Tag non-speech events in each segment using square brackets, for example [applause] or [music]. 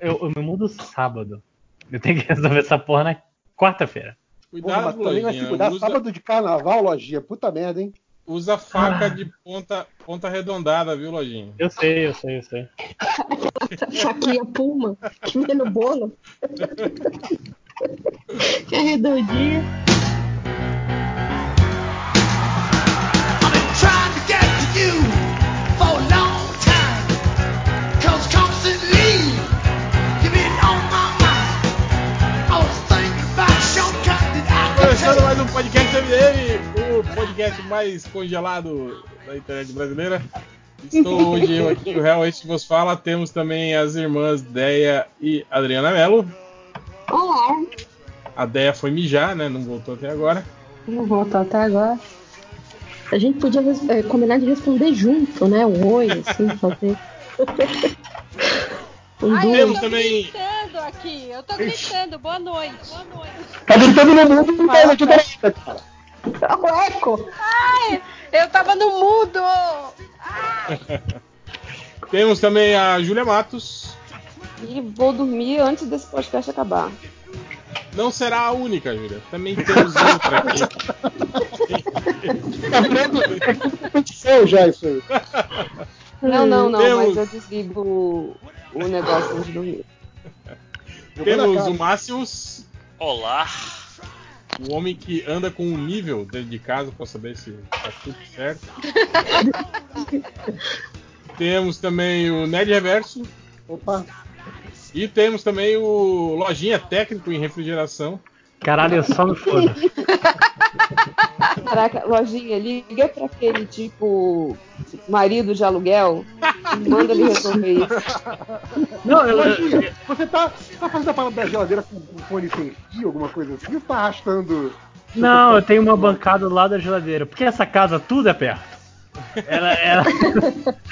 eu, eu me mudo sábado. Eu tenho que resolver essa porra na quarta-feira. Cuidado, Porra, também vai se cuidar. Usa... Sábado de carnaval, lojinha. Puta merda, hein? Usa faca ah. de ponta, ponta arredondada, viu, Lojinha? Eu sei, eu sei, eu sei. [laughs] Faquinha puma que no bolo. [laughs] que é redondinha. Podcast mais congelado da internet brasileira. Estou hoje eu aqui, o Real Este vos fala. Temos também as irmãs Deia e Adriana Mello. Olá. A Deia foi mijar, né? Não voltou até agora. Não voltou até agora. A gente podia é, combinar de responder junto, né? Um oi, assim, [laughs] fazer. um Ai, eu tô também... gritando aqui. Eu tô gritando. Boa noite. Boa noite. Tá gritando no mundo não tá aqui da cara. Tá um eco. Ai, eu tava no mudo. [laughs] Temos também a Júlia Matos. E vou dormir antes desse podcast acabar. Não será a única, Júlia. Também temos outra aqui. [laughs] Aconteceu já isso aí. Não, não, não, temos... mas eu desligo o, o negócio antes de dormir. Temos o Mácios. Olá. O homem que anda com um nível dentro de casa para saber se tá tudo certo. [laughs] temos também o Nerd Reverso. Opa. E temos também o Lojinha Técnico em Refrigeração. Caralho, eu só me foda. [laughs] Caraca, lojinha, liga pra aquele tipo marido de aluguel e manda ele resolver isso. Não, eu, lojinha, você tá, tá fazendo a parada da geladeira com o fone sem fio, alguma coisa assim? Ou tá arrastando. Não, eu tenho uma bancada do lado da geladeira. Porque essa casa tudo é perto. Ela, ela...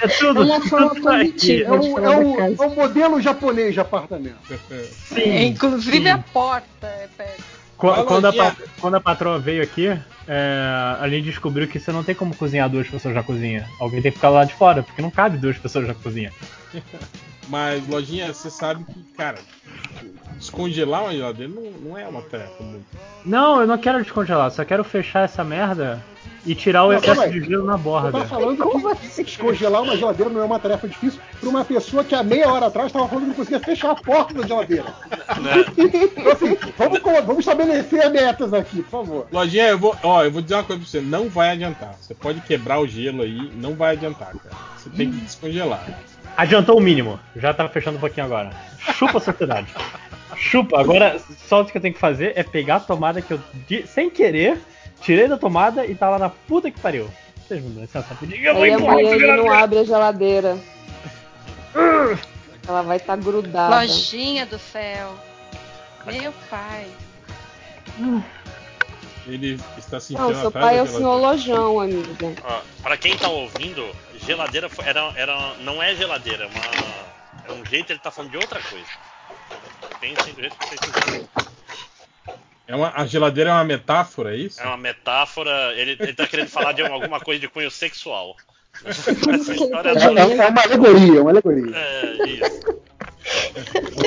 é tudo. Ela tudo aqui. É um, é, um, é um modelo japonês de apartamento. Sim. É, inclusive sim. a porta é perto. Quando a, quando a patroa veio aqui, é, a gente descobriu que você não tem como cozinhar duas pessoas já cozinha. Alguém tem que ficar lá de fora, porque não cabe duas pessoas já cozinha. [laughs] Mas, lojinha, você sabe que, cara, descongelar uma geladeira não, não é uma tarefa muito. Não, eu não quero descongelar, só quero fechar essa merda e tirar o excesso de gelo na borda. Você tá falando que descongelar uma geladeira não é uma tarefa difícil para uma pessoa que há meia hora atrás estava falando que não conseguia fechar a porta da geladeira. [laughs] então, assim, vamos, vamos estabelecer metas aqui, por favor. Lojinha, eu vou, ó, eu vou dizer uma coisa pra você, não vai adiantar. Você pode quebrar o gelo aí, não vai adiantar, cara. Você tem que descongelar. Adiantou o mínimo. Já tá fechando um pouquinho agora. Chupa a sociedade. Chupa. Agora, só o que eu tenho que fazer é pegar a tomada que eu, sem querer, tirei da tomada e tá lá na puta que pariu. Vocês me dão licença rapidinho. Eu vou embora, ele não abre a geladeira. Ela vai estar tá grudada. Lojinha do céu. Meu pai. Ele está se Não, seu pai é o senhor Lojão, amiga. Ó, pra quem tá ouvindo, geladeira era, era, não é geladeira, é, uma, é um jeito ele tá falando de outra coisa. Pensem do jeito que vocês quiserem. É uma, a geladeira é uma metáfora, é isso? É uma metáfora. Ele, ele tá querendo falar de alguma coisa de cunho sexual. [laughs] é, é uma alegoria, é uma alegoria. É, isso.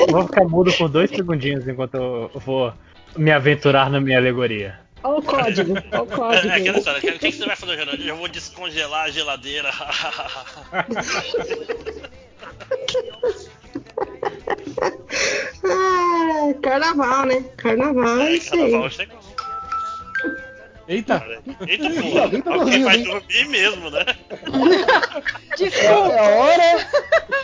Vou ficar mudo por dois segundinhos enquanto eu vou me aventurar na minha alegoria. Olha o código, olha o código. É, aquela história, o que, você vai fazer, Renan? Eu vou descongelar a geladeira. ah, carnaval, né? Carnaval é, é isso carnaval aí. Eita! Eita, porra! Tá Alguém vai dormir mesmo, né? Desculpa! É a hora!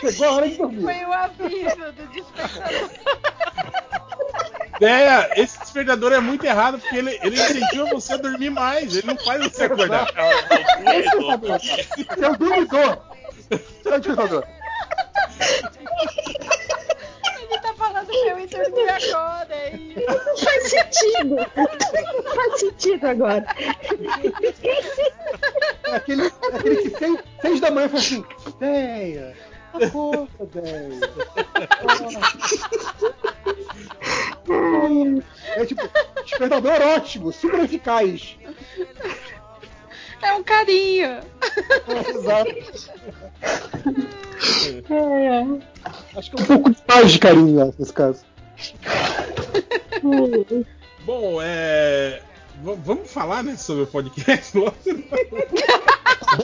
Chegou a hora de dormir! Foi o aviso do despertador! Ideia, esse despertador é muito errado porque ele, ele incentiva você a dormir mais, ele não faz você acordar. É o dormidor! É o despertador! Ele tá falando pra eu ir dormir agora. E... Não faz sentido. Não faz sentido agora. É aquele, é aquele que seis, seis da manhã fala assim: Deia, acorda, Deia. É tipo, despertador ótimo, super eficaz. É um carinho. É, exato. É, Acho que é um pouco mais de carinho né, nesse caso. Bom, é. v- Vamos falar, né, sobre o podcast.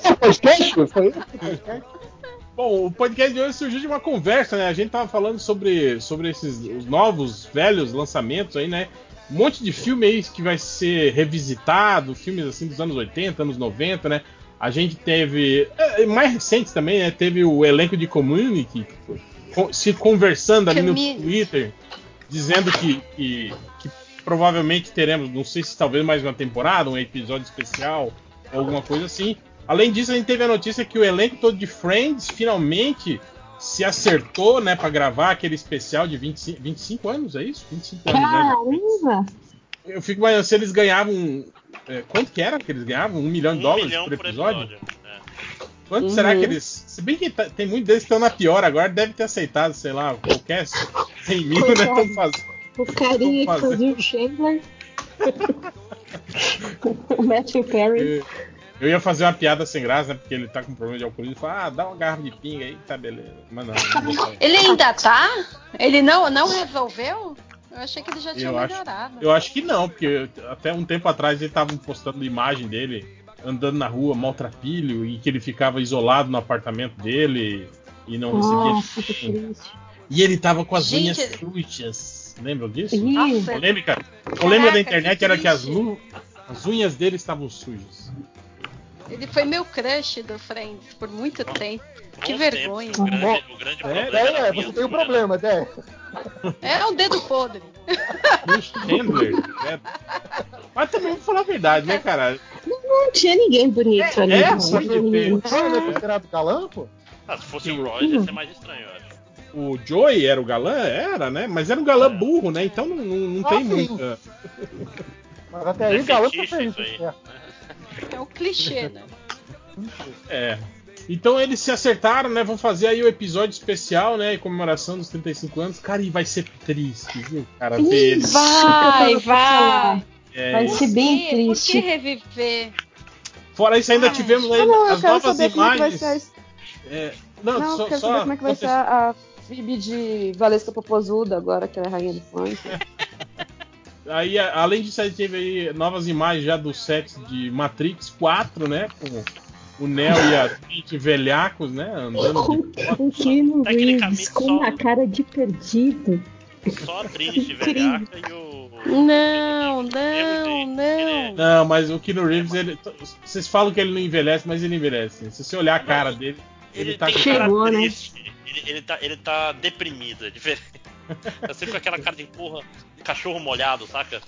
É podcast? Foi isso? Podcast? [laughs] Bom, o podcast de hoje surgiu de uma conversa, né? A gente tava falando sobre, sobre esses os novos, velhos lançamentos aí, né? Um monte de filme aí que vai ser revisitado, filmes assim dos anos 80, anos 90, né? A gente teve. é, mais recentes também, né? Teve o elenco de Community co- se conversando ali no. Twitter, dizendo que, que, que provavelmente teremos, não sei se talvez mais uma temporada, um episódio especial, alguma coisa assim. Além disso, a gente teve a notícia que o elenco todo de Friends finalmente se acertou, né, para gravar aquele especial de 25, 25 anos, é isso? 25 anos, né? Caramba! Eu fico imaginando se eles ganhavam. é, quanto que era que eles ganhavam? Um milhão de Um dólares milhão por por episódio? episódio. É. Quanto Uhum. será que eles. Se bem que tá- tem muitos deles que estão na pior agora, deve ter aceitado, sei lá, qualquer 100 mil, né? Coitado. Estão fazendo. O carinha que fazia o Chandler. [laughs] o Matthew Perry. Eu ia fazer uma piada sem graça, né? Porque ele tá com problema de alcoolismo. E falar, ah, dá uma garrafa de pinga aí, tá beleza. Mas não. Ele ainda tá? Ele não, não resolveu? Eu achei que ele já tinha Eu acho- melhorado. Eu acho que não, porque até um tempo atrás ele tava postando imagem dele andando na rua, maltrapilho, e que ele ficava isolado no apartamento dele e não Nossa, recebia. E ele tava com as Gente- unhas sujas. Lembram disso? Nossa, Polêmica. Polêmica da internet que era que as, as unhas dele estavam sujas. Ele foi meu crush do Friends por muito tempo. Que Bons vergonha. tempos, O grande, o grande É, problema é, é, você tem um né? problema, Dé. É um dedo podre. O Chandler. né? Mas também vou falar a verdade, né, cara? não tinha ninguém bonito ali. é, não. só de ver. O Roy não é considerado galã, pô? Ah, se fosse o Roy, ia ser mais estranho, eu acho. O Joey era o galã? Era, né? Mas era um galã burro, né? Então não, não, não Ah, tem sim. muita. Mas até aí, É galã tá fetiche feliz. isso aí. É. [laughs] É o clichê, né? É. Então eles se acertaram, né? Vão fazer aí o episódio especial, né? Em comemoração dos 35 anos. Cara, e vai ser triste, viu? Cara, ver Ih, eles. [laughs] Vai, vai. É, Vai ser bem que- Por triste. que reviver? Fora isso, ainda Ai. tivemos aí Ah, não, as novas imagens. ser a É, não, Não, só, eu quero só saber como é que vai ser a, a de Valesca Popozuda, agora que ela é rainha do funk. [laughs] Aí, a- além disso, a gente teve aí novas imagens já do set de Matrix 4, né? Com o Neo e a Trinity velhacos, né? Andando Com de o Keanu Reeves com só- uma cara de perdido. Só a Trinity velhaca e o. Não, Mesmo não, jeito, não. Não, mas o Keanu Reeves, ele, vocês falam que ele não envelhece, mas ele envelhece. Se você olhar a cara dele, ele, Ele, tá com cara Chegou, né? triste. Ele, ele tá, ele tá deprimido, é diferente. Tá sempre com aquela cara de porra, cachorro molhado, saca?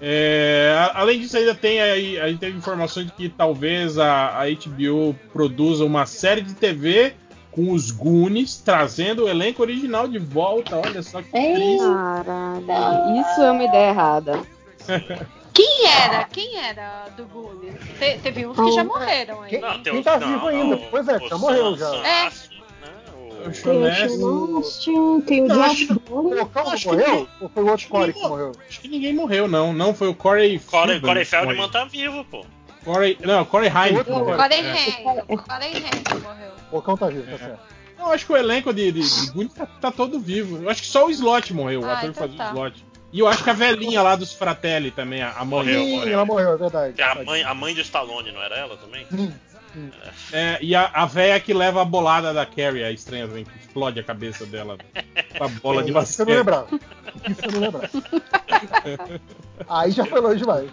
É, além disso, ainda tem aí, a gente teve informações de que talvez a, a HBO produza uma série de TV com os Goonies, trazendo o elenco original de volta. Olha só que. Caralho, isso é uma ideia errada. [laughs] Quem era? Quem era do Goonies? Te- teve uns que já morreram aí. Quem- Não, tem Quem tá não, vivo não, ainda? Pois é, já morreu já. É. O- Sean tem o Josh acho Brolin. O Calvo Acho que morreu? Ou foi o outro Corey que morreu? Acho que ninguém morreu, não. Não, foi o Corey. Corey, Corey Feldman tá vivo, pô. Corey, não, Corey Haim. Outro Corey. É. Haim. Corey Haim morreu. O Cão tá vivo, tá certo. Eu acho que o elenco de, de, de Goonies tá, tá todo vivo. Eu acho que só o Slot morreu, o Ah, ator então fazia tá. o Slot. E eu acho que a velhinha lá dos Fratelli também, a, a mãe. Morreu, Sim, morreu. ela morreu, é verdade. Que A mãe, a mãe do Stallone, não era ela também? Sim. É, e a, a véia que leva a bolada da Carrie, a estranha também, que explode a cabeça dela com a bola de Isso eu não basquete. lembrava. Isso eu não lembrava. Aí já foi longe demais.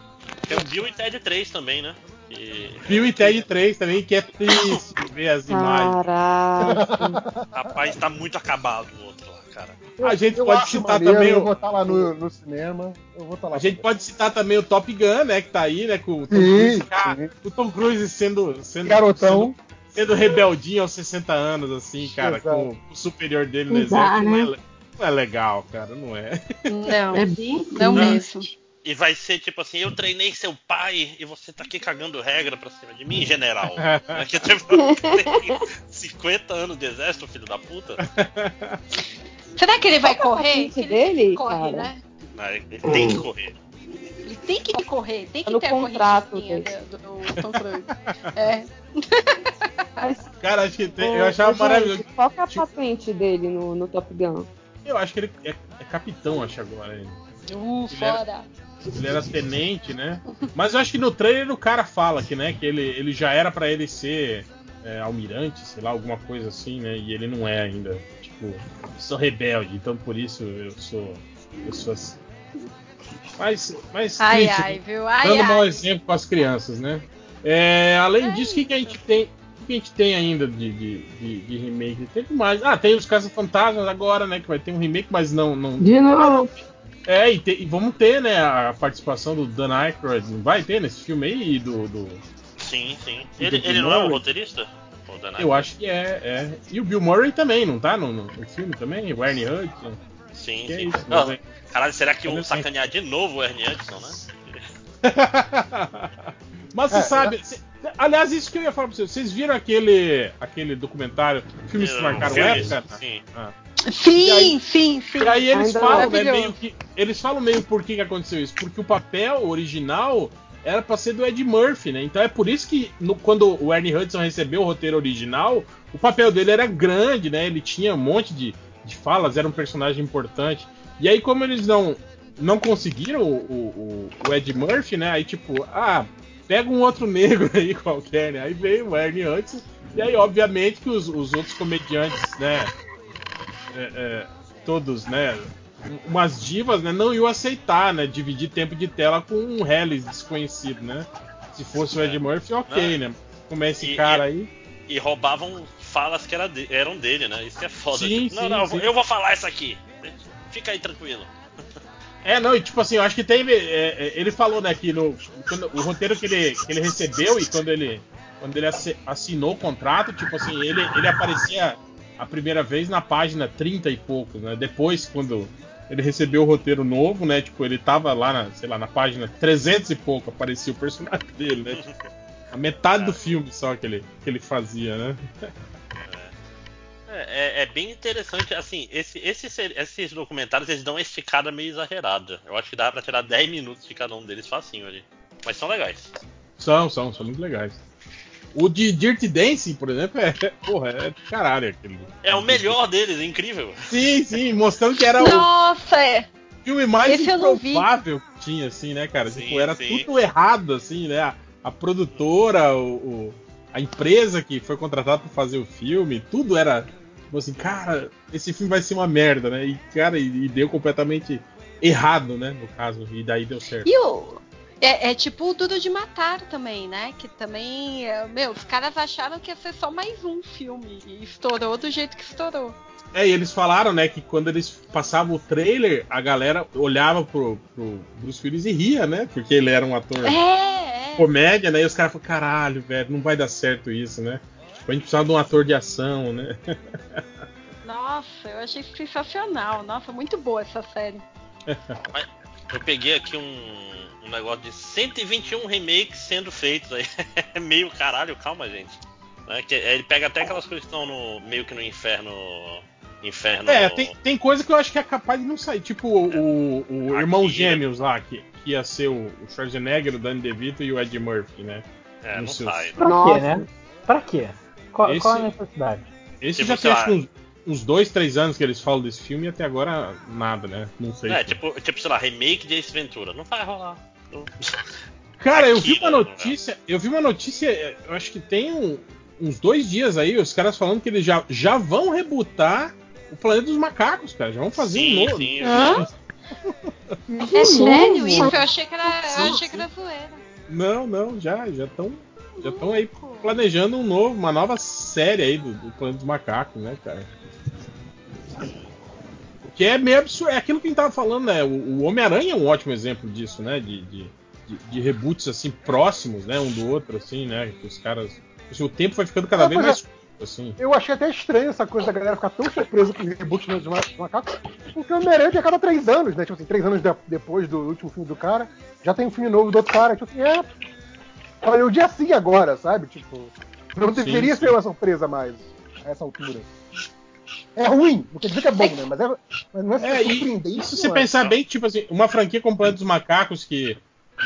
Tem o Bill e Ted 3 também, né? Que, Bill e Ted 3 também, que é triste ver as imagens. Caraca. rapaz, tá muito acabado o outro. A gente eu pode citar maneiro, também Eu o- vou estar lá no, no cinema. Eu vou estar lá. A gente pode citar também o Top Gun, né, que tá aí, né, com o Tom Sim, Cruise, cara, sim. o Tom Cruise sendo, sendo, Garotão. sendo, sendo rebeldinho aos 60 anos, assim, cara, Exato. com o superior dele no Exato, exército. Não, é, né? não é legal, cara, não é. Não, [laughs] É bem não triste. mesmo. E vai ser tipo assim, eu treinei seu pai e você tá aqui cagando regra pra cima de mim, general. [laughs] É tipo, tem [laughs] 50 anos de exército, filho da puta. Será que ele vai Qual é correr? ele dele, corre, cara? né? Não, ele tem que correr. Ele tem que correr, tem que no ter a contrato dele. do, do Tom Cruise. É. Mas, Cara, acho que tem- eu achava gente, maravilhoso. Qual que é a Tipo- patente dele no, no Top Gun? Eu acho que ele é, é capitão, acho agora. Ele. Uh, Ele era- fora. Ele era tenente, né? Mas eu acho que no trailer o cara fala que, né, que ele, ele já era pra ele ser é, almirante, sei lá, alguma coisa assim, né? E ele não é ainda. Tipo, sou rebelde, então por isso eu sou. Eu sou assim. Mas. mas Ai, ai, viu? Ai, dando mau ai. exemplo para as crianças, né? É, além disso, o que, que a gente tem? O que a gente tem ainda de, de, de, de remake? Teve mais. Ah, tem os Casos Fantasmas agora, né? Que vai ter um remake, mas não. não... De novo. É, e, te- e vamos ter, né, a participação do Dan Aykroyd. Não vai ter nesse filme aí? Do, do- Sim, sim. Ele, ele não é o roteirista? O Dan Eu acho que é, é. E o Bill Murray também, não tá? No, no, no filme também? O Ernie Hudson. Sim, Que é sim. isso, Não, né? caralho, será que vão só. sacanear de novo o Ernie Hudson, né? [laughs] Mas você É, sabe. cê- aliás, isso que eu ia falar pra vocês. Vocês viram aquele, aquele documentário, filmes que É, marcaram filme, época? Sim. Ah. Sim, aí- sim, sim. E aí eles Ainda falam, né, meio que. Eles falam meio por que, que aconteceu isso. Porque o papel original era pra ser do Ed Murphy, né? Então é por isso que no- quando o Ernie Hudson recebeu o roteiro original, o papel dele era grande, né? Ele tinha um monte de, de falas, era um personagem importante. E aí, como eles não, não conseguiram o, o- o Ed Murphy, né? Aí tipo, ah, pega um outro negro [laughs] aí qualquer, né? Aí veio o Ernie Hudson. E aí, obviamente, que os, os outros comediantes, né? é, é, todos, né? Umas divas, né? Não iam aceitar, né? Dividir tempo de tela com um Hellis desconhecido, né? Se fosse o Ed Murphy, ok, né? Como é esse E- cara e- aí. E roubavam falas que era de- eram dele, né? Isso que é foda. Sim, Tipo, não, sim, não, sim. eu vou falar isso aqui. Fica aí tranquilo. [laughs] É, não, e tipo assim, eu acho que teve. é, é, ele falou, né, que no, quando- o roteiro que ele, que ele recebeu e quando ele, quando ele assi- assinou o contrato, tipo assim, ele, ele aparecia a primeira vez na página 30 e poucos, né? Depois, quando ele recebeu o roteiro novo, né? Tipo, ele tava lá na, sei lá, na página 300 e pouco, aparecia o personagem [laughs] dele, né? Tipo, a metade do filme só que ele, que ele fazia, né? É, é- é bem interessante, assim, esse, esses, esses documentários eles dão uma esticada meio exagerada. Eu acho que dá pra tirar 10 minutos de cada um deles facinho ali. Mas são legais. São, são, são muito legais. O de Dirty Dancing, por exemplo, é, porra, é do caralho aquele. É o melhor deles, é incrível. Sim, sim, mostrando que era o Nossa, é. filme mais Esse improvável que tinha, assim, né, cara? Sim, tipo, era sim. tudo errado, assim, né? A, a produtora, o, o- a empresa que foi contratada pra fazer o filme, tudo era, tipo assim, cara, esse filme vai ser uma merda, né? E, cara, e, e deu completamente errado, né, no caso, e daí deu certo. E o. É, é tipo o Duro de Matar também, né? Que também. é, Meu, os caras acharam que ia ser só mais um filme. E estourou do jeito que estourou. É, e eles falaram, né, que quando eles passavam o trailer, a galera olhava pro, pro Bruce Willis e ria, né? Porque ele era um ator É, é. comédia, né? E os caras falaram, caralho, velho, não vai dar certo isso, né? Tipo, a gente precisava de um ator de ação, né? Nossa, eu achei sensacional. Nossa, muito boa essa série. Eu peguei aqui um, um negócio de 121 remakes sendo feitos aí. É [laughs] meio caralho, calma, gente. Né, que ele pega até aquelas coisas que estão no, meio que no inferno. Inferno. É, tem, tem coisa que eu acho que é capaz de não sair. Tipo o, o, o Irmão Akira. Gêmeos lá, que, que ia ser o, o Schwarzenegger, o Danny DeVito e o Ed Murphy, né? É, não no seu- sai. Pra Nossa. quê, né? Pra quê? Qual, Esse- qual é a necessidade? Esse Tipo, já tem acho que uns, uns dois, três anos que eles falam desse filme e até agora nada, né? Não sei. É, se- tipo, tipo, sei lá, remake de Ace Ventura. Não vai rolar. Não- Cara, eu vi uma né, notícia. Eu vi uma notícia, eu acho que tem um- uns dois dias aí, os caras falando que eles já, já vão rebutar o Planeta dos Macacos, cara. Já vão fazer sim, um novo. sim. Hã? É sério isso? Eu achei que era, eu achei que era zoeira. Não, não, já já estão já estão aí planejando um novo, uma nova série aí do, do Planeta dos Macacos, né, cara? Que é meio absurdo. É aquilo que a gente tava falando, né? O, o Homem-Aranha é um ótimo exemplo disso, né? De, de, de, de reboots assim próximos, né? Um do outro, assim, né? Que os caras. assim, o tempo vai ficando cada vez mais curto, assim. Eu achei até estranho essa coisa da galera ficar tão surpresa com o reboot dos Ma- macacos, porque o Homem-Aranha é cada três anos, né? Tipo assim, três anos de- depois do último filme do cara, já tem um filme novo do outro cara. Tipo assim, é. Olha, o dia sim agora, sabe? Tipo, não Sim, deveria sim. ser uma surpresa mais a essa altura. É ruim, não quer dizer que é bom, né? Mas, é, mas não é, É, e surpreendente. se você não é. pensar bem, tipo assim, uma franquia como Planeta dos Macacos, que,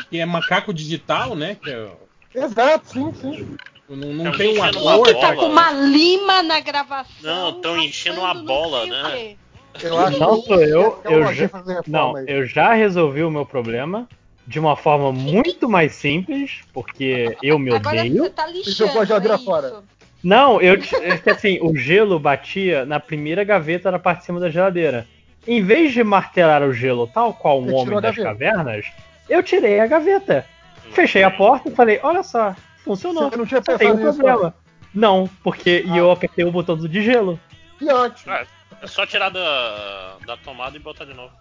que é macaco digital, né? Que é, Exato, sim, sim. Não, não Tão tem um enchendo uma ator, cara. Com uma lima na gravação. Não, tão enchendo raspando uma não bola, né? Eu acho Não que sou eu, eu já, não, eu já resolvi o meu problema de uma forma muito mais simples, porque eu me Agora odeio. você tá jogou a lixando, geladeira é fora. Não, eu é que assim, o gelo batia na primeira gaveta na parte de cima da geladeira. Em vez de martelar o gelo tal qual um homem das cavernas, eu tirei a gaveta. Fechei a porta e falei, olha só, funcionou. Você não tinha tem um pensado nisso, problema. Não, porque e Ah. eu apertei o botão do de gelo. Que ótimo. É, é só tirar da, da tomada e botar de novo.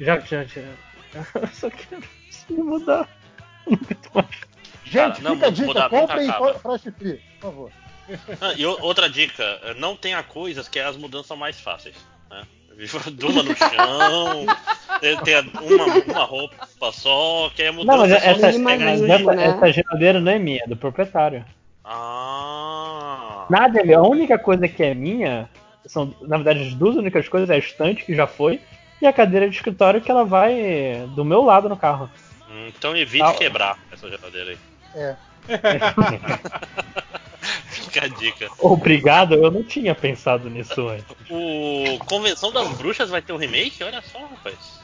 Já, já, já. Eu só quero se mudar. Gente, não, fica a dica, comprem. Flash Free, por favor. Ah, e outra dica, não tenha coisas que é as mudanças mais fáceis. Né? Durma no chão, [laughs] tem, uma, uma roupa só, que é mudança Não, mas essa, na- essa, né? essa geladeira não é minha, é do proprietário. Ah. Nada, a única coisa que é minha são, na verdade, as duas únicas coisas é a estante, que já foi, e a cadeira de escritório que ela vai do meu lado no carro. Então evite Ah. quebrar essa geladeira aí. É. [laughs] [laughs] Fica a dica. Obrigado, eu não tinha pensado nisso antes. O Convenção das Bruxas vai ter um remake? Olha só, rapaz.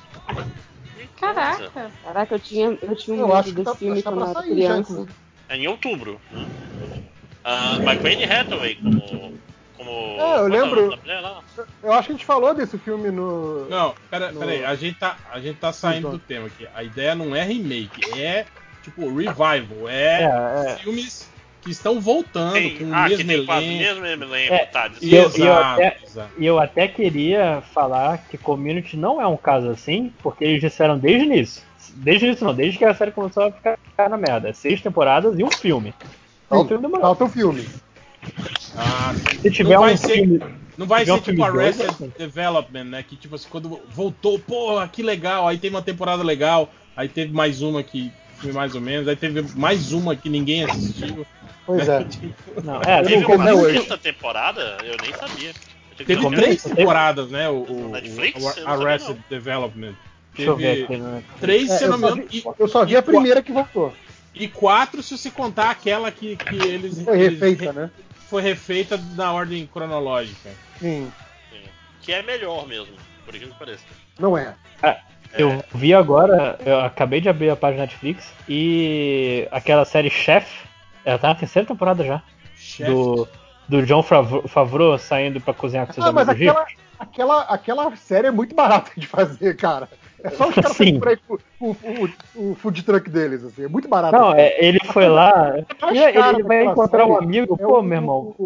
Caraca. Caraca, eu tinha, eu tinha um Eu medo que desse tá- filme tá quando eu pra era já, criança. É em outubro. Né? Ah, mas com Anne Hathaway como. como É, eu lembro. Eu acho que a gente falou desse filme no. Não, pera, No- pera aí, a gente tá, a gente tá saindo Então. do tema aqui. A ideia não é remake, é tipo revival, é, É, é. filmes que estão voltando Tem, com o ah, que mesmo elenco. mesmo elenco, É, tá? E eu- desculpa. e eu até- exato. E eu até queria falar que Community não é um caso assim, porque eles disseram desde o início. Desde o início não, desde que a série começou a ficar, na merda. É Seis temporadas e um filme. O Sim, filme demorou. falta o filme. Ah, Se tiver Não vai um ser- filme. não vai um ser tipo Arrested assim. Development, né? Que tipo assim, quando voltou, porra, que legal, aí teve uma temporada legal, aí teve mais uma que foi mais ou menos, aí teve mais uma que ninguém assistiu. Pois é. [laughs] Não, é, Teve não tipo, uma quinta temporada? Eu nem sabia. Eu Teve três Teve- temporadas, né? O, o, Netflix? o Arrested não. Development. deixa eu ver Teve aqui. Né? três, É, se eu, não me só engano, vi, e, eu só vi a primeira que voltou. e quatro se você contar aquela que, que eles. Foi eles refeita, re- né? Foi refeita na ordem cronológica. Sim. Sim. Que é melhor mesmo, por incrível que pareça. Não é. Eu vi agora, eu acabei de abrir a página Netflix e aquela série Chef, ela tá na terceira temporada já. Chefe. Do, do John Favreau, Favreau saindo pra cozinhar com seus Ah, mas amigos aquela, ricos. aquela, aquela série é muito barata de fazer, cara. É só os caras Sim. com o, o, o food truck deles, assim. É muito barato. Não, é, ele foi lá. mais Ele, ele vai encontrar um série amigo. É Pô, o- meu irmão.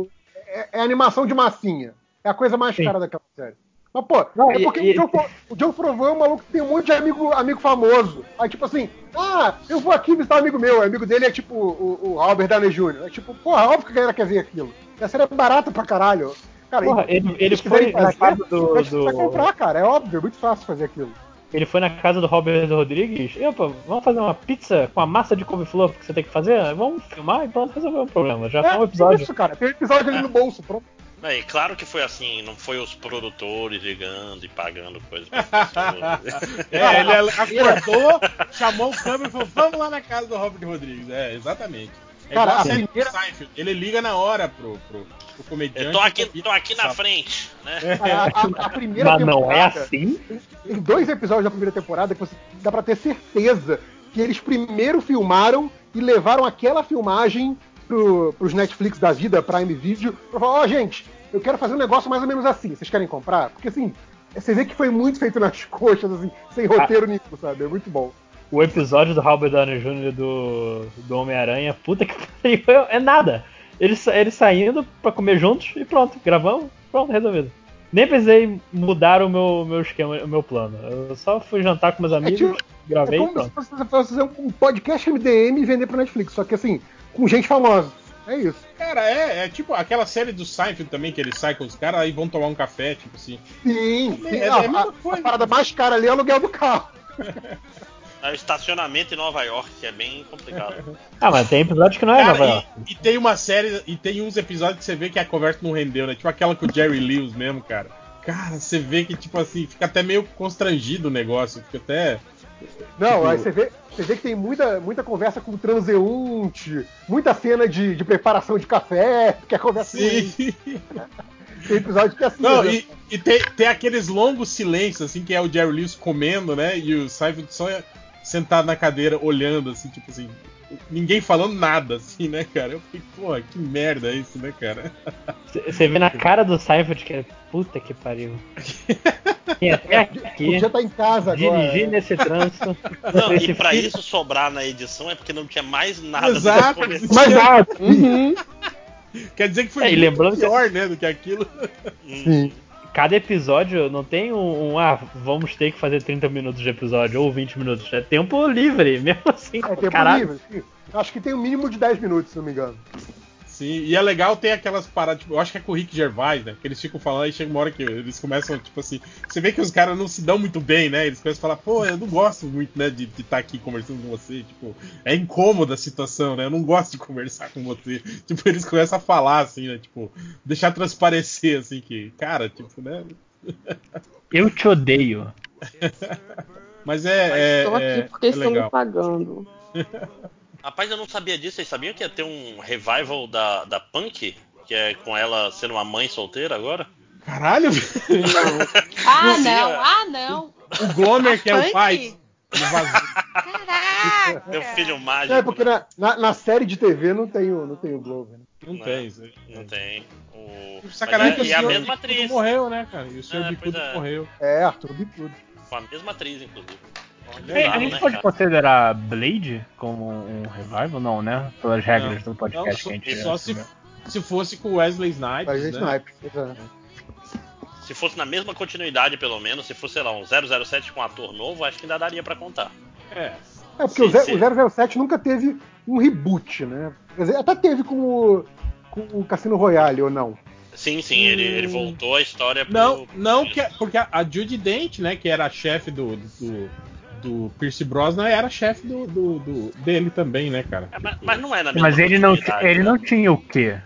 É, é animação de massinha. É a coisa mais Sim. cara daquela série. Mas, pô, Não, é porque e- o, John, Fa- o John Favreau é um maluco que tem um monte de amigo, amigo famoso. Aí, tipo assim, ah, eu vou aqui visitar um amigo meu. O amigo dele é tipo o, o Robert Downey Jr. É tipo, porra, óbvio que a galera quer ver aquilo. E a série é barata pra caralho. Cara, Porra, e- ele, ele foi na fazer, casa do. Do comprar, cara. É óbvio, é muito fácil fazer aquilo. ele foi na casa do Robert Rodrigues. E, opa, vamos fazer uma pizza com a massa de couve-flor que você tem que fazer? Vamos filmar e pronto, resolveu o problema. Já tá um É, episódio. isso, cara. Tem um episódio ali no bolso, pronto. É, e claro que foi assim, não foi os produtores ligando e pagando coisa pra pessoa. [laughs] É, ele acordou, chamou o câmera e falou: Vamos lá na casa do Robert Rodrigues. É, exatamente. É Cara, igual a primeira- Seinfeld. Ele liga na hora pro, pro, pro comediante. Eu tô aqui, tô aqui na frente, né? Cara, a, a- a primeira Mas não é assim? Tem dois episódios da primeira temporada que você dá pra ter certeza que eles primeiro filmaram e levaram aquela filmagem pro, pros Netflix da vida, Prime Video, pra falar, ó, gente, eu quero fazer um negócio mais ou menos assim, vocês querem comprar? Porque assim, você vê que foi muito feito nas [laughs] coxas, assim, sem roteiro nenhum, sabe? É muito bom. O episódio do Robert Downey Jr. do, do Homem-Aranha, puta que pariu, [laughs] é nada. Eles, eles saindo pra comer juntos e pronto, gravamos, pronto, resolvido. Nem precisei mudar o meu, meu esquema, o meu plano. Eu só fui jantar com meus amigos, tipo- gravei é e como pronto. se você fosse fazer um podcast MDM e vender pro Netflix, só que assim, com gente famosa. É isso. Cara, é, é tipo aquela série do Seinfeld também, que ele sai com os caras aí vão tomar um café, tipo assim. Sim, É, sim. é Ah, a a, coisa. a parada mais cara ali é o aluguel do carro. É o estacionamento em Nova York, que é bem complicado. [laughs] Ah, mas tem episódios que não é Cara, Nova York. e, e tem uma série, e tem uns episódios que você vê que a conversa não rendeu, né? Tipo aquela com o Jerry Lewis mesmo, cara. Cara, você vê que, tipo assim, fica até meio constrangido o negócio, fica até. Não, Tipo- aí você vê. Você vê que tem muita, muita conversa com o transeunte, muita cena de, de preparação de café, que é conversa Sim. [laughs] Tem episódio que é assim. Não, né? e, e tem, tem aqueles longos silêncios, assim, que é o Jerry Lewis comendo, né? E o Seinfeld só sentado na cadeira, olhando, assim, tipo assim. Ninguém falando nada, assim, né, cara? Eu fiquei, porra, que merda é isso, né, cara? Você vê na [laughs] cara do Seinfeld que é puta que pariu. Vim até [laughs] aqui, Podia estar em casa agora. dirigir né? nesse trânsito. [laughs] Não, e pra filho- isso sobrar na edição é porque não tinha mais nada pra Exato. Mas nada. Uhum. Quer dizer que foi É, muito lembrando que- pior, né, do que aquilo. Sim. Cada episódio não tem um, um, ah, vamos ter que fazer 30 minutos de episódio ou 20 minutos. É tempo livre, [laughs] mesmo assim. É tempo caralho. livre. Acho que tem um mínimo de 10 minutos, se não me engano. Sim, e é legal ter aquelas paradas, tipo, eu acho que é com o Rick Gervais, né? Que eles ficam falando e chega uma hora que eles começam, tipo assim, você vê que os caras não se dão muito bem, né? Eles começam a falar, pô, eu não gosto muito, né, de estar aqui conversando com você, tipo, é incômoda a situação, né? Eu não gosto de conversar com você. [laughs] Tipo, eles começam a falar, assim, né? Tipo, deixar transparecer, assim, que, cara, tipo, né? [laughs] Eu te odeio. Mas é. é Estou é, aqui porque é estão me legal. pagando. [laughs] Rapaz, eu não sabia disso. Vocês sabiam que ia ter um revival da, da Punk? Que é com ela sendo uma mãe solteira agora? Caralho! [laughs] Ah, não, é. ah, não. o Glomer, que é o pai. Caraca. Meu filho mágico. É, porque na, na, na série de TV não tem o, não tem o Glover. Né? Não Não, tem isso aí. Não tem. O... Sacanagem Mas que é, e a o senhor mesma atriz. morreu, né, cara? E o senhor É, Bicudo é. morreu. É, Arthur Bicudo. Com a mesma atriz, inclusive. Ei, a gente né, pode cara? considerar Blade como um revival? Não, né? Pelas regras do Não, podcast só, que a gente só se, se fosse com o Wesley Snipes, é né? Sniper. pois é. Se fosse na mesma continuidade, pelo menos, se fosse, sei lá, um 007 com um ator novo, acho que ainda daria pra contar. É. É, porque Sim, o, o 007 nunca teve um reboot, né? Quer dizer, até teve com o, com o Cassino Royale, ou não? Sim, sim, ele, ele voltou a história pro. Não, não que, porque a, a Judy Dent, né, que era a chefe do, do, do Pierce Brosnan, era chefe do, do, do- dele também, né, cara? É, mas, mas não é na mesma Mas ele não, ele né? não tinha o quê?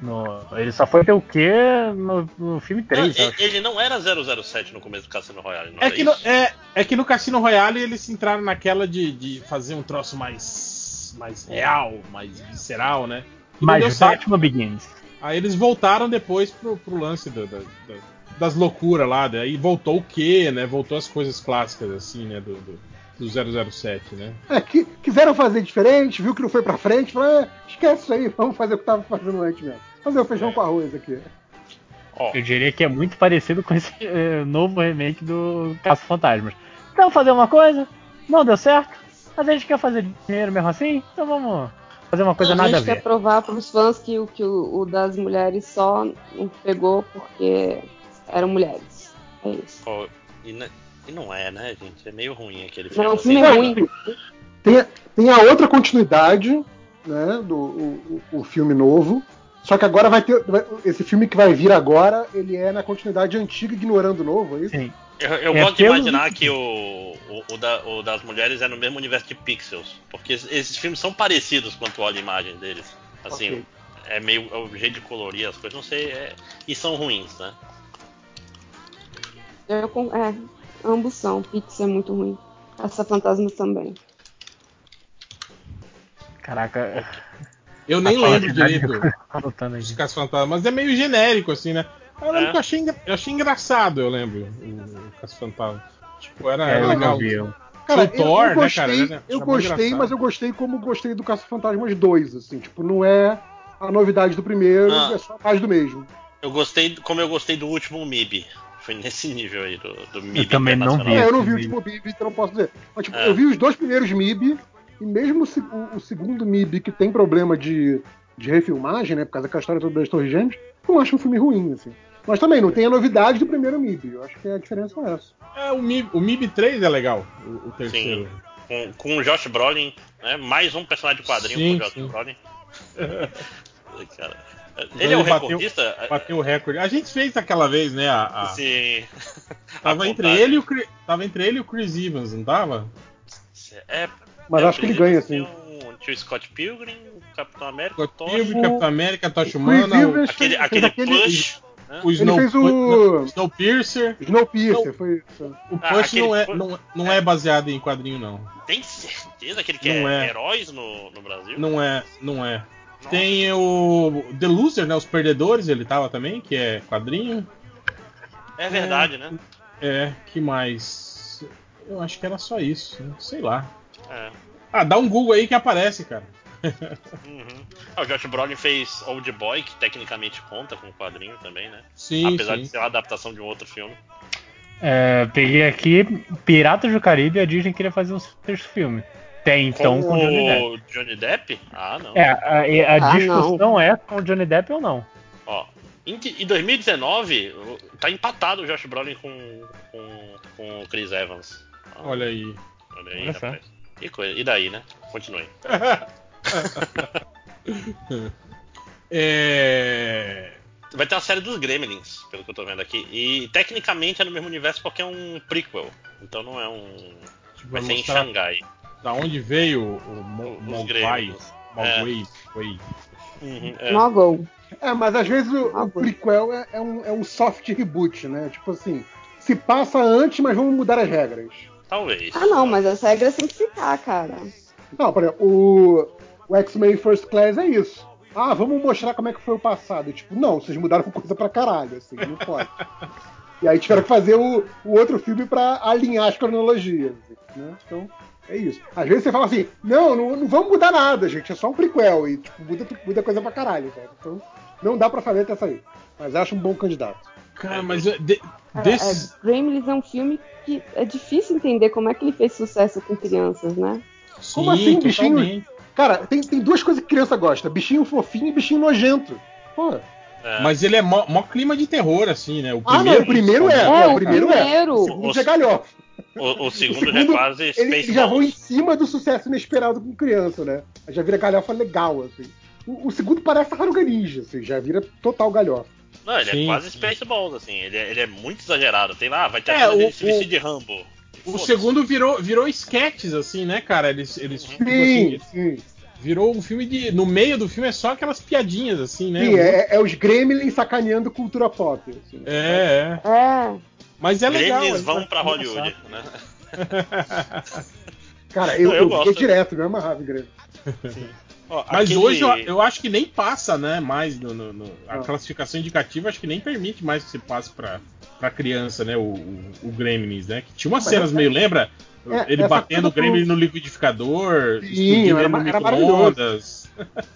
No, ele só foi ter o quê no, no filme Não, 3, eu ele, não era 007 no começo do Cassino Royale, não É que, no, é, é que no Cassino Royale eles entraram naquela de, de fazer um troço mais, mais real, mais visceral, né? E não deu Mas certo. Batman Begins. Aí eles voltaram depois pro, pro lance do- da- da- das loucuras lá, daí voltou o quê, né? Voltou as coisas clássicas, assim, né? Do, do, do 007, né? É, que, quiseram fazer diferente, viu que não foi pra frente, falaram, é, esquece isso aí, vamos fazer o que tava fazendo antes mesmo. Fazer o feijão com arroz aqui. Ó, Eu diria que é muito parecido com esse [laughs] eh, novo remake do Caça Fantasmas. Então fazer uma coisa, não deu certo, mas a gente quer fazer dinheiro mesmo assim, então vamos fazer uma coisa a nada a gente quer ver. provar pros fãs que, o- que o, o das mulheres só não pegou porque eram mulheres. É isso. ó, e, ne- e não é, né, gente? É meio ruim aquele filme. Não, o assim, filme é né? ruim. Tem, a- tem a outra continuidade, né, do o, o- filme novo. Só que agora vai ter. vai- esse filme que vai vir agora, ele é na continuidade antiga, ignorando o novo, é isso? Sim. Eu, eu É gosto de imaginar que o, o, o da- o das mulheres é no mesmo universo de Pixels. Porque es- esses filmes são parecidos quando tu olha a imagem deles. Assim, Ok. é meio é o jeito de colorir as coisas, não sei. é- e são ruins, né? Eu, é, ambos são. Pix é muito ruim. Essa fantasmas também. Caraca, Eu nem a lembro qualidade direito [laughs] eu. Caça Fantasmas, mas é meio genérico, assim, né? Eu lembro É. que eu achei, eu achei engraçado, eu lembro, o, Caça Fantasma. Tipo, era, É, eu legal. eu- Cara, Thor, eu, eu né, gostei, cara? Era- eu gostei, engraçado. mas eu gostei como gostei do Caça Fantasmas 2, assim, tipo, não é a novidade do primeiro, Ah. é só mais do mesmo. Eu gostei, como eu gostei do último MIB. Foi nesse nível aí do, do MIB. também não vi. É, eu não vi o último MIB, então não posso dizer. Mas, tipo, É. eu vi os dois primeiros MIB, e mesmo o, se- o- o segundo MIB, que tem problema de, de refilmagem, né, por causa daquela história toda das Torres Gêmeas, eu não acho um filme ruim, assim. Mas também não tem a novidade do primeiro MIB, eu acho que a diferença é essa. É, o MIB, o MIB 3 é legal, o, o terceiro. Com, com o Josh Brolin, né? Mais um personagem de quadrinho Sim, com o Josh sim. Brolin. [laughs] Cara, ele é o Ele bateu- recordista? Bateu o recorde. A gente fez aquela vez, né? A, a- Sim. [laughs] tava, A entre ele e o, tava entre ele e o Chris Evans, não tava? É, Mas é, acho que ele o ganha, assim. um- Tinha o Scott Pilgrim, o Capitão América, Scott o Thor, Pilgrim, o- Capitão América, Tocha Humana. o- aquele, aquele aquele- Push. O Ele Snow, fez o- Snowpiercer. Snowpiercer, foi isso. O Ah, Punch aquele não, é, não, não é baseado em quadrinho, não. Tem certeza que ele quer é. heróis no, no Brasil? Não é, não é. Nossa. Tem o The Loser, né? Os Perdedores, ele tava também, que é quadrinho. É verdade, né? É, que mais? Eu acho que era só isso, né? sei lá. É. Ah, dá um Google aí que aparece, cara. Uhum. Ah, o Josh Brolin fez Old Boy, que tecnicamente conta com quadrinho também, né? Sim, Apesar sim. de ser uma adaptação de um outro filme. É, peguei aqui Piratas do Caribe e a Disney queria fazer um sexto filme. Tem então com, o Johnny Depp. Johnny Depp? Ah, não. É, a, a Ah, discussão é com o Johnny Depp ou não. Ó, em, em 2019, o- tá empatado o Josh Brolin com, com, com o Chris Evans. Ah, Olha aí. olha aí, olha rapaz. Que coisa. E daí, né? Continue. [laughs] é... Vai ter uma série dos Gremlins, pelo que eu tô vendo aqui. E tecnicamente é no mesmo universo porque é um prequel. Então não é um. tipo, Vai vai ser em mostrar Xangai. Da onde veio o Mo- Os Mogwai. Mogwai. Mogwai. Uhum, é. Mogul. É, mas às vezes o, o prequel é, é um, é um soft reboot, né? Tipo assim, se passa antes, mas vamos mudar as regras. Talvez. Ah, não, mas as regras têm que ficar, cara. Não, por exemplo, o, o X-Men First Class é isso. Ah, vamos mostrar como é que foi o passado. E, tipo, não, vocês mudaram coisa pra caralho, assim, não pode. [laughs] e aí tiveram que fazer o, o outro filme pra alinhar as cronologias, né? Então, é isso. Às vezes você fala assim, não, não, não vamos mudar nada, gente, é só um prequel. E, tipo, muda, muda coisa pra caralho, sabe? Então, não dá pra fazer até sair. Mas acho um bom candidato. Cara, mas é, de, Cara, desses. é, Gremlins é um filme que é difícil entender como é que ele fez sucesso com crianças, né? Como Sim, assim, bichinho? Cara, tem, tem duas coisas que criança gosta: bichinho fofinho e bichinho nojento. Pô. É. Mas ele é mó, mó clima de terror, assim, né? O Ah, não, o primeiro é. É, não, o o primeiro é. primeiro. O segundo é galhofa. O, o O segundo, já é segundo, quase ele- Space eles já vão em cima do sucesso inesperado com criança, né? Já vira galhofa legal, assim. O, o segundo parece Tartaruga Ninja, assim, já vira total galhofa. Não, ele Sim, é quase sim. Space Balls, assim. Ele é, ele é muito exagerado. Tem lá, vai ter É, a cena o- se vestir de Rambo. O segundo virou, virou sketches, assim, né, cara? Eles, eles tipo Sim, assim, sim. virou um filme de. No meio do filme é só aquelas piadinhas, assim, né? Sim, é, é os Gremlins sacaneando cultura pop. Assim. É, é. É. Mas é legal. Gremlins é vão pra. Hollywood, né? [laughs] Cara, eu, Não, eu eu, gosto. direto, me amarrava em Gremlins. Ó, Mas aquele- hoje eu, eu acho que nem passa, né? Mais no, no- no- a Não. classificação indicativa acho que nem permite mais que se passe pra, pra criança, né? O, o, o Gremlins, né? Que tinha umas Mas cenas é- meio, lembra? é, Ele batendo o Gremlin no liquidificador, Sim, era no micro-ondas.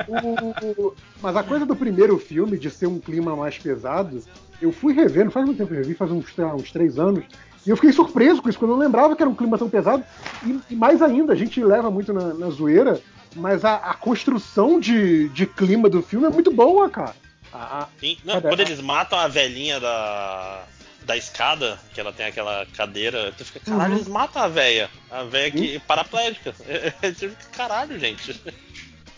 O- Mas a coisa do primeiro filme, de ser um clima mais pesado, eu fui revendo, faz muito tempo que eu revi, faz uns, lá, uns três anos, e eu fiquei surpreso com isso, porque eu não lembrava que era um clima tão pesado. E, e mais ainda, a gente leva muito na, na zoeira, mas a, a construção de, de clima do filme é muito boa, cara. A- a- Sim. Não, quando eles matam a velhinha da, da escada, que ela tem aquela cadeira, tu fica, caralho, Uhum. eles matam a velha. A velha que paraplégica. [laughs] Você fica, caralho, gente.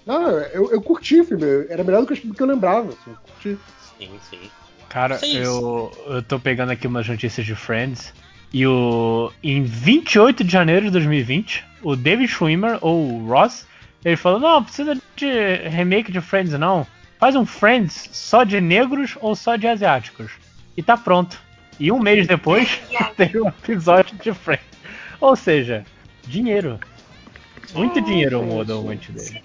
não, eu, eu curti o filme, era melhor do que eu, do que eu lembrava. Assim, eu curti. Sim, sim. Cara, Sim. eu, eu tô pegando aqui umas notícias de Friends. E o. Em 28 de janeiro de 2020, o David Schwimmer, ou o Ross, ele falou: Não, precisa de remake de Friends, não. Faz um Friends só de negros ou só de asiáticos. E tá pronto. E um mês depois, [laughs] [laughs] tem um episódio de Friends. Ou seja, dinheiro. Muito dinheiro muda o mente dele.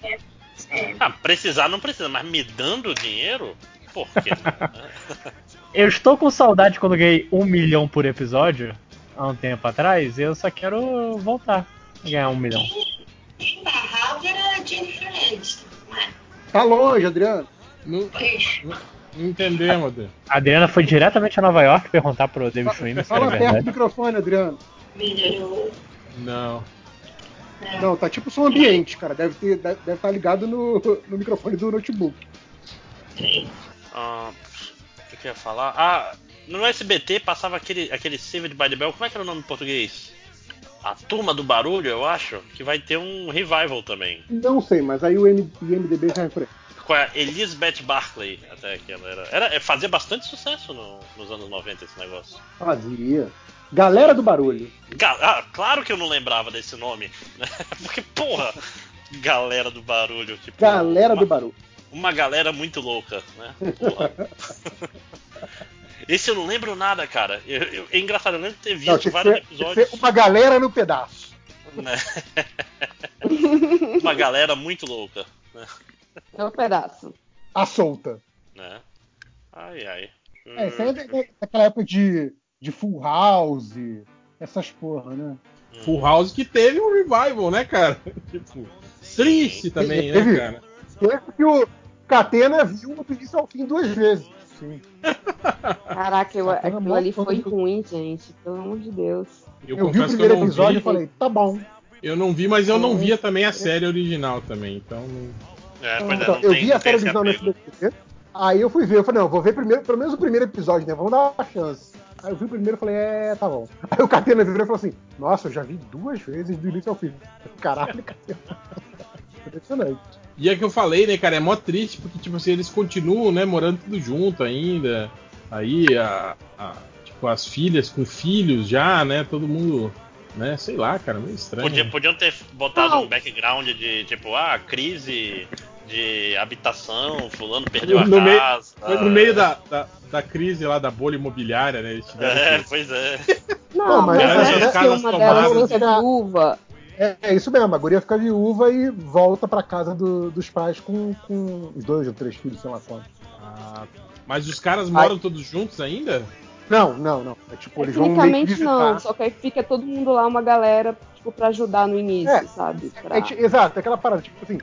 Ah, precisar não precisa, mas me dando dinheiro? Por que não? [laughs] Eu estou com saudade quando ganhei um milhão por episódio, há um tempo atrás, e eu só quero voltar a ganhar um milhão. Em Harvard era Jennifer Aniston, não? Tá longe, Adriano. Não, Pois. não entendemos, Adê. A Adriana foi diretamente a Nova York perguntar pro David Schwimmer se era Fala perto do verdade. microfone, Adriano. Melhorou. Não. Não, tá tipo som ambiente, cara. Deve estar deve, deve tá ligado no, no microfone do notebook. Ah, o que, eu ia falar? Ah, no SBT passava aquele, aquele Saved by the Bell, como é que era o nome em português? A Turma do Barulho, eu acho, que vai ter um revival também. Não sei, mas aí o IMDB já é aí. Com a Elizabeth Barclay, até que ela era. era fazia bastante sucesso no- nos anos 90 esse negócio. Fazia. Galera do barulho. Ga- ah, claro que eu não lembrava desse nome. [laughs] Porque, porra, galera do barulho. Tipo, Galera uma, do barulho. Uma galera muito louca, né? Porra. Esse eu não lembro nada, cara. Eu, eu- é engraçado, eu lembro de ter Não, visto que vários ser- tinha que episódios. ser uma galera no pedaço. né? uma galera muito louca. É um pedaço. A solta. Né? Ai, ai. É, isso aí é da- daquela época de, de Full House, essas porra, né? Full House que teve um revival, né, cara? [laughs] Tipo, triste também, né, Teve. cara? Teve que o Catena viu do início ao fim duas vezes. Sim. Caraca, eu, aquilo ali foi ruim, gente. Pelo amor de Deus. Eu, Eu vi o primeiro episódio vi, e falei, tá bom. Eu não vi, mas eu não via também a série original também, então. É, é, Então, não eu tem- vi a série original no apego. SBT, aí eu fui ver, eu falei, não, vou ver primeiro, pelo menos o primeiro episódio, né? Vamos dar uma chance. Aí eu vi o primeiro e falei, é, tá bom. [laughs] Aí o Catena virou e falou assim, nossa, eu já vi duas vezes do início ao fim. [laughs] Caralho, Catena. [laughs] Impressionante. E é que eu falei, né, cara, é mó triste porque, tipo assim, eles continuam, né, morando tudo junto ainda. Aí, a, a- tipo, as filhas com filhos já, né, todo mundo, né, sei lá, cara, meio estranho. Podia- podiam ter botado Não. um background de tipo, ah, crise de habitação, fulano perdeu a No meio- casa. Foi no meio da, da, da crise lá da bolha imobiliária, né, eles tiveram É, que- pois é. Não, mas mas, essas parece que casas uma delas viúva. É, é isso mesmo, a guria fica viúva e volta pra casa do- dos pais com, com os dois ou três filhos, sei lá quantos. Ah, mas os caras moram todos juntos ainda? Não, não, não. É tipo, eles vão meio que não, só que aí fica todo mundo lá, uma galera, tipo, pra ajudar no início, É, sabe? Pra... É, exato, é aquela parada, tipo assim,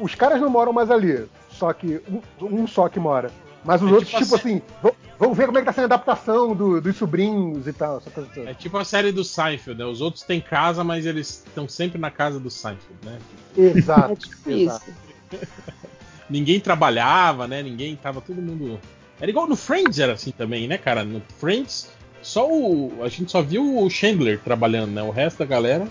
os caras não moram mais ali, só que um, um só que mora. Mas os É outros, tipo tipo assim, vão, vão ver como é que tá sendo a adaptação do- dos sobrinhos e tal, essa coisa toda. É tipo a série do Seinfeld, né? Os outros têm casa, mas eles estão sempre na casa do Seinfeld, né? Exato. [laughs] É tipo exato. Ninguém trabalhava, né? Ninguém tava todo mundo. Era igual no Friends, era assim também, né, cara? No Friends, só o. A gente só viu o Chandler trabalhando, né? O resto da galera.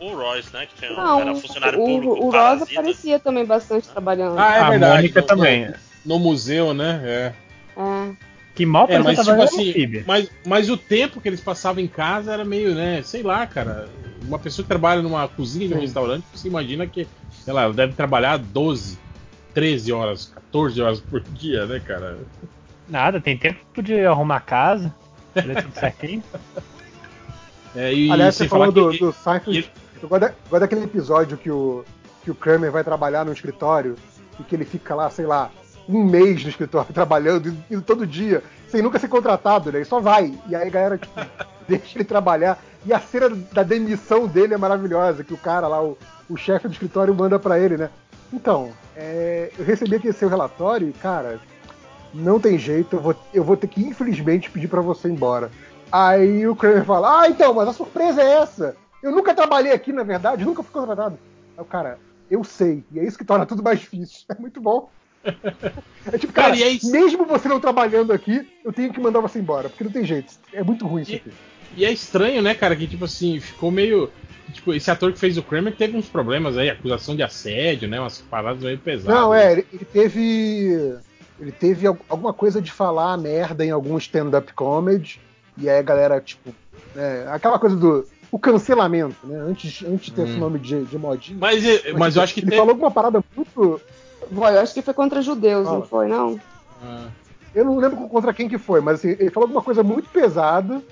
O, o Royce, né? Que tinha, Não, era funcionário o, público. o Rosa parasita. aparecia também bastante trabalhando. Ah, é a verdade. Mônica no- também. No, no museu, né? É. É. Que mal É, mas tipo trabalhar no assim, mas, mas o tempo que eles passavam em casa era meio, né, sei lá, cara. Uma pessoa que trabalha numa cozinha de um Sim. restaurante, você imagina que, sei lá, ela deve trabalhar 12, 13 horas, 14 horas por dia, né, cara? Nada, tem tempo de arrumar a casa, fazer tudo certinho. [laughs] É, e Aliás, você falou do, que- do Seinfeld. Eu gosto daquele episódio que o, que o Kramer vai trabalhar no escritório e que ele fica lá, sei lá, um mês no escritório [laughs] trabalhando, indo- todo dia, sem nunca ser contratado, né? E só vai. E aí a galera, tipo, [laughs] deixa ele trabalhar. E a cena da demissão dele é maravilhosa, que o cara lá, o, o chefe do escritório, manda pra ele, né? Então, é, eu recebi aqui seu relatório e, cara, não tem jeito, eu vou, eu vou ter que, infelizmente, pedir pra você ir embora. Aí o Kramer fala, ah, então, mas a surpresa é essa. Eu nunca trabalhei aqui, na verdade, nunca fui contratado. Aí o cara, eu sei, e é isso que torna tudo mais difícil. [laughs] É muito bom. É tipo, cara, Cara, e é mesmo você não trabalhando aqui, eu tenho que mandar você embora, porque não tem jeito. É muito ruim isso E- aqui. E é estranho, né, cara, que tipo assim, ficou meio. Tipo, esse ator que fez o Kramer teve uns problemas aí, acusação de assédio, né? Umas paradas meio pesadas. Não, é, ele, ele teve. Ele teve al- alguma coisa de falar merda em algum stand-up comedy, e aí a galera, tipo, né, aquela coisa do. O cancelamento, né? Antes, antes de ter Hum. esse nome de, de modinha. Mas, é- mas eu acho que ele teve. falou alguma parada muito. Foi, eu acho que foi contra judeus, não Fala. foi, não? Ah, Eu não lembro contra quem que foi, mas assim, ele falou alguma coisa muito pesada,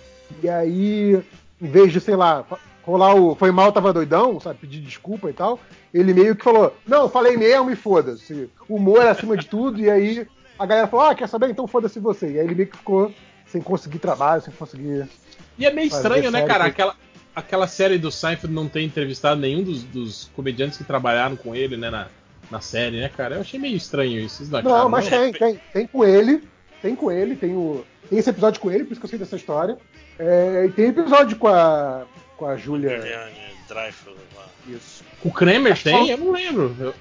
e aí, em vez de, sei lá, rolar o foi mal, tava doidão, sabe, pedir desculpa e tal, ele meio que falou, não, falei mesmo e foda-se. Humor acima de tudo, e aí a galera falou, ah, quer saber? Então foda-se você. E aí ele meio que ficou sem conseguir trabalho, sem conseguir. E é meio estranho, né, cara? com- Aquela, aquela série do Seinfeld não ter entrevistado nenhum dos, dos comediantes que trabalharam com ele, né, na, na série, né, cara? Eu achei meio estranho isso. Vocês não Não, acharam, mas tem, tem, tem com ele, tem com ele, tem o. Tem esse episódio com ele, por isso que eu sei dessa história. É, e tem episódio com a. com a Dreyfus lá. Isso. O Kramer tem? só- Eu não lembro. Eu-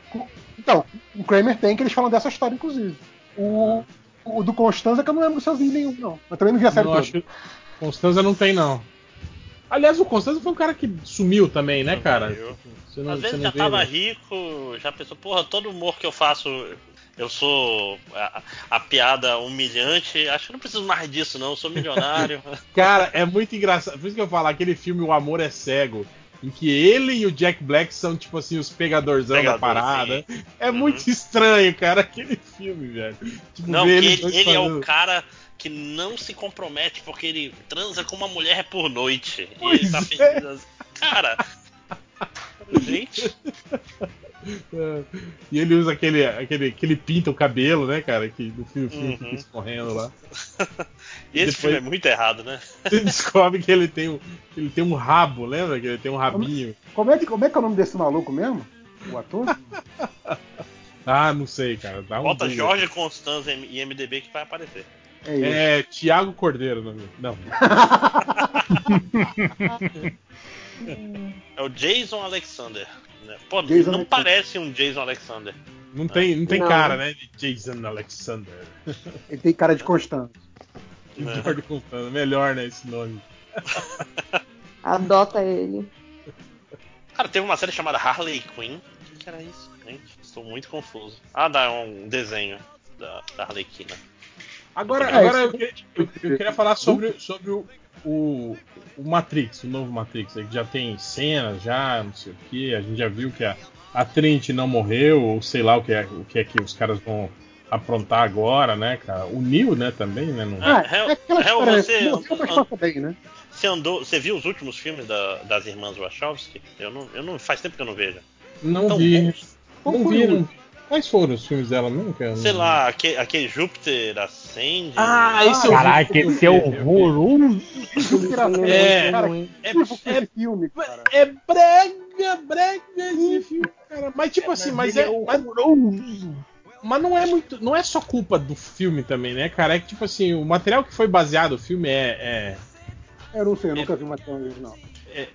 Então, o Kramer tem que eles falam dessa história, inclusive. O, o do Constanza que eu não lembro se eu vi nenhum, não. Eu também não vi a série não toda. acho. Constanza não tem, não. Aliás, o Constanza foi um cara que sumiu também, né, cara? Não, Às você vezes não já vê, tava né? rico, já pensou, porra, todo humor que eu faço, eu sou a, a piada humilhante, acho que não preciso mais disso, não, eu sou milionário. [laughs] Cara, é muito engraçado. Por isso que eu falo, aquele filme O Amor é Cego, em que ele e o Jack Black são, tipo assim, os pegadorzão Pegador, da parada. É Uhum. muito estranho, cara, aquele filme, velho. Tipo, não, ele, dois ele é o cara que não se compromete porque ele transa com uma mulher por noite. e Pois ele tá é. feliz. assim. Cara. Gente, É. E ele usa aquele, aquele que ele pinta o cabelo, né, cara? Que no filme, filme fica Uhum. escorrendo lá. [laughs] esse Depois- filme é muito errado, né? [laughs] Você descobre que ele tem um, ele tem um rabo, lembra? Que ele tem um rabinho. Como é, que, como é que é o nome desse maluco mesmo? O ator? [laughs] Ah, não sei, cara. Dá um Bota. Jorge Constanza e MDB que vai aparecer. É ele. É Tiago Cordeiro, não. Não. [laughs] É o Jason Alexander. né? Pô, Jason não Alexander. parece um Jason Alexander. Não tem, não tem Não. cara, né? De Jason Alexander. Ele tem cara de Constância. Né? Jorge Contando. Melhor, né? Esse nome. [laughs] Adota ele. Cara, teve uma série chamada Harley Quinn. O que, que era isso? Gente, estou muito confuso. Ah, dá é um desenho da, da Harley Quinn. Agora, É, agora eu, que- eu- eu queria falar sobre, sobre o, o, o Matrix, o novo Matrix, que já tem cenas, já, não sei o que. A gente já viu que a, a Trinity não morreu, ou sei lá o que, é, o que é que os caras vão aprontar agora, né, cara? O Neo, né, também, né? Não... Ah, Hel- é aquela Hel, você- Morreu, mas passa bem, né? Você andou. Você viu os últimos filmes da- das irmãs Wachowski? Eu não, eu não. Faz tempo que eu não vejo. Não Tão vi. bons. Não vi, não. Quais foram os filmes dela mesmo, cara? Sei lá, aquele, aquele Júpiter ascende. Ah, esse eu vi. Caraca, esse é horroroso. Inspiração, É, cara, ruim. É, que esse é, filme, cara. é brega, brega esse filme, cara. Mas tipo assim, mas é. Mas, mas não é muito. Não é só culpa do filme também, né, cara? É que, tipo assim, o material que foi baseado no filme é. Eu não sei, eu nunca vi uma tão original. É,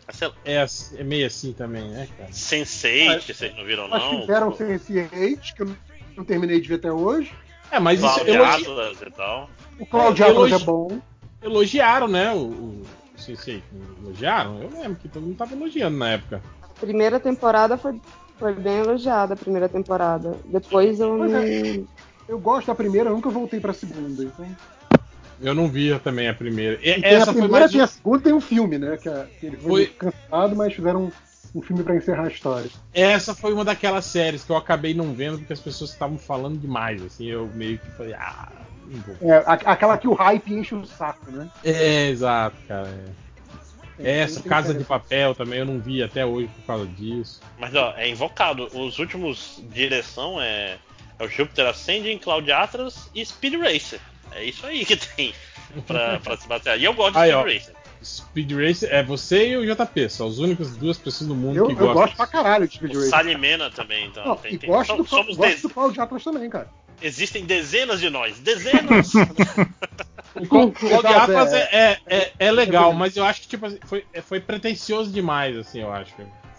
é, é, meio assim também, né, cara? Sense8, vocês não viram não? fizeram Sense8, que eu não terminei de ver até hoje. É, mas isso Cloud elogi, Atlas e tal. O Cloud É, Atlas elogi- é bom. elogiaram, né? O, o, o Sensei. Elogiaram? Eu lembro que todo mundo tava elogiando na época. A primeira temporada foi, foi bem elogiada, a primeira temporada. Depois eu Mas é- Eu gosto da primeira, eu nunca voltei pra segunda. Então... Eu não vi também a primeira. E- E tem essa a foi primeira, mais. tem um- a segunda, tem um filme, né? Que, é- que ele foi, Foi- cansado, mas fizeram um, um filme pra encerrar a história. Essa foi uma daquelas séries que eu acabei não vendo porque as pessoas estavam falando demais, assim, eu meio que falei, ah, não vou. É, a- aquela que o hype enche o saco, né? É, exato, cara. é. Essa, Casa de Papel também eu não vi até hoje por causa disso. Mas ó, é invocado. Os últimos direção é, é o Júpiter Ascending, Cloud Atlas e Speed Racer. É isso aí que tem [laughs] pra, pra se bater. E eu gosto de Aí, Speed ó. Racer. Speed Racer é você e o JP, são as únicas duas pessoas do mundo Eu, que eu gostam. gosto pra caralho de Speed Racer. Salimena também, então. Não, tem- e tem- gosto, do, somos gosto dez- do Cloud Atlas também, cara. Existem dezenas de nós. Dezenas! [laughs] O Exato, Atlas é. é, é, é, é legal, É mas eu acho que tipo, assim, foi, foi pretencioso demais, assim, eu acho.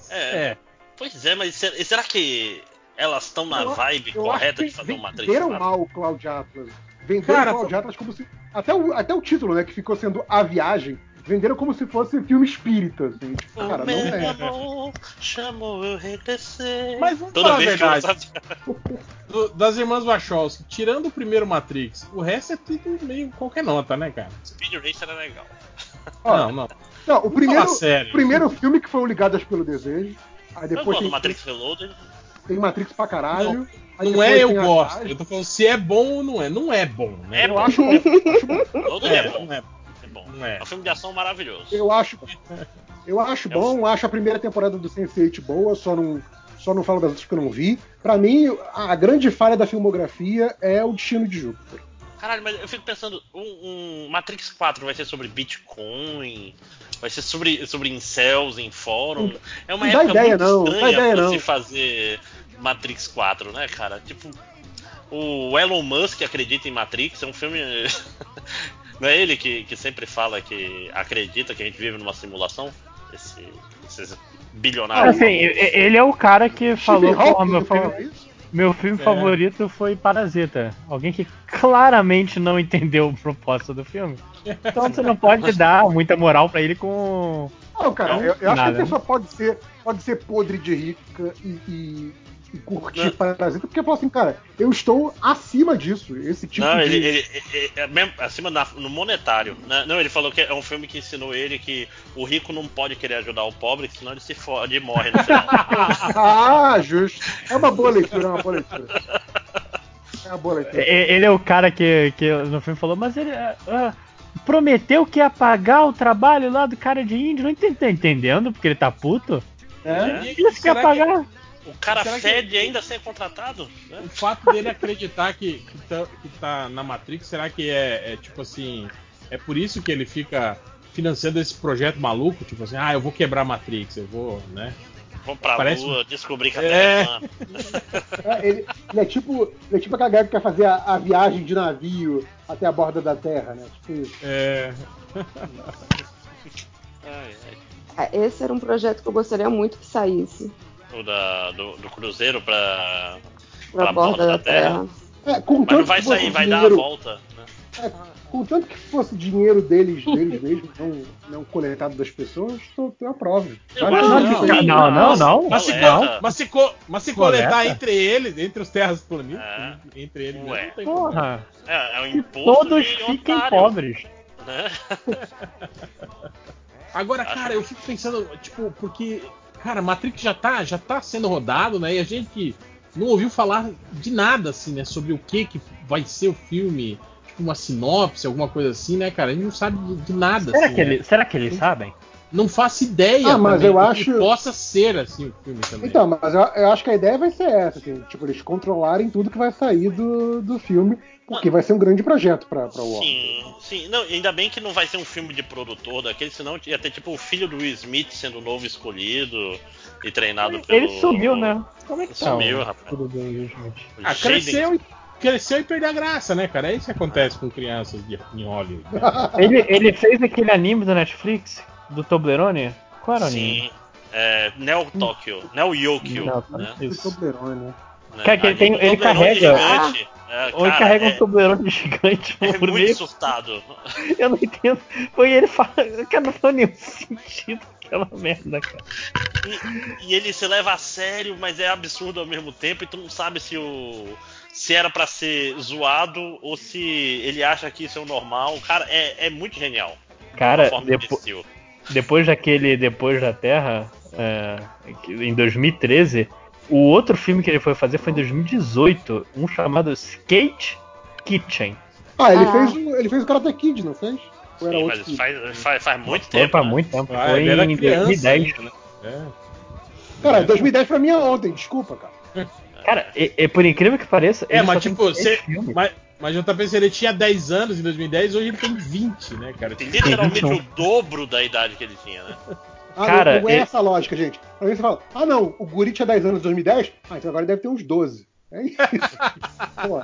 é, É. Pois é, mas ser- será que elas estão na Eu- vibe Eu acho correta que de fazer um Matrix? venderam 4? mal o Cloud Atlas. Venderam Cara, Cloud Atlas como se. Até o, até o título, né? Que ficou sendo A Viagem. Venderam como se fosse filme espírita, assim. Tipo, O cara, não meu é. amor chamou eu. Mas vamos Toda falar a vez que eu verdade. Do- das irmãs Wachowski, tirando o primeiro Matrix, o resto é tudo meio qualquer nota, né, cara? Speed Racer é legal. Ó, não, não. Não, o primeiro, sério. o primeiro filme que foi o Ligadas pelo Desejo. Aí Eu depois gosto tem Matrix Reloaded. tem Matrix pra caralho. aí Não é eu gosto. Eu tô falando se é bom ou não é. Não é bom, né? É Eu bom. acho bom. Reloaded [laughs] é, É, bom. não é. É bom. Não é. É um filme de ação maravilhoso. Eu acho, eu acho bom, acho a primeira temporada do Sense8 boa, só não, só não falo das outras que eu não vi. Pra mim, a grande falha da filmografia é o Destino de Júpiter. Caralho, mas eu fico pensando, um, um Matrix 4 vai ser sobre Bitcoin, vai ser sobre, sobre incels em fórum. É uma Não época ideia, muito não, não dá estranha ideia, pra não. se fazer Matrix 4, né, cara? Tipo, o Elon Musk acredita em Matrix, é um filme. [laughs] Não é ele que, que sempre fala que acredita que a gente vive numa simulação? Esse, esses bilionários. Assim, ele é o cara que falou, porra, meu filme, isso? meu filme É. favorito foi Parasita. Alguém que claramente não entendeu o propósito do filme. Então você não pode dar muita moral pra ele com. Não, cara, Não, eu, eu acho que a pessoa pode ser, pode ser podre de rica e, e- e curtir Parasita, porque fala assim, cara, eu estou acima disso. Esse tipo Não, de. ele, ele- ele- é mesmo acima da- no monetário. né? Não, ele falou que é um filme que ensinou ele que o rico não pode querer ajudar o pobre, senão ele se fode e morre no final. [laughs] Ah, justo. É uma boa leitura, é uma boa leitura. É a bola aqui. E- Ele é o cara que, que no filme falou, mas ele ah, ah, prometeu que ia pagar o trabalho lá do cara de índio. Não ente- tá entendendo porque ele tá puto. É? E- Ele quer será que- pagar. O cara Será que- fede ainda sem contratado? né? O fato dele acreditar que, que, tá, que tá na Matrix, será que é, é, tipo assim. É por isso que ele fica financiando esse projeto maluco? Tipo assim, ah, eu vou quebrar a Matrix, eu vou, né? Vamos pra Parece- lua, descobrir que a É. Terra é. É, ele, ele é tipo, ele é tipo aquela galera que quer fazer a, a viagem de navio até a borda da Terra, né? Tipo isso. É. Ai, ai. Ah, Esse era um projeto que eu gostaria muito que saísse O da, do, do cruzeiro pra. pra Pra borda da Terra. É, com Mas tanto não vai que fosse sair, vai dar a dinheiro, volta. Né? é, com tanto que fosse dinheiro deles, deles mesmo, não, não coletado das pessoas, tô, eu aprovo. Eu sim. aí. Não, não, não. Mas se, mas se, co- mas se Coleta? coletar entre eles, entre os terraplanistas, É. entre eles, Ué. não tem. Porra, É, é um imposto. todos de fiquem otário, pobres. Né? [laughs] Agora, cara, eu fico pensando, tipo, porque, cara, Matrix já tá, já tá sendo rodado, né? E a gente não ouviu falar de nada, assim, né? Sobre o que que vai ser o filme, tipo, uma sinopse, alguma coisa assim, né, cara? A gente não sabe de, de nada, Será assim, que, né? ele, será que eles sabem? Não faço ideia Ah, mas também eu acho- que possa ser, assim, o filme também. Então, mas eu, eu acho que a ideia vai ser essa, assim, tipo, eles controlarem tudo que vai sair do, do filme, porque vai ser um grande projeto pra, pra Warner. Sim, sim. Não, ainda bem que não vai ser um filme de produtor daquele, senão ia ter tipo o filho do Will Smith sendo o novo escolhido e treinado pelo. Ele sumiu, né? Como é que tá? Sumiu, rapaz. filho do Will Smith? Ah, cresceu e, cresceu e perdeu a graça, né, cara? É isso que acontece com crianças de, em Hollywood. né? Ele, ele fez aquele anime do Netflix, do Toblerone? Qual era o anime? Sim. É, Neo Tokyo, Neo Yokyo. Não, tá. né? Isso. Toblerone, né? Cara, que ele tem- ele Toblerone carrega- gigante, é, Ou ele cara, carrega é, um Toblerone gigante [laughs] é por muito meio. surtado. [laughs] Eu não entendo. Foi ele fala. [laughs] Cara, não faz nenhum sentido aquela merda, cara. E, e ele se leva a sério, mas é absurdo ao mesmo tempo, e tu não sabe se o. Se era pra ser zoado ou se ele acha que isso é o normal. Cara, é, é muito genial. Cara, forma depo- imbecil. Depois daquele Depois da Terra, é, em 2013, o outro filme que ele foi fazer foi em 2018, um chamado Skate Kitchen. Ah, ele, Ah. fez, o- ele fez o Karate Kid, não fez? Ou era Sim, outro mas faz, faz, faz muito Foi tempo. pra né? muito tempo, Ah, foi em criança 2010. ainda, né? É. Cara, 2010 pra mim é ontem, desculpa, cara. Cara, e, e por incrível que pareça, É, mas tipo, você. Mas, mas JP, se ele tinha 10 anos em 2010, hoje ele tem 20, né, cara? Tem literalmente Tem o dobro da idade que ele tinha, né? Ah, Cara, não, não é ele- essa a lógica, gente. Aí você fala, ah não, o Guri tinha 10 anos em 2010, ah, então agora ele deve ter uns 12. É isso. [laughs] Pô,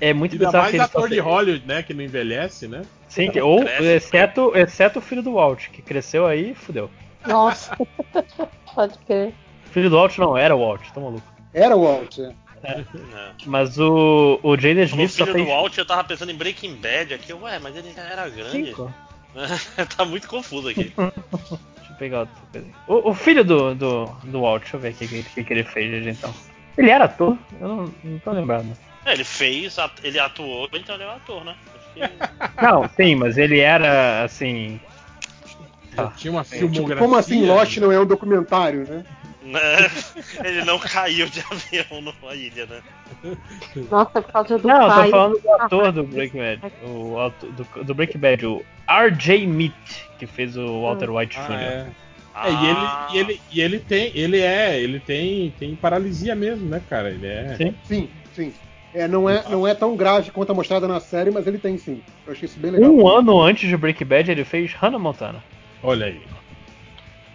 É muito Ainda bizarro mais que ator de Hollywood, né? Que não envelhece, né? Sim, que- ou Cresce. exceto, exceto o filho do Walt, que cresceu aí e fudeu. Nossa. [laughs] Pode crer. Filho do Walt não, era o Walt, tá maluco. era o Walt, né? É. Mas o, o Jaden Smith só filho fez do Walt, eu tava pensando em Breaking Bad aqui. Ué, mas ele já era grande. cinco. [laughs] tá muito confuso aqui. [laughs] Deixa eu pegar outra coisa. O, o filho do, do, do Walt, deixa eu ver o que, que, que ele fez desde então. Ele era ator? Eu não, não tô lembrado. É, ele fez, ele atuou, então ele é um ator, né? Acho que- [laughs] Não, sim, mas ele era assim. Ah. tinha uma Tipo, filmografia. como assim Lost não é um documentário, né? Né? [laughs] ele não caiu de [laughs] avião numa ilha, né? Nossa, por causa do Não, eu pai. tô falando do ator do Breaking Bad. O do, do Breaking Bad, o R.J. Meat, que fez o Walter White Ah, Jr. é. Ah, É, e ele, e ele, e ele tem, ele é, ele tem, tem paralisia mesmo, né, cara? Ele é. Sim. Sim, sim. É, não, é, não é tão grave quanto é mostrado na série, mas ele tem sim. Eu achei isso bem legal. Um ano antes de Breaking Bad, ele fez Hannah Montana. Olha aí.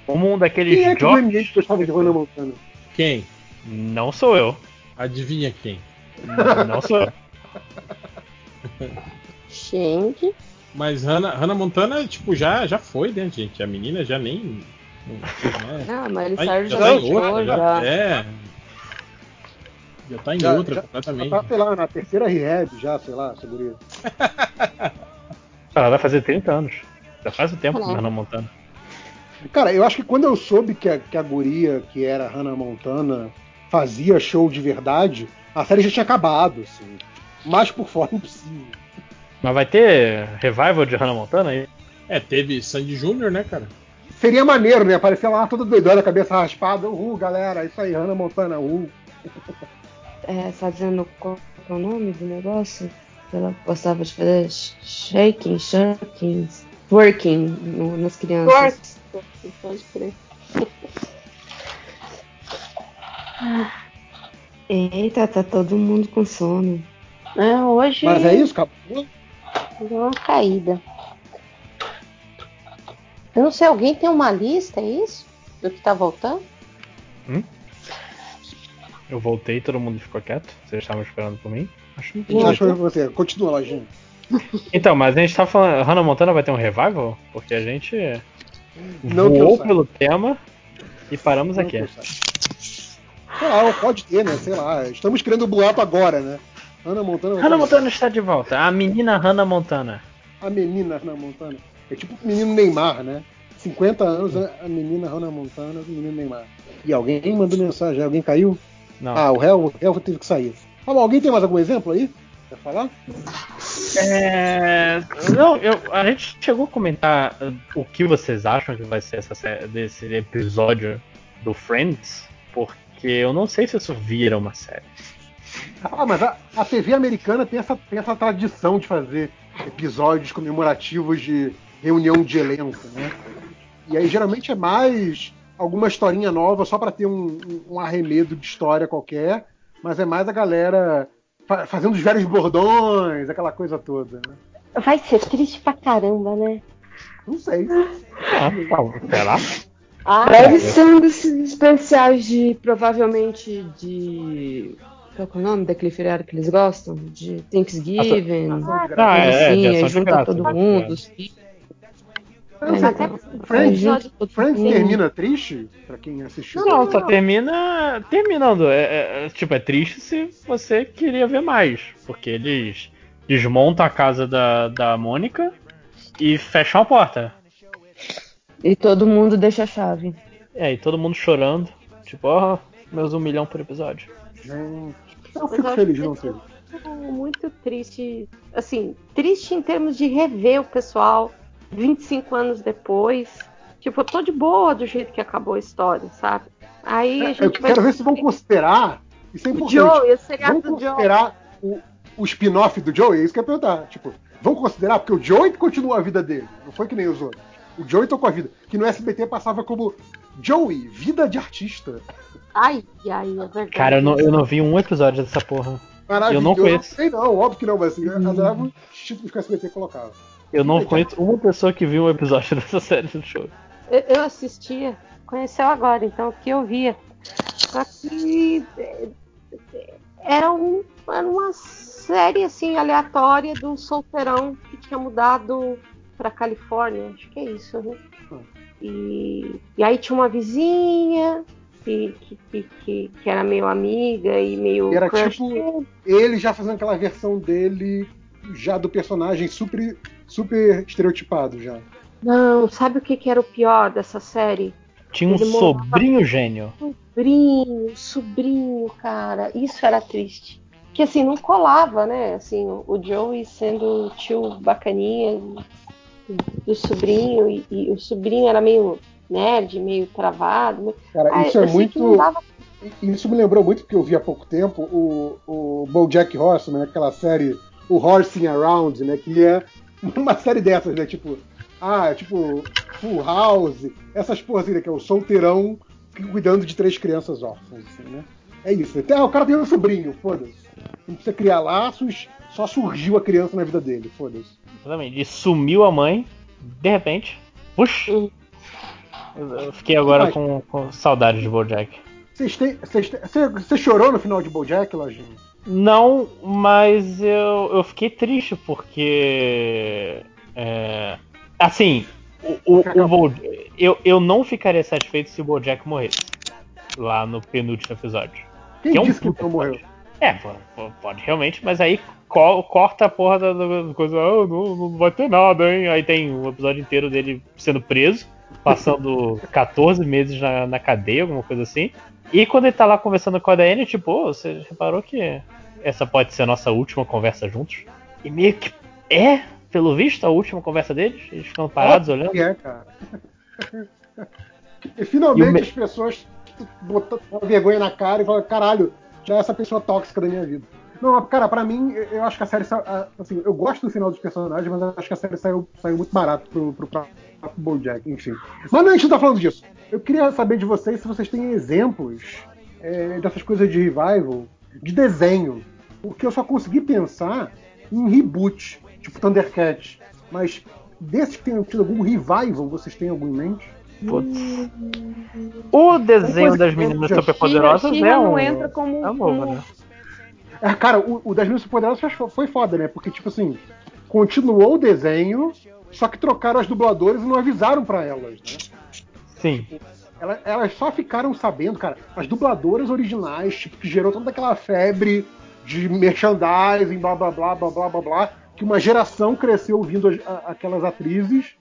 Um daqueles Quem é que o jogos. gostava de Hannah Montana? Quem? Não sou eu. Adivinha quem? Não sou eu. Gente. Mas Hannah, Hannah Montana, tipo, já, já foi, né, gente? A menina já nem. Ah, mas ele Ai, saiu já já tá outra, já. já. É. Já tá em Já- outra já- completamente. Já tá, sei lá, na terceira rehab já, sei lá, seguria. Ela vai fazer 30 anos. Já faz o tempo É. que Hannah Montana. Cara, eu acho que quando eu soube que a, que a guria, que era Hannah Montana, fazia show de verdade, a série já tinha acabado, assim. Mais por fora impossível. Mas vai ter revival de Hannah Montana aí? É, teve Sandy Júnior, né, cara? Seria maneiro, né? Aparecer lá toda doidona, cabeça raspada. Uhul, galera, isso aí, Hannah Montana, uhul. É, fazendo que é o nome do negócio? Que ela gostava de fazer shaking, shaking, twerking no- nas crianças. Pode crer. [laughs] Eita, tá todo mundo com sono. É, hoje Mas é isso, acabou? deu uma caída. Eu não sei, alguém tem uma lista, é isso? Do que tá voltando? Eu voltei, todo mundo ficou quieto. Vocês estavam esperando por mim? Acho que O que você? Continua, Lojinha. Então, mas a gente tá falando. Hannah Montana vai ter um revival? Porque a gente Não voou pelo tema e paramos Não aqui. pode ter, né? Sei lá. Estamos criando o boato agora, né? Ana Montana. Hannah Montana está de volta. A menina Hannah Montana. A menina Hannah Montana. É tipo o menino Neymar, né? 50 anos, a a menina Hannah Montana, o menino Neymar. E alguém mandou mensagem, alguém caiu? Não. Ah, o réu, o réu teve que sair. Ah, alguém tem mais algum exemplo aí? Quer falar? É, Não, eu, a gente chegou a comentar o que vocês acham que vai ser essa, sé- desse episódio do Friends, porque eu não sei se vocês viram uma série. Ah, mas a, a TV americana tem essa, tem essa tradição de fazer episódios comemorativos de reunião de elenco, né? E aí geralmente é mais alguma historinha nova só pra ter um, um- um arremedo de história qualquer, mas é mais a galera fazendo os velhos bordões, aquela coisa toda, né? Vai ser triste pra caramba, né? Não sei. Ah, tá, sei lá. Ah, Deve ser um desses especiais de, provavelmente, de... Qual é o nome daquele feriado que eles gostam? De Thanksgiving. Ah, é, é, assim, de aí ação de junta graça, todo né? mundo. os filhos. Não sei, até Friends, todo Friends termina triste, pra quem assistiu. Não, só termina terminando. É, é- é, tipo, é triste se você queria ver mais, porque eles desmontam a casa da, da Mônica e fecham a porta. E todo mundo deixa a chave. É, e todo mundo chorando. Tipo, ó, meus um milhão por episódio. Gente, eu fico eu feliz não ser. muito triste. Assim, triste em termos de rever o pessoal 25 anos depois. Tipo, eu tô de boa do jeito que acabou a história, sabe? Aí a É, Eu gente vai. quero ver se vão considerar. Isso é O importante. Joe, o seriado Vamos do Joe. considerar o, o spin-off do Joey? É isso que eu ia perguntar. Tipo, vão considerar? Porque o Joey continua a vida dele. Não foi que nem os outros. O Joey tocou a vida. Que no SBT passava como Joey, vida de artista. Ai, ai, é verdade. Cara, eu não, eu não vi um episódio dessa porra. Maravilhoso. Eu não conheço. sei não, óbvio que não, mas assim, eu adorava os títulos que o SBT colocava. Eu não conheço uma pessoa que viu um episódio [laughs] dessa série do show. Eu, eu assistia, conheceu agora, então, o que eu via. Só que é, era, um, era uma série assim aleatória de um solteirão que tinha mudado pra Califórnia, acho que é isso, né? Hum. E, e aí tinha uma vizinha que, que, que, que, que era meio amiga e meio. E era crush tipo- dele. Ele já fazendo aquela versão dele, já do personagem super, super estereotipado já. Não, sabe o que, que era o pior dessa série? Tinha um Ele morava- sobrinho gênio. sobrinho, sobrinho, cara, isso era triste. Que assim, não colava, né? Assim, o Joey sendo o tio bacaninha do sobrinho, e, e o sobrinho era meio nerd, meio travado. né? Cara, isso eu é que não muito. dava- Isso me lembrou muito porque eu vi há pouco tempo o, o BoJack Horseman, aquela série, o Horsing Around, né? Que é [laughs] uma série dessas, né? Tipo, ah, tipo, Full House, essas porras assim, né? Que é o solteirão cuidando de três crianças órfãs, assim, né? É isso. Até, ah, o cara tem um sobrinho, foda-se. Não precisa criar laços, só surgiu a criança na vida dele, foda-se. Exatamente. E sumiu a mãe, de repente. Puxa! Hum. Eu fiquei agora Mas- com, com saudade de Bojack. Vocês têm, vocês têm- você, você chorou no final de BoJack, Lojinha? Não, mas eu, eu fiquei triste porque. é, assim, o, o, o Bo- eu, eu não ficaria satisfeito se o Bojack morresse. Lá no penúltimo episódio. Quem Que é um disse que não morreu? É, po- po- pode realmente, mas aí co- corta a porra da, da coisa. "Ah, não, não vai ter nada, hein? Aí tem um episódio inteiro dele sendo preso, passando [laughs] 14 meses na, na cadeia, alguma coisa assim. E quando ele tá lá conversando com a Daiane, tipo, "Ô, você reparou que essa pode ser a nossa última conversa juntos? E meio que é, pelo visto, a última conversa deles. Eles ficam parados olhando. Que é, cara. E finalmente E me- as pessoas botam vergonha na cara e falam, caralho, já é essa pessoa tóxica da minha vida. Não, cara, pra mim, eu acho que a série. Assim, eu gosto do final dos personagens, mas eu acho que a série saiu, saiu muito barato pro, pro, próprio Bojack, enfim. Mas não, a gente não tá falando disso. Eu queria saber de vocês se vocês têm exemplos é, dessas coisas de revival, de desenho. Porque eu só consegui pensar em reboot, tipo Thundercats. Mas desses que tenham tido algum revival, vocês têm algum em mente? Putz. O desenho das meninas superpoderosas She-Ra é um. não entra como- é novo, né? É, cara, o, o das Meninas Superpoderosas foi- foi foda, né? Porque, tipo assim, continuou o desenho, só que trocaram as dubladoras e não avisaram pra elas, né? Sim. Ela- Elas só ficaram sabendo, cara, as dubladoras originais, tipo, que gerou toda aquela febre de merchandising, blá blá blá blá blá blá blá, que uma geração cresceu ouvindo as- a- aquelas atrizes,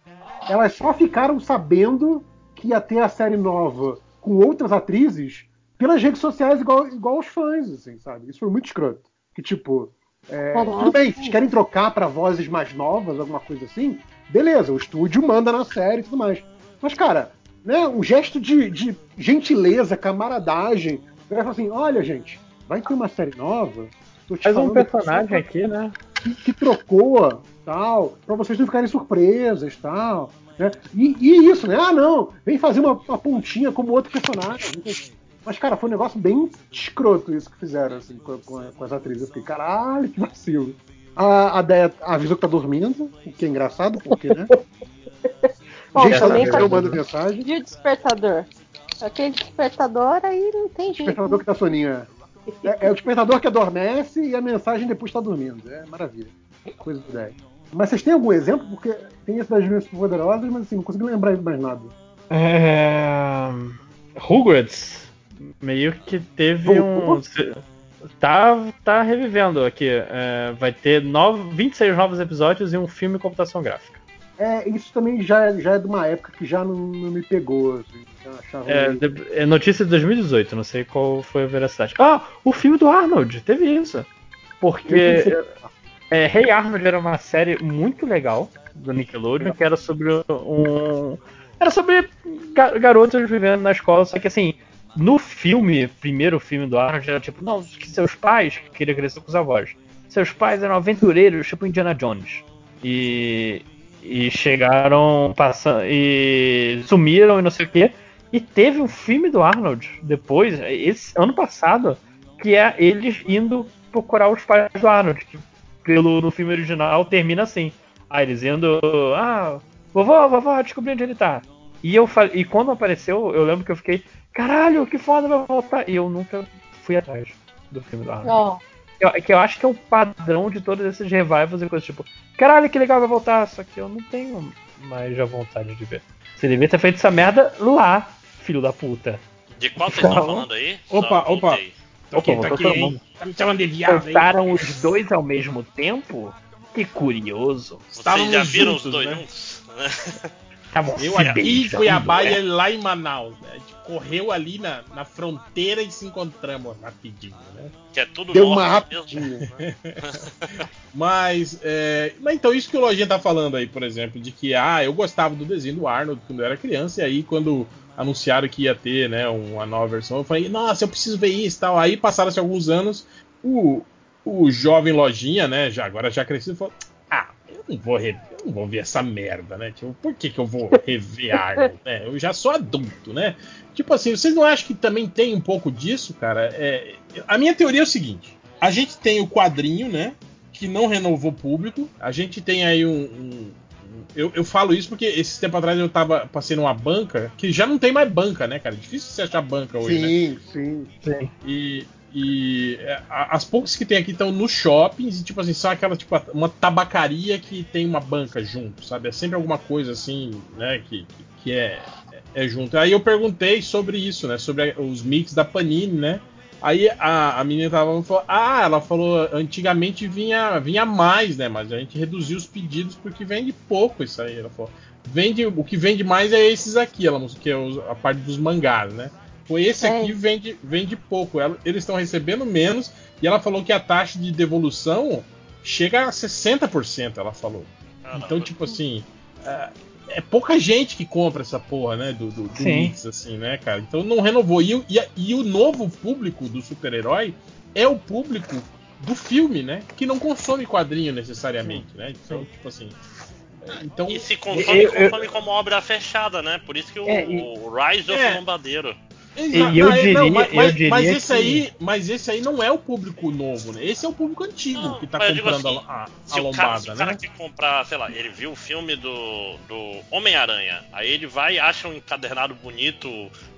elas só ficaram sabendo que ia ter a série nova com outras atrizes pelas redes sociais igual, igual os fãs, assim, sabe? Isso foi muito escroto. Que tipo, é, tudo bem, vocês querem trocar pra vozes mais novas, alguma coisa assim? Beleza, o estúdio manda na série e tudo mais. Mas, cara, né, um gesto de, de gentileza, camaradagem. O cara fala assim: olha, gente, vai ter uma série nova. Faz um personagem aqui, né? que, que trocou, tal, pra vocês não ficarem surpresas, tal. Né? E, e isso, né? Ah, não, vem fazer uma, uma pontinha como outro personagem. Mas, cara, foi um negócio bem escroto isso que fizeram, assim, com, com- com as atrizes. Eu fiquei, caralho, que vacilo. A, a Deia avisou que tá dormindo, o que é engraçado, porque, né? Bom, Gente, também ela tá- eu mando mensagem. E o despertador? Aquele despertador aí não tem O jeito. despertador que tá soninho, é. É, é o despertador que adormece e a mensagem depois tá dormindo. É maravilha. Coisa do 10. Mas vocês têm algum exemplo? Porque tem esse das poderosas, mas assim, não consigo lembrar de mais nada. É... Rugrats meio que teve um. Tá, tá revivendo aqui. É, vai ter nove, 26 novos episódios e um filme em computação gráfica. É, isso também já, já é de uma época que já não, não me pegou. Assim, já achava É, de- é notícia de 2018, não sei qual foi a veracidade. Ah, o filme do Arnold, teve isso. Porque é, Hey Arnold era uma série muito legal do Nickelodeon, que era sobre um. Era sobre ga- garotos vivendo na escola, só que assim, no filme, primeiro filme do Arnold, era tipo, não, que seus pais, que queria crescer com os avós, seus pais eram aventureiros, tipo Indiana Jones. E, e chegaram passando. e sumiram e não sei o que. E teve um filme do Arnold depois, esse ano passado, que é eles indo procurar os pais do Arnold. Que pelo, no filme original termina assim. Ah, eles indo. Ah, vovó, vovó, descobri onde ele tá. E, eu, e quando apareceu, eu lembro que eu fiquei, caralho, que foda vai voltar. E eu nunca fui atrás do filme do Arnold. Ó, Eu, que eu acho que é o padrão de todos esses revivals e coisas tipo, caralho, que legal vai voltar, só que eu não tenho mais a vontade de ver. Você devia ter feito essa merda lá, filho da puta. De qual vocês estão falando aí? Opa, Só opa. voltei. Tá aqui, Opa, tá tô aqui, todo hein? mundo. Tá me chamando de viado? Voltaram os dois ao mesmo tempo? Que curioso. Vocês Estávamos já viram os juntos, dois né? juntos? [laughs] Estavam Eu aqui em beijando, Cuiabá e é. ele lá em Manaus. Né? A gente correu ali na, na fronteira e se encontramos rapidinho, né? Que é tudo Deu uma mesmo. rapidinha. [laughs] Mas, é, mas então isso que o Lojinha tá falando aí, por exemplo, de que ah, eu gostava do desenho do Arnold quando eu era criança, e aí quando anunciaram que ia ter, né, uma nova versão, eu falei, nossa, eu preciso ver isso e tal. Aí passaram-se alguns anos, o, o jovem Lojinha, né, já, agora já crescido, falou, ah, eu não vou rever, não vou ver essa merda, né? Tipo, por que, que eu vou rever [laughs] Arnold, né? Eu já sou adulto, né? Tipo assim, vocês não acham que também tem um pouco disso, cara? É, a minha teoria é o seguinte: a gente tem o quadrinho, né? Que não renovou público. A gente tem aí um. um- eu, eu falo isso porque esse tempo atrás eu tava passei numa banca que já não tem mais banca, né, cara? Difícil você achar banca hoje, né? Sim, sim. Sim. E, e é, as poucas que tem aqui estão nos shoppings e, tipo assim, são aquela, tipo, uma tabacaria que tem uma banca junto, sabe? É sempre alguma coisa assim, né, que, que, é, é junto. Aí eu perguntei sobre isso, né? Sobre os mix da Panini, né? Aí a, a menina tava falando, ah, ela falou, antigamente vinha, vinha mais, né? Mas a gente reduziu os pedidos porque vende pouco isso aí. Ela falou, vende, o que vende mais é esses aqui, ela que é a parte dos mangás, né? Foi esse É. aqui vende, vende pouco. Ela- eles estão recebendo menos e ela falou que a taxa de devolução chega a 60%, ela falou. Então, tipo assim, é, é pouca gente que compra essa porra, né? Do, do, do Sim. mix, assim, né, cara? Então não renovou. E, o- e, e o novo público do super-herói é o público do filme, né? Que não consome quadrinho necessariamente, né? Então, tipo assim. Então, E se consome, Eu- eu- consome como obra fechada, né? Por isso que o, É, e- o Rise of É. Lombadeiro. Exa- E eu mas- diria- mas, eu mas- diria mas esse que- aí, mas esse aí não é o público novo, né? Esse é o público antigo Não, que tá mas comprando assim, a, a, Se a o, cara, se lombada, o cara né? quer comprar, sei lá, ele viu o filme do, do Homem-Aranha, aí ele vai e acha um encadernado bonito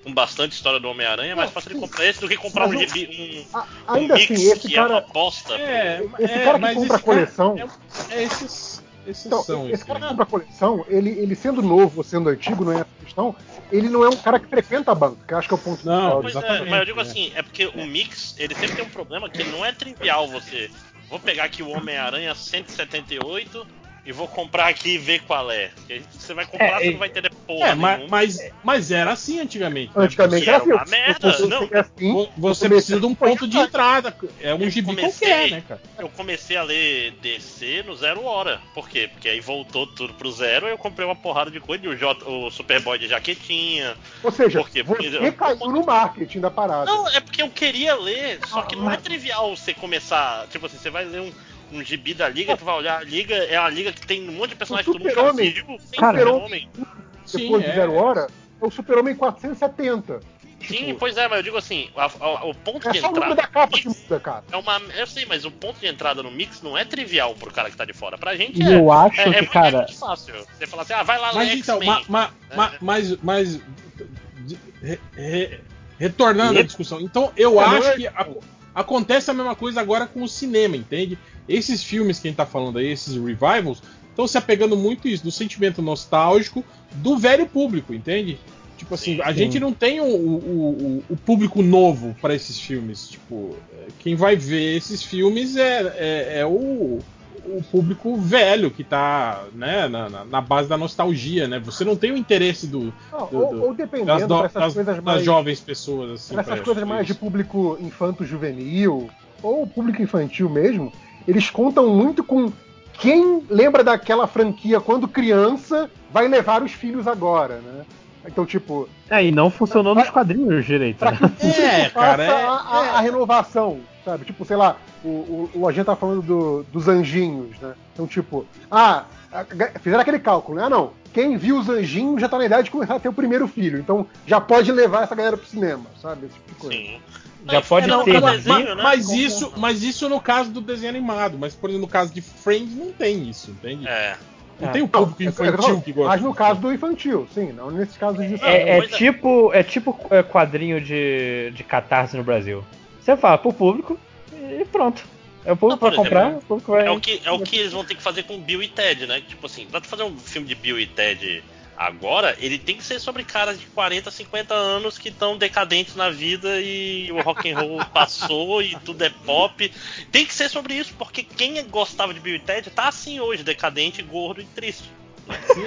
com bastante história do Homem-Aranha, é mais fácil ele comprar esse do que comprar um, Mas gibi- um, A- um ainda mix assim, esse que é uma cara. bosta. É, Esse é, cara que mas compra esse a coleção- cara É, é esses, Então, esse cara que compra coleção, ele, ele sendo novo ou sendo antigo, não é essa questão, ele não é um cara que frequenta a banca, que eu acho que é o ponto Não, principal. Pois é, mas eu digo é. assim, é porque o mix, ele sempre tem um problema que não é trivial você. Vou pegar aqui o Homem-Aranha 178 e vou comprar aqui e ver qual é. Porque você vai comprar, É, você não vai entender porra É, mas, mas, mas era assim antigamente. né? Antigamente era era assim. uma eu- merda, eu comecei não. assim, Vo- eu Você comecei precisa de um ponto de entrada. É um Eu gibi comecei- qualquer, né, cara? Eu comecei a ler DC no zero hora. Por quê? Porque aí voltou tudo pro zero eu comprei uma porrada de coisa. e O, J, o Superboy de jaquetinha. Ou seja, Por quê? Porque você eu- caiu no marketing da parada. Não, é porque eu queria ler, só que Ah, não é mas- trivial você começar. Tipo assim, você vai ler um, um gibi da liga, tu vai olhar, a liga é uma liga que tem um monte de personagens que todo mundo já Super-Homem- viu. Super-Homem. Sim, Depois de é. zero hora, é o Super-Homem 470. Sim, Tipo, pois é, mas eu digo assim, a- a- o ponto é de só o entrada. da capa no que mix muda, cara. é uma. Eu sei, mas o ponto de entrada no mix não é trivial pro cara que tá de fora. Pra gente é. eu acho é, que, é muito, cara- é muito fácil. Você fala assim, ah, vai lá Mas então, ma, ma, ma- mas, mas de- re- re- retornando à discussão, então eu É, acho é- que aco- acontece a mesma coisa agora com o cinema, entende? Esses filmes que a gente tá falando aí, esses revivals, estão se apegando muito isso, do sentimento nostálgico do velho público, entende? Tipo assim, Sim. a gente não tem o, o, o- público novo para esses filmes. Tipo, é, quem vai ver esses filmes é, é, é o, o público velho que tá né, na, na- base da nostalgia, né? Você não tem o interesse do, Não, do- ou, do- ou das, dependendo das- coisas das mais. jovens pessoas. Assim, Essas coisas mais de público infanto-juvenil, ou público infantil mesmo, eles contam muito com quem lembra daquela franquia quando criança vai levar os filhos agora, né? Então, tipo, É, e não funcionou nos quadrinhos direito. pra Né? que o [laughs] É, cara, é- a, a- é. a renovação, sabe? Tipo, sei lá, o, o, o Lojinha tá falando do- dos anjinhos, né? Então, tipo, ah, fizeram aquele cálculo, né? Ah, não, quem viu os anjinhos já tá na idade de começar a ter o primeiro filho, então já pode levar essa galera pro cinema, sabe? Esse tipo de coisa. Sim. Já pode não, ter. Mas, desenho, né? mas isso, mas isso no caso do desenho animado, mas por exemplo, no caso de Friends não tem isso, entende? É. Não É. tem o Não, público é- é- infantil que gosta. Mas no caso do infantil, sim, não nesses casos de É, é é. tipo, é tipo é, quadrinho de, de catarse no Brasil. Você fala pro público e pronto. É o público Não, vai por comprar, exemplo, o público vai. É o, que, é o que eles vão ter que fazer com Bill e Ted, né? Tipo assim, pra tu fazer um filme de Bill e Ted agora, ele tem que ser sobre caras de 40, 50 anos que estão decadentes na vida e o rock and roll [laughs] passou e tudo é pop. Tem que ser sobre isso, porque quem gostava de Bill e Ted tá assim hoje, decadente, gordo e triste.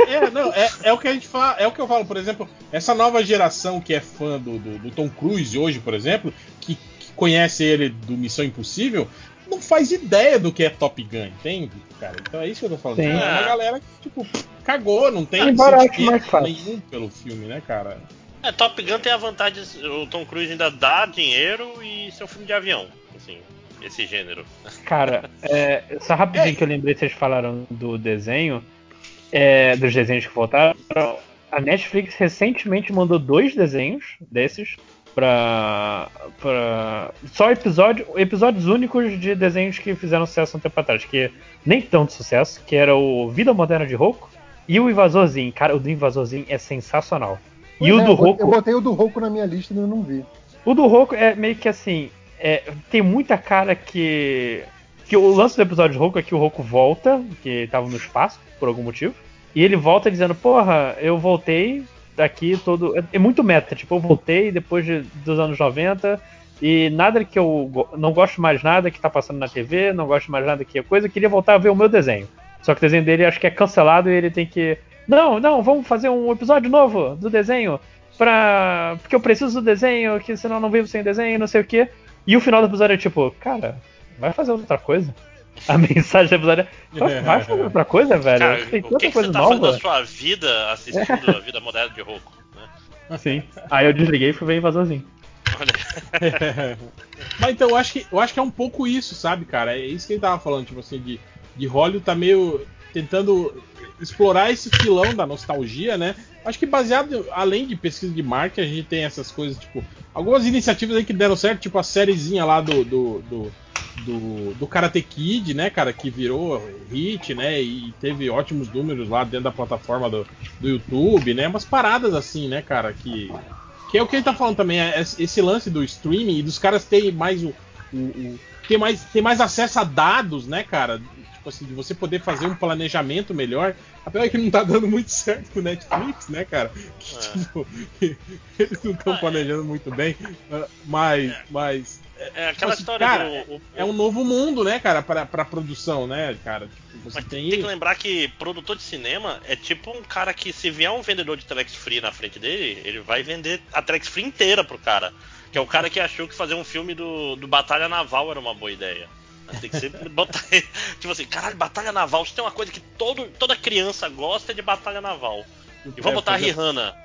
É, não, é, é o que a gente fala, é o que eu falo, por exemplo, essa nova geração que é fã do, do, do Tom Cruise hoje, por exemplo, que, que conhece ele do Missão Impossível, não faz ideia do que é Top Gun, entende? Cara, então é isso que eu tô falando. Sim. É uma galera que, tipo, cagou, não tem sentimento nenhum pelo filme, né, cara? É, Top Gun tem a vantagem, o Tom Cruise ainda dá dinheiro e ser um filme de avião, assim, esse gênero. Cara, é, só rapidinho que eu lembrei, vocês falaram do desenho, é, dos desenhos que voltaram. A Netflix recentemente mandou dois desenhos desses pra. pra só episódio, episódios únicos de desenhos que fizeram sucesso um tempo atrás, que nem tanto sucesso, que era o Vida Moderna de Roku e o Invasorzinho. Cara, o do Invasorzinho é sensacional. E Pois o é, do eu bot- Roku. Eu botei o do Roku na minha lista e ainda não vi. O do Roku é meio que assim. é, tem muita cara que. Que o lance do episódio de Roku é que o Roku volta, que tava no espaço, por algum motivo. E ele volta dizendo, porra, eu voltei daqui todo. É, é muito meta, tipo, eu voltei depois de- dos anos 90. E nada que eu não gosto mais nada que tá passando na TV, não gosto mais nada que é coisa, eu queria voltar a ver o meu desenho. Só que o desenho dele acho que é cancelado e ele tem que. Não, não, vamos fazer um episódio novo do desenho pra. Porque eu preciso do desenho, que senão eu não vivo sem desenho, não sei o quê. E o final do episódio é tipo, cara, vai fazer outra coisa? A mensagem do episódio é, vai, vai fazer outra coisa, velho? Cara, tem o tanta que, que coisa você tá fazendo da sua vida assistindo a vida moderna de Roku? Né? Sim. Aí eu desliguei e fui ver invasorzinho. Olha, [laughs] Mas então, eu acho, que, eu acho que é um pouco isso, sabe, cara? É isso que ele tava falando, tipo assim, de, de Hollywood tá meio tentando explorar esse filão da nostalgia, né? Acho que baseado, além de pesquisa de marketing, a gente tem essas coisas, tipo, algumas iniciativas aí que deram certo, tipo a sériezinha lá do, do, do, do, do Karate Kid, né, cara, que virou hit, né, e teve ótimos números lá dentro da plataforma do, do YouTube, né, umas paradas assim, né, cara, que, que é o que ele tá falando também, é esse lance do streaming e dos caras terem mais o, o, o ter mais, ter mais acesso a dados, né, cara? Tipo assim, de você poder fazer um planejamento melhor. Apesar que não tá dando muito certo com o Netflix, né, cara? Que, É. tipo, [laughs] eles não estão planejando muito bem. ah, Mas, mas é aquela Assim, história cara, do. o- é um novo mundo, né, cara, pra, pra produção, né, cara? Tipo, você Mas tem. tem que lembrar que produtor de cinema é tipo um cara que, se vier um vendedor de Telex Free na frente dele, ele vai vender a Telex Free inteira pro cara. Que é o cara que achou que fazer um filme do, do Batalha Naval era uma boa ideia. Tem que sempre [laughs] botar. tipo assim, caralho, Batalha Naval, se tem uma coisa que todo, toda criança gosta é de Batalha Naval. E É, vamos botar a Rihanna.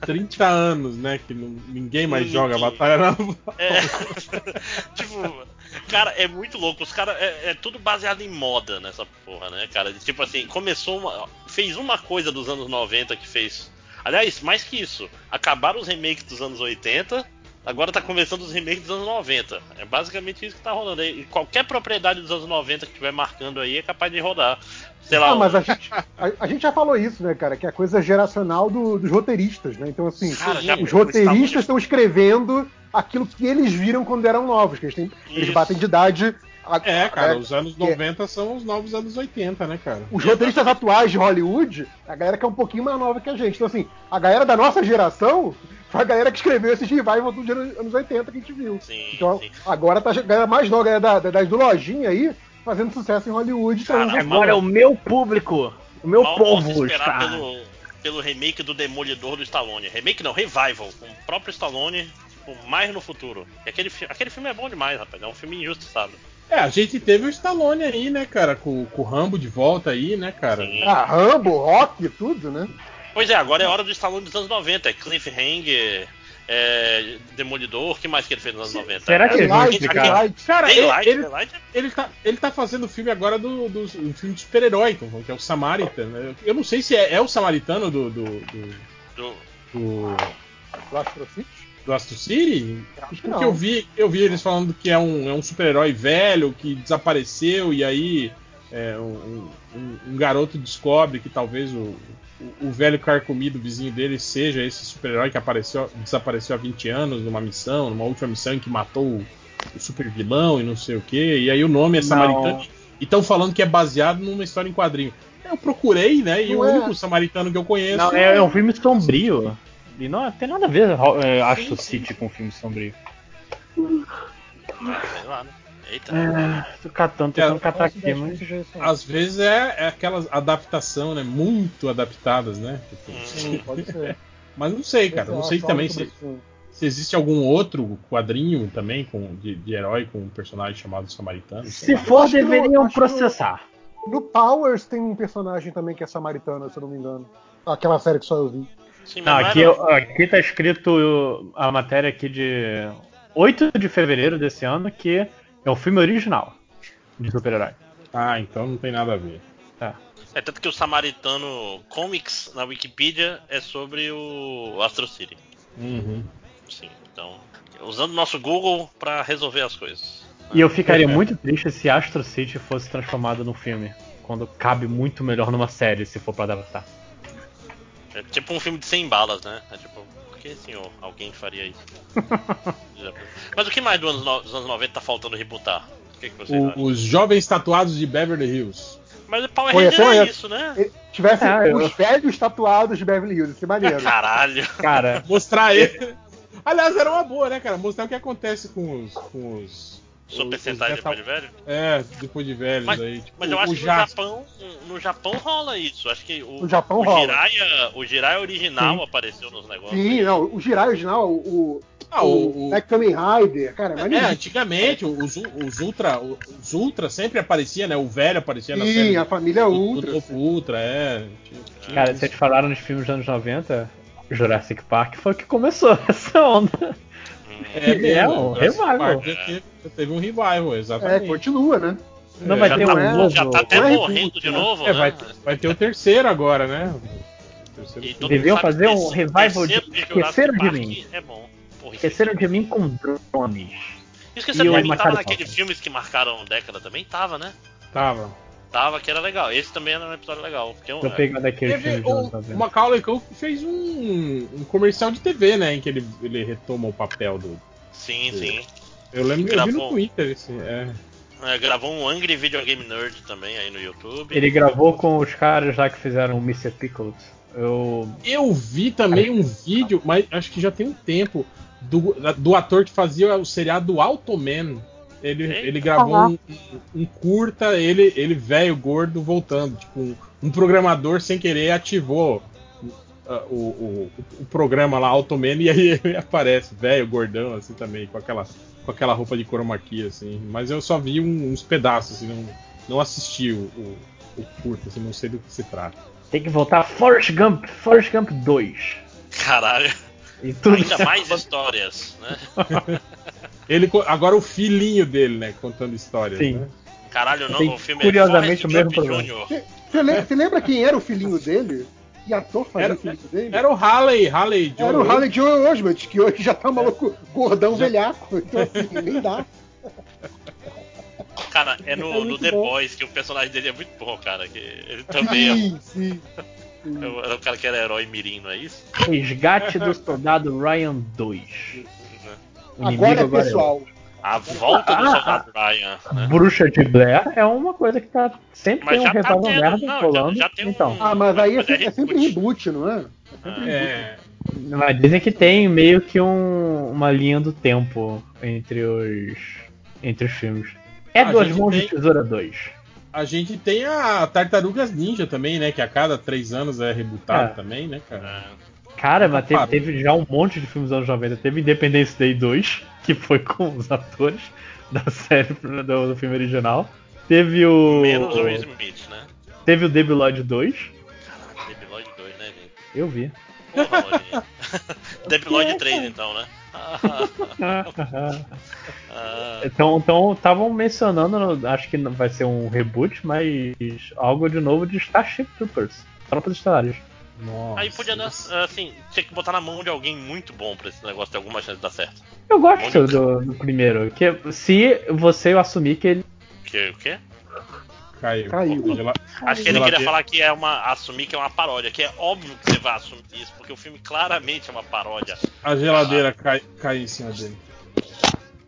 30 anos, né, que não- ninguém mais Ninguém. joga Batalha Naval. É. [laughs] tipo, cara, é muito louco. Os caras. É, é tudo baseado em moda nessa porra, né, cara? Tipo assim, começou uma. Fez uma coisa dos anos 90 que fez. Aliás, mais que isso, acabaram os remakes dos anos 80. Agora tá começando os remakes dos anos 90. É basicamente isso que tá rolando aí. E qualquer propriedade dos anos 90 que estiver marcando aí é capaz de rodar. Sei lá. Ah, mas a gente, a, a gente já falou isso, né, cara? Que é a coisa geracional do- dos roteiristas, né? Então, assim, Cara, já- os roteiristas estão escrevendo aquilo que eles viram quando eram novos, que eles, têm, eles batem de idade. a- É, cara, é, os anos 90 são os novos anos 80, né, cara? Os roteiristas atuais de Hollywood, a galera que é um pouquinho mais nova que a gente. Então, assim, a galera da nossa geração foi a galera que escreveu esses revival dos anos 80 que a gente viu. Sim, Então, sim. agora tá a galera mais nova, a galera da, da, das do Lojinha aí, fazendo sucesso em Hollywood. Cara, Agora é o meu público, o meu Mal povo posso esperar está. pelo, pelo remake do Demolidor do Stallone. Remake não, revival, com o próprio Stallone, tipo, mais no futuro. E aquele, aquele filme é bom demais, rapaz. É um filme injustiçado. É, a gente teve o Stallone aí, né, cara, com, com o Rambo de volta aí, né, cara? Sim. Ah, Rambo, Rock, tudo, né? Pois é, agora é hora do Stallone dos anos 90. É Cliffhanger, é Demolidor, o que mais que ele fez nos anos 90? Será que explicar? Daylight. Cara, ele, Daylight, ele, Daylight é- ele, tá, ele tá fazendo o filme agora do, do, do filme de super-herói, então, que é o Samaritan. né? Eu não sei se é, é o Samaritano do, do, do, do- do, Do Astro City? do Astro City? Porque não. eu vi, eu vi eles falando que é um, é um super-herói velho que desapareceu e aí é, um, um- um garoto descobre que talvez o, o, o velho carcomido vizinho dele seja esse super-herói que apareceu, desapareceu há 20 anos numa missão, numa última missão em que matou o, o super vilão e não sei o que. E aí o nome é Não. Samaritano. E estão falando que é baseado numa história em quadrinho. Eu procurei, né? E Não o é. único samaritano que eu conheço. Não, é, é um filme sombrio. E não tem nada a ver, é, Astro City com filme sombrio. Sei lá, né? Eita. É, tô catando, É, tentando catar aqui, mas. Às vezes é, é aquelas adaptação, né? Muito adaptadas, né? Tipo, Sim, pode ser. [laughs] Mas não sei, cara. Não sei é também se, se existe algum outro quadrinho também com, de, de herói com um personagem chamado Samaritano. Se lá. for, Acho deveriam acho que no- processar. No Powers tem um personagem também que é samaritano, se eu não me engano. Aquela série que só eu vi. Sim, Não, aqui, era- eu- aqui tá escrito a matéria aqui de 8 de fevereiro desse ano, que é o filme original de super-herói. Ah, então não tem nada a ver. É tanto que o Samaritano Comics na Wikipedia é sobre o Astro City. Uhum. Sim, então. Usando o nosso Google pra resolver as coisas. E eu ficaria muito triste se Astro City fosse transformado num filme. Quando cabe muito melhor numa série, se for pra adaptar. É tipo um filme de 100 balas, né? É tipo, que, senhor, alguém faria isso? [laughs] Mas o que mais do dos anos 90 tá faltando rebootar? O que, que vocês O- acham? os jovens tatuados de Beverly Hills. Mas o Power Foi Ranger até é essa. isso, né? Se tivesse Ah, eu- os velhos tatuados de Beverly Hills, isso é maneiro. [laughs] Caralho. Cara, Mostrar ele. Aliás, era uma boa, né, cara? Mostrar o que acontece com os. Com os Sentai os depois de velho? É, depois de velhos Mas- aí. Tipo, Mas eu o acho que no. Japão, no Japão rola isso. Acho que o, No Japão o rola. Jiraiya, o Jiraiya original Sim. apareceu nos negócios. Sim, não, o Jirai original, o, o, Ah, o, o- Black Kamen Rider, cara, é É, antigamente os, os Ultra, os Ultra sempre aparecia, né? O velho aparecia na Sim, série. a família do- Ultra. do Novo Ultra, é. Tinha- tinha cara, isso. vocês falaram nos filmes dos anos 90, Jurassic Park foi o que começou [laughs] essa onda. É, É, um essa revival. teve, teve um revival, É, exatamente. continua, né? Não vai já ter tá, um novo. já tá até é morrendo reboot, de né? novo, É, né? vai, vai ter o terceiro agora, né? Terceiro E Deviam fazer um revival de Esqueceram de Mim. É bom. Porra, Esqueceram de mim com drones. Esqueceram de o mim tava naqueles filmes que marcaram década também? Tava, né? Tava. Tava, que era legal. Esse também era um episódio legal. Tem um, Tô pegando aquele Teve o, 90. o Macaulay Culkin fez um, um comercial de TV, né? Em que ele, ele retoma o papel do. Sim, sim. Eu lembro, eu vi no Gravou. Twitter esse. É. É, gravou um Angry Video Game Nerd também aí no YouTube. Ele gravou com os caras lá que fizeram o Mr. Pickles. Eu. Eu vi também um vídeo, mas acho que já tem um tempo, do, do ator que fazia o seriado do Automan. Ele, ele gravou um, um curta, ele, ele velho, gordo, voltando. Tipo, um, um programador sem querer ativou uh, o, o, o programa lá, Automan, [laughs] e aí ele aparece, velho, gordão, assim também, com aquela, com aquela roupa de chroma key, assim. Mas eu só vi um- uns pedaços, assim, não, não assisti o, o, o curta, assim, não sei do que se trata. Tem que voltar Forrest Gump, Forrest Gump 2. Caralho. E tudo Ainda [laughs] mais histórias, né? [laughs] Ele, agora o filhinho dele, né? Contando histórias. Sim. Né? Caralho, não, Tem o filme curiosamente é o mesmo problema. Jr. Você le- você lembra quem era o filhinho dele? Que ator fazia Era- o filhinho dele? Era o Halley, Halley Joe. Era o Harley Joe Osment, que hoje já tá maluco, gordão, velhaco. Então, assim, nem dá. [laughs] Cara, é no, É no The bom. Boys que o personagem dele é muito bom, cara. Que ele também é, Sim, sim. sim. é o- era o cara que era herói mirim, não é isso? Resgate do Soldado Ryan 2. Agora é agora pessoal. A volta do Ah, Ryan, né? Bruxa de Blair é uma coisa que tá sempre Mas tem um já tá revival tendo, merda não, já- rolando. já tem um- então, Ah, mas aí é, é sempre, é sempre reboot. não é? É sempre reboot. É, mas dizem que tem meio que um- uma linha do tempo entre os entre os filmes. É A Duas Mãos tem- de Tesoura 2. a gente tem a Tartarugas Ninja também, né? Que a cada três anos é rebutado É. também, né, cara? Cara, mas teve, teve já um monte de filmes dos anos 90. Teve Independence Day 2, que foi com os atores da [laughs] série do, do filme original. Teve o. Menos o Will Smith, né? Teve o Debi Lloyd 2. Caralho, Debi Lloyd 2, né, gente? Eu vi. Porra, Lojinha. [laughs] Debi Lloyd 3, então, né? [laughs] Ah, Então, então estavam mencionando, acho que vai ser um reboot, mas algo de novo de Starship Troopers. Tropas Estelares. Nossa. aí podia dar, assim, tinha que botar na mão de alguém muito bom pra esse negócio ter alguma chance de dar certo. Eu gosto do, do primeiro. Que se você assumir que ele. Que o quê? Caiu. Caiu. Gela- Acho que ele queria falar que é uma. assumir que é uma paródia, que é óbvio que você vai assumir isso, porque o filme claramente é uma paródia. A geladeira cai, caiu em cima dele.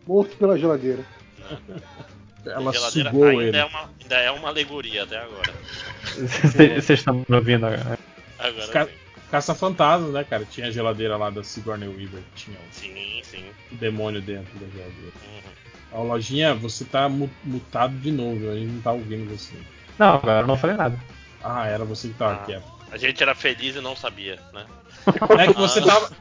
Morto pela geladeira. [laughs] Ela a geladeira sugou ainda ele. é, uma, ainda é uma alegoria até agora. Vocês estão me ouvindo agora. Agora Ca- sim. Caça-fantasmas, né, cara? Tinha a geladeira lá da Sigourney Weaver. Tinha Sim, sim. o demônio dentro da geladeira. Uhum. A lojinha, você tá mu- mutado de novo. A gente não tá ouvindo você. Não, agora eu não falei nada. Ah, era você que tava Ah. quieto. A gente era feliz e não sabia, né? É que você Ah. tava.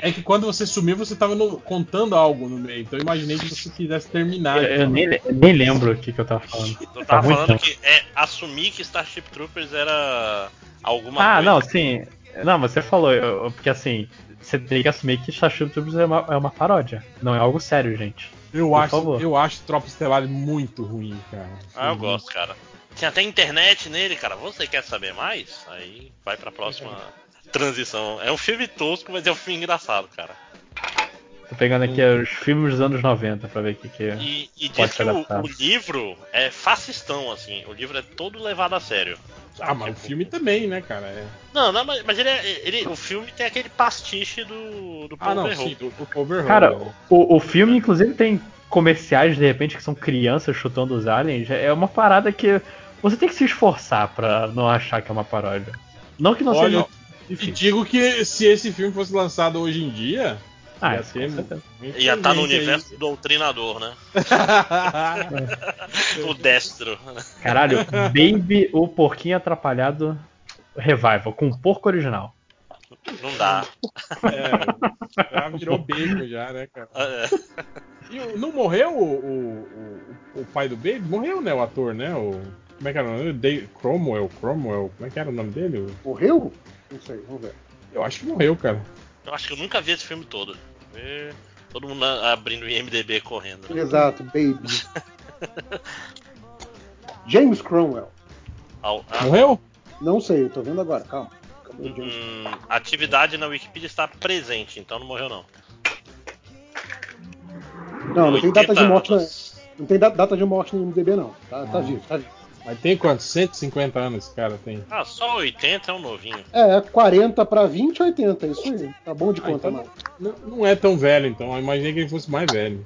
É que quando você sumiu, você tava no- contando algo no meio. Então eu imaginei que você quisesse terminar. Eu, eu nem, eu nem lembro o que, que eu tava falando. Eu Tá tava muito falando que é assumir que Starship Troopers era alguma Ah, coisa. não, sim. Não, você falou, eu- eu- porque assim, você tem que assumir que Starship Troopers é uma, é uma paródia. Não é algo sério, gente. Eu Por acho, favor. eu acho Tropa Estelar muito ruim, cara. Ah, eu gosto, cara. Tem até internet nele, cara. Você quer saber mais? Aí vai pra próxima transição. É um filme tosco, mas é um filme engraçado, cara. Tô pegando aqui os filmes dos anos 90 pra ver o que, que é. E, e Pode diz ser que o, livro é fascistão, assim. O livro é todo levado a sério. Ah, mas o filme também, né, cara? É... Não, não, mas, mas ele, é- ele- o filme tem aquele pastiche do, do Ah, Paul não, Verhoeven. sim, do, do Overhaul. Cara, né? o, o filme, inclusive, tem comerciais, de repente, que são crianças chutando os aliens. É uma parada que você tem que se esforçar pra não achar que é uma paródia. Não que não Olha, seja E difícil. digo que se esse filme fosse lançado hoje em dia. Ah, ia ter muita Ia estar no gente aí. universo do Doutrinador, né? [laughs] o Destro. Caralho, Baby, o porquinho atrapalhado revival, com o porco original. Não dá. É, já virou [laughs] bacon já, né, cara? É. E não morreu o, o, o, o pai do Baby? Morreu, né, o ator, né? O, como é que era o nome dele? Cromwell, Cromwell, como é que era o nome dele? Morreu? Não sei, vamos ver. Eu acho que morreu, cara. Eu acho que eu nunca vi esse filme todo. E- Todo mundo abrindo o IMDB correndo. né? Exato, Baby. James Cromwell. Ao- a- Morreu? Não sei, eu tô vendo agora, calma. Hum, atividade na Wikipedia está presente, então não morreu não. Não, não tem data de 80 morte, anos. não tem da- data de morte no MDB não. Tá, tá vivo, tá vivo. Mas tem quantos? 150 anos esse cara tem. Ah, só 80 é um novinho. É, 40 pra 20, 80, isso aí. Tá bom de Ah, conta, então. Não, não é tão velho, então. Eu imaginei que ele fosse mais velho.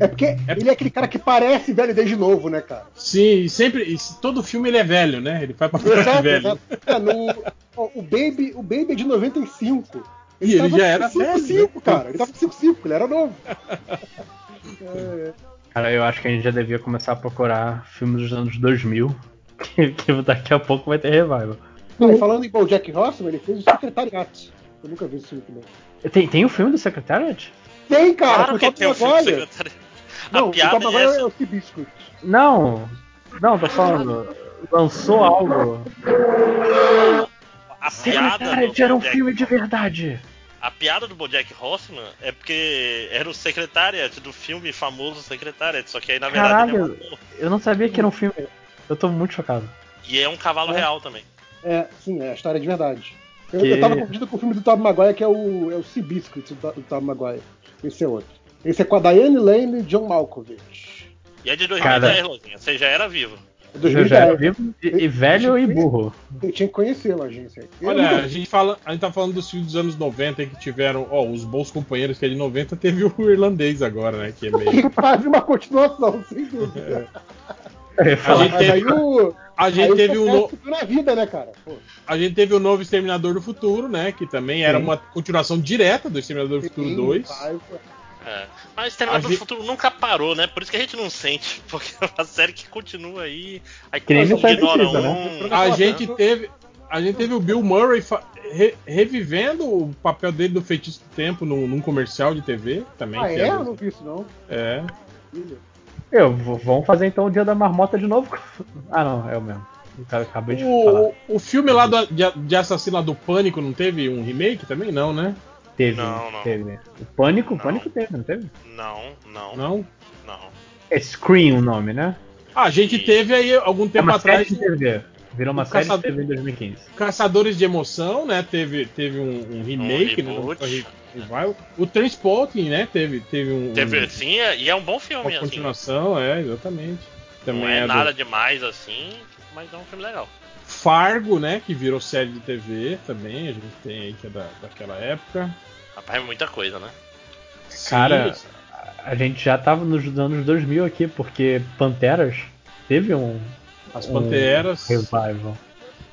É porque ele é aquele cara que parece velho desde novo, né, cara? Sim, e sempre. e todo filme ele é velho, né? Ele faz papel de Exato, velho. exato. É, no, ó, o, Baby, o Baby é de 95. E ele já era com velho, 5, né? cara. Ele tava com 5, ele era novo. [laughs] É, Cara, eu acho que a gente já devia começar a procurar filmes dos anos 2000. [laughs] Que, que daqui a pouco vai ter revival. e falando em Bojack Horseman, ele fez o Secretariat. Eu nunca vi esse filme também. Tem, tem o filme do Secretariat? Tem, cara, Claro com que tem o filme do. Não, A o piada é Maguire é essa. o Seabiscuit. Não, não, tô falando. Lançou algo. A Secretariat era um filme de verdade. A piada do Bojack Horseman é porque era o Secretariat do filme famoso Secretariat, só que aí na verdade ele é um Caralho. ator. Eu não sabia que era um filme. Eu tô muito chocado. E é um cavalo É. real também. É, sim, é a história de verdade. Eu, Que- eu tava confundindo com o filme do Tom Maguire, que é o, é o Seabiscuit do, do Tom Maguire. Esse é outro. Esse é com a Diane Lane e John Malkovich. E é de 2010, Cara. Lozinha. Você já era vivo. É Eu já era 2010. vivo e, e velho e burro. Eu tinha que conhecê-la, a agência. Eu Olha, nunca- a gente, fala, a gente tá falando dos filmes dos anos 90 aí que tiveram. Ó, os bons companheiros que é de 90, teve o irlandês agora, né? Que é meio. [laughs] que faz uma continuação, sem dúvida. [laughs] Ia A gente teve, o. a gente aí teve o um no- sucesso na vida, né, cara? Pô, a gente teve o novo Exterminador do Futuro, né? Que também era Sim. uma continuação direta do Exterminador do Futuro sim, 2. vai, É. Mas Exterminador A do gente- Futuro nunca parou, né? Por isso que a gente não sente. [laughs] Porque é uma série que continua aí. Aí no ignora Precisa, né? um. A gente teve. A gente teve o Bill Murray fa- re- revivendo o papel dele do Feitiço do Tempo num, num comercial de TV também. Ah, que é? era- Eu não vi isso, não. é. eu, vamos fazer então o dia da marmota de novo? [laughs] Ah, não, é o mesmo. O cara acabei de falar. O, o filme lá do, de, de assassino lá do Pânico não teve um remake também? Não, né? Teve, Não, não. teve. O Pânico, o Não. Pânico teve, não teve? Não, não, Não? não. É Scream o nome, né? Ah, a gente teve aí algum É tempo uma atrás série de TV. Virou uma o série de caçador- TV em 2015. Caçadores de Emoção, né? Teve, teve um, um remake, né? reboot. Um revival. O Transporting, né? Teve, teve um. Teve um- sim, é- e é um bom uma filme, assim. continuação, é, exatamente. Também Não é, do nada demais assim, mas é um filme legal. Fargo, né? Que virou série de TV também. A gente tem aí que é da, daquela época. Rapaz, é muita coisa, né? Cara, Sim, a gente já tava nos anos 2000 aqui, porque Panteras teve um, as um Panteras. revival.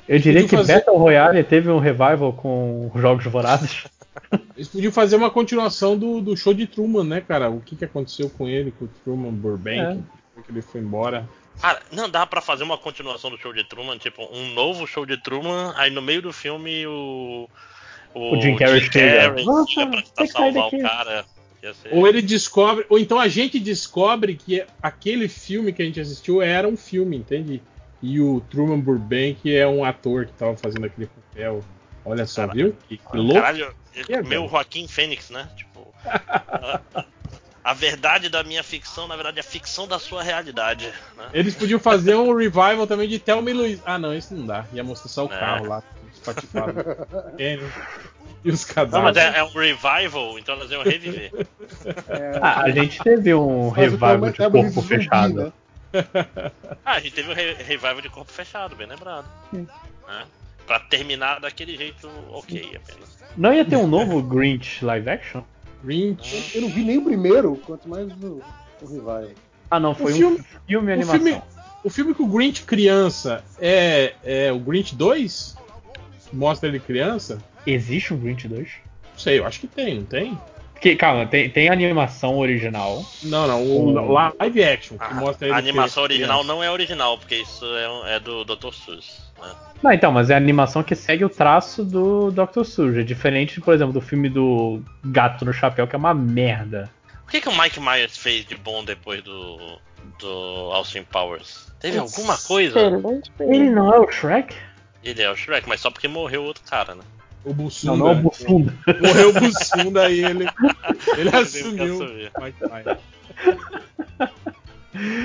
Eu diria que fazer- Battle Royale teve um revival com Jogos Vorazes. [laughs] Eles podiam fazer uma continuação do, do show de Truman, né, cara? O que, que aconteceu com ele, com o Truman Burbank, que ele foi embora. Cara, não dá pra fazer uma continuação do show de Truman, tipo, um novo show de Truman, aí no meio do filme o. O Jim Carrey chega. Nossa, chega pra tem que sair salvar daqui. o Ou ele descobre, ou então a gente descobre que aquele filme que a gente assistiu era um filme, entende? E o Truman Burbank é um ator que tava fazendo aquele papel. Olha só, Caralho. viu? Que, que louco. Caralho, É, meu. Joaquim Fênix, né? Tipo. a, a verdade da minha ficção, na verdade, é a ficção da sua realidade. Né? Eles podiam fazer um revival também de Thelma e Luiz. Ah, não, isso não dá. Ia mostrar só o É. carro lá, espatifado. Pequeno. [laughs] e os Não, mas cadáveres. é, é um revival, então elas iam reviver. É, Ah, a gente teve um revival Tom- de Tom corpo zumbi, fechado. né? Ah, a gente teve um re- revival de corpo fechado, bem lembrado. Né? Pra terminar daquele jeito ok apenas. Não ia ter um novo Grinch live action? Grinch. Eu não vi nem o primeiro, quanto mais o, o Revival. Ah, não, foi O filme- um filme e o animação. filme- O filme com o Grinch criança é, é o Grinch 2? Mostra ele criança? Existe um Grinch 2? Não sei, eu acho que tem, não tem? Que, calma, tem, tem animação original. Não, não, o live action, que A, mostra ele a animação criança. original não é original, porque isso é, é do Dr. Seuss. Né? Não, então, mas é a animação que segue o traço do Dr. Seuss. É diferente, por exemplo, do filme do Gato no Chapéu, que é uma merda. O que, que o Mike Myers fez de bom depois do, do Austin Powers? Teve alguma coisa? Ele não é o Shrek? Ele é o Shrek, mas só porque morreu outro cara, né? O Bussunda. Não, não o Bussunda. Morreu o Bussunda aí [laughs] ele, ele Eu assumiu.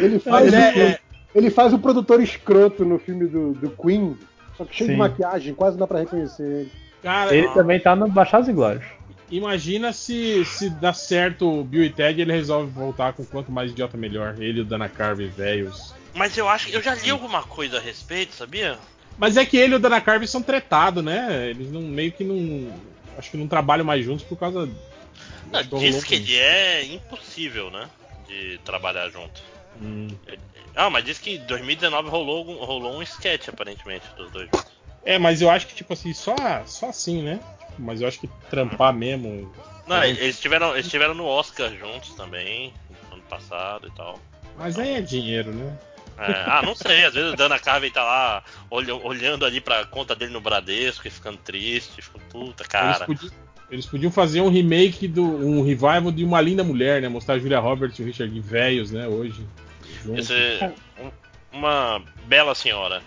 Ele faz, é, o, é- ele faz o produtor escroto no filme do, do Queen, só que cheio Sim. de maquiagem, quase não dá pra reconhecer ele. Cara, Ele também tá no Baixados e Glórios. imagina se, se dá certo o Bill e Ted ele resolve voltar com quanto mais idiota melhor. Ele e o Dana Carvey, velhos. Mas eu acho que eu já li alguma coisa a respeito, sabia? Mas é que ele e o Dana Carvey são tretados, né? Eles não meio que não. Acho que não trabalham mais juntos por causa. Não, diz rolou que ele é impossível, né? De trabalhar junto. Hum. Ah, mas diz que em 2019 rolou, rolou um sketch, aparentemente, dos dois juntos. É, mas eu acho que, tipo assim, só, só assim, né? Mas eu acho que trampar mesmo. Não, Uhum. eles estiveram, eles estiveram no Oscar juntos também, ano passado e tal. Mas aí é dinheiro, né? É, ah, não sei, às vezes o Dana Carvey tá lá olha- olhando ali pra conta dele no Bradesco e ficando triste, ficando puta, Eles cara. podiam, eles podiam fazer um remake do. um revival de uma linda mulher, né? Mostrar a Julia Roberts e o Richard Gere velhos, né? Hoje. Esse, um- uma bela senhora.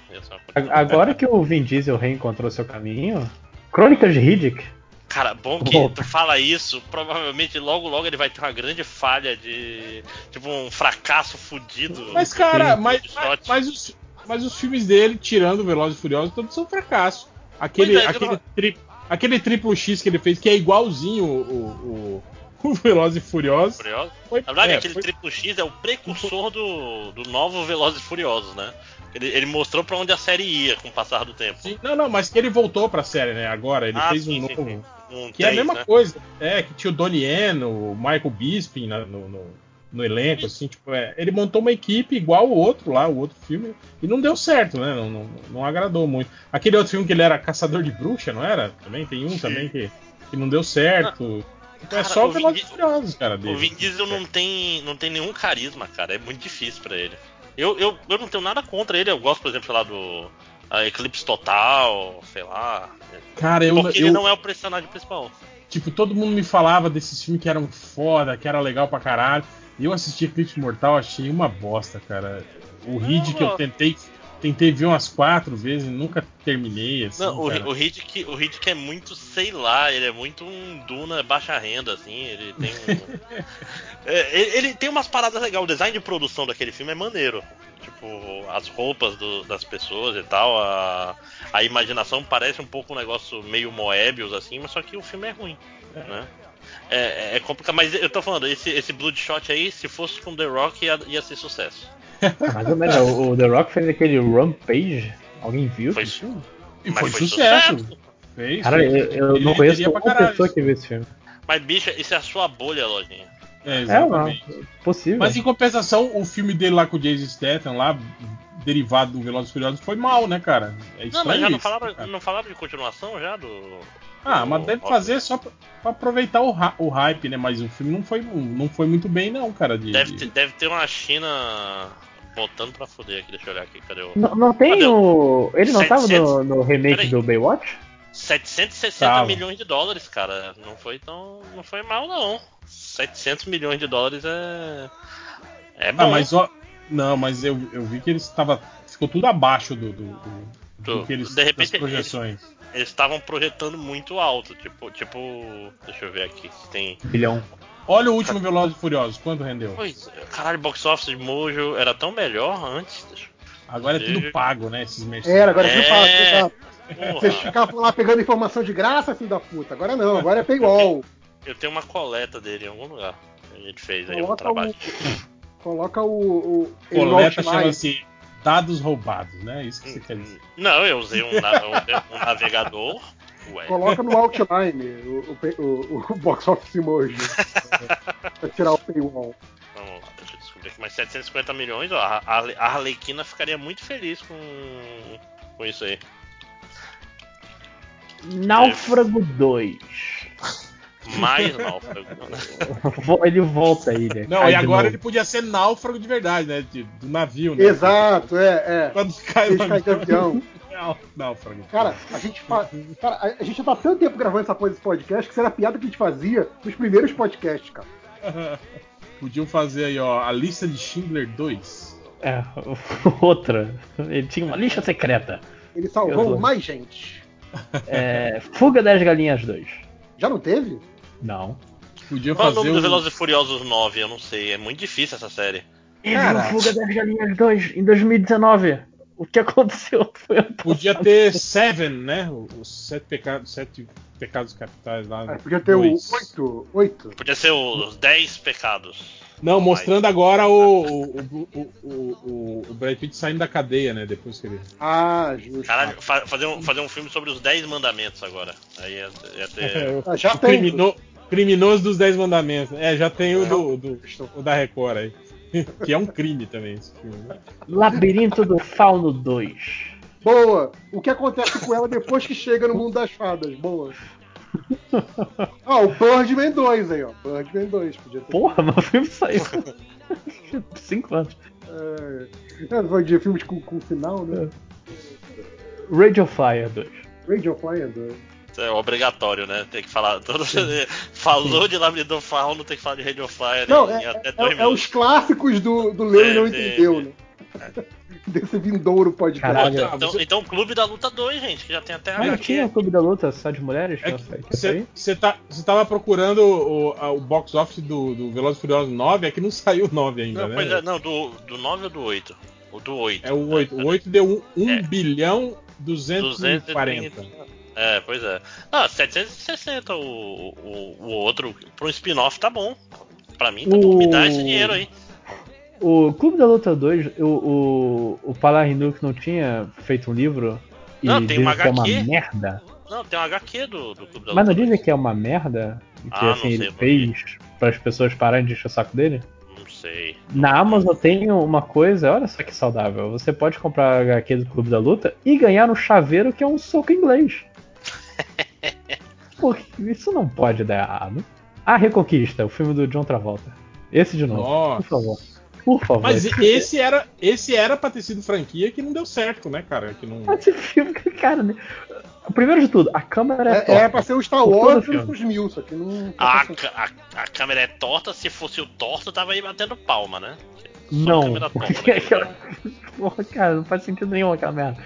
É Agora que o Vin Diesel reencontrou seu caminho, Crônicas de Riddick. Cara, bom que Bom. tu fala isso, provavelmente logo logo ele vai ter uma grande falha de. Tipo, um fracasso fudido. Mas, cara, mas, mas, mas os, mas os filmes dele, tirando Velozes e Furiosos, todos são fracasso. Aquele, é, aquele, eu- tri- aquele triplo X que ele fez, que é igualzinho o, o, o, [laughs] e Furiosos. Furioso. Foi, Na verdade, é, aquele foi- triplo X é o precursor do, do novo Velozes e Furiosos, né? Ele, ele mostrou pra onde a série ia com o passar do tempo. Sim, não, não, mas que ele voltou pra série, né? Agora, ele Ah, fez sim, um sim, novo. sim. Um Que é a mesma né? coisa. É, que tinha o Donnie Yen, o Michael Bisping no, no, no elenco, assim, tipo, é, ele montou uma equipe igual o outro lá, o outro filme, e não deu certo, né? Não, não, não agradou muito. Aquele outro filme que ele era caçador de bruxa, não era? Também tem um Sim. também que, que não deu certo. Então Cara, é só o Velozes Furiosos, cara, dele. O Vin Diesel não tem, não tem nenhum carisma, cara. É muito difícil pra ele. Eu, eu, eu não tenho nada contra ele. Eu gosto, por exemplo, lá, do a Eclipse Total, sei lá. Cara, eu, Porque eu ele não é o personagem principal. tipo, todo mundo me falava desses filmes que eram foda, que era legal pra caralho. E eu assisti Eclipse Mortal, achei uma bosta, cara. O Reed que eu tentei, tentei ver umas quatro vezes, nunca terminei, assim, Não, o, cara. o Riddick, o Riddick é muito, sei lá, ele é muito um Duna baixa renda, assim, ele tem um... [laughs] É, ele, ele tem umas paradas legais, o design de produção daquele filme é maneiro. Tipo, as roupas do- das pessoas e tal, a, a imaginação parece um pouco um negócio meio Moebius, assim, mas só que o filme é ruim, né? É, é complicado, mas eu tô falando, esse, esse Bloodshot aí, se fosse com The Rock, ia, ia ser sucesso. Mais ou menos. O, The Rock fez aquele Rampage. Alguém viu? Foi? E mas foi, foi sucesso. sucesso. Fez, Cara, fez. eu, eu Ele não conheço uma pessoa que viu esse filme. Mas, bicha, isso é a sua bolha, lojinha. É, É, exatamente. não, possível. Mas em compensação, o filme dele lá com o Jason Statham, lá, derivado do Velozes e Furiosos, foi mal, né, cara? É Não, mas já não isso, falaram, cara. não falaram de continuação já do. Ah, do- mas deve fazer só pra, pra aproveitar o, o hype, né? Mas o filme não foi, não foi muito bem, não, cara. De, Deve de- ter, deve ter uma China botando pra fuder aqui, deixa eu olhar aqui, cadê o. Não, não tem Cadê o. Ele não tava 700? no, no remake Peraí. do Baywatch? 760 Tava. milhões de dólares, cara. Não foi tão. Não foi mal, não. 700 milhões de dólares é. É bom. Ah, mas ó. Não, mas eu, eu vi que eles estava Ficou tudo abaixo do, do, do- do Do- que eles, de repente, das projeções. Eles estavam projetando muito alto, tipo, tipo. Deixa eu ver aqui se tem. Bilhão. Olha o último Velozes e Furiosos, quanto rendeu? Pois, caralho, box office de Mojo era tão melhor antes. Agora é tudo pago, né? Esses mercenários. Era, agora. É. Você Porra, Vocês ficavam lá pegando informação de graça, filho da puta. Agora não, agora é paywall. eu tenho uma coleta dele em algum lugar. A gente fez aí um trabalho. o. Coloca o. o Coleta chama-se dados roubados, né? Isso que você quer dizer. Não, eu usei um, um- um navegador. Ué. Coloca no outline o, o, o, o [laughs] box office emoji. [laughs] pra tirar o paywall. Vamos lá, deixa eu descobrir aqui. Mas 750 milhões, ó. A a Arlequina ficaria muito feliz com, com isso aí. Náufrago 2. Mais náufrago. [laughs] Ele volta aí, né? Não, Cai e agora ele podia ser náufrago de verdade, né? de- do navio, né? Exato, é, é. Quando cai Eles no caem de avião. Não, náufrago. Cara, a gente, fa... cara, a- gente já tá tanto tempo gravando essa coisa desse podcast que isso era a piada que a gente fazia nos primeiros podcasts, cara. [laughs] Podiam fazer aí, ó, a lista de Schindler 2. É, [laughs] outra. Ele tinha uma lista secreta. Ele salvou tô- mais gente. É, Fuga das Galinhas 2. Já não teve? Não. Podia Qual é o fazer nome do um- Velozes e Furiosos 9? Eu não sei. É muito difícil essa série. Cara. Fuga das Galinhas 2 em 2019. O que aconteceu foi um Podia ter Seven, né? Os sete pecados, sete pecados capitais lá. Ah, podia ter Dois. o 8. 8. Podia ser os 10 pecados. Não, mostrando agora o, o, o, o, o, o Brad Pitt saindo da cadeia, né? Depois que ele. Ah, justo. Caralho, fa- fazer, um, fazer um filme sobre os 10 mandamentos agora. Aí ia, ia ter. Ah, já o tem. crimino- criminoso dos Dez Mandamentos. É, já tem o, do, do- o da Record aí. [laughs] que é um crime também esse filme. né? Labirinto do Fauno 2. Boa. O que acontece com ela depois que chega no mundo das fadas? Boa. Ah, o Birdman 2 aí, ó. Birdman 2. Podia ter. Porra, mas o filme saiu. [laughs] 5 anos. É, é, foi de filmes com, com final, né? Radio Fire 2. Radio Fire 2. É obrigatório, né? Tem que falar. Todo, falou de Labirinto do Fauno, tem que falar de Radio Fire Não, em é, até é- 2 é os clássicos do, do Leo e não É, é, entendeu, é. né? [laughs] Desse vindouro podcast. Caralho. Então, então, então, Clube da Luta 2, gente, que já tem até Mas não tinha o. Clube da Luta só de mulheres? É aí? Você tá, você tava procurando o, a- o box office do, do Velozes e Furiosos 9, é que não saiu o 9 ainda, Não, né? pois é, não, do, do 9 ou do 8? O do 8. É o 8. O 8 deu 1 É. bilhão 240. 230. É, pois é. Ah, 760 o, o, o outro. Pra um spin-off tá bom. Pra mim, tá bom. Me dá esse dinheiro aí. O Clube da Luta 2, o, o, o Palar Hindu não tinha feito um livro e Não, tem uma que é uma merda. Não, tem um HQ do, do Clube da Mas não Luta. dizem que é uma merda? Que Ah, não assim, ele não fez para as pessoas pararem de encher o saco dele? Não sei. Na Amazon tem uma coisa, olha só que saudável. Você pode comprar a HQ do Clube da Luta e ganhar um chaveiro que é um soco inglês. Pô, isso não pode dar errado. A Reconquista, o filme do John Travolta. Esse de novo, Nossa. por favor. Por favor. Mas esse era, esse era pra ter sido franquia que não deu certo, né, cara? Que não... Esse filme, cara. né? Primeiro de tudo, a câmera é, É, torta. era pra ser o Star Wars dos mil, só que não. A, ca- a, a câmera é torta, se fosse o torto, tava aí batendo palma, né? Só a Não, câmera torta, porque [laughs] né? aquela. Porra, cara, não faz sentido nenhum aquela merda.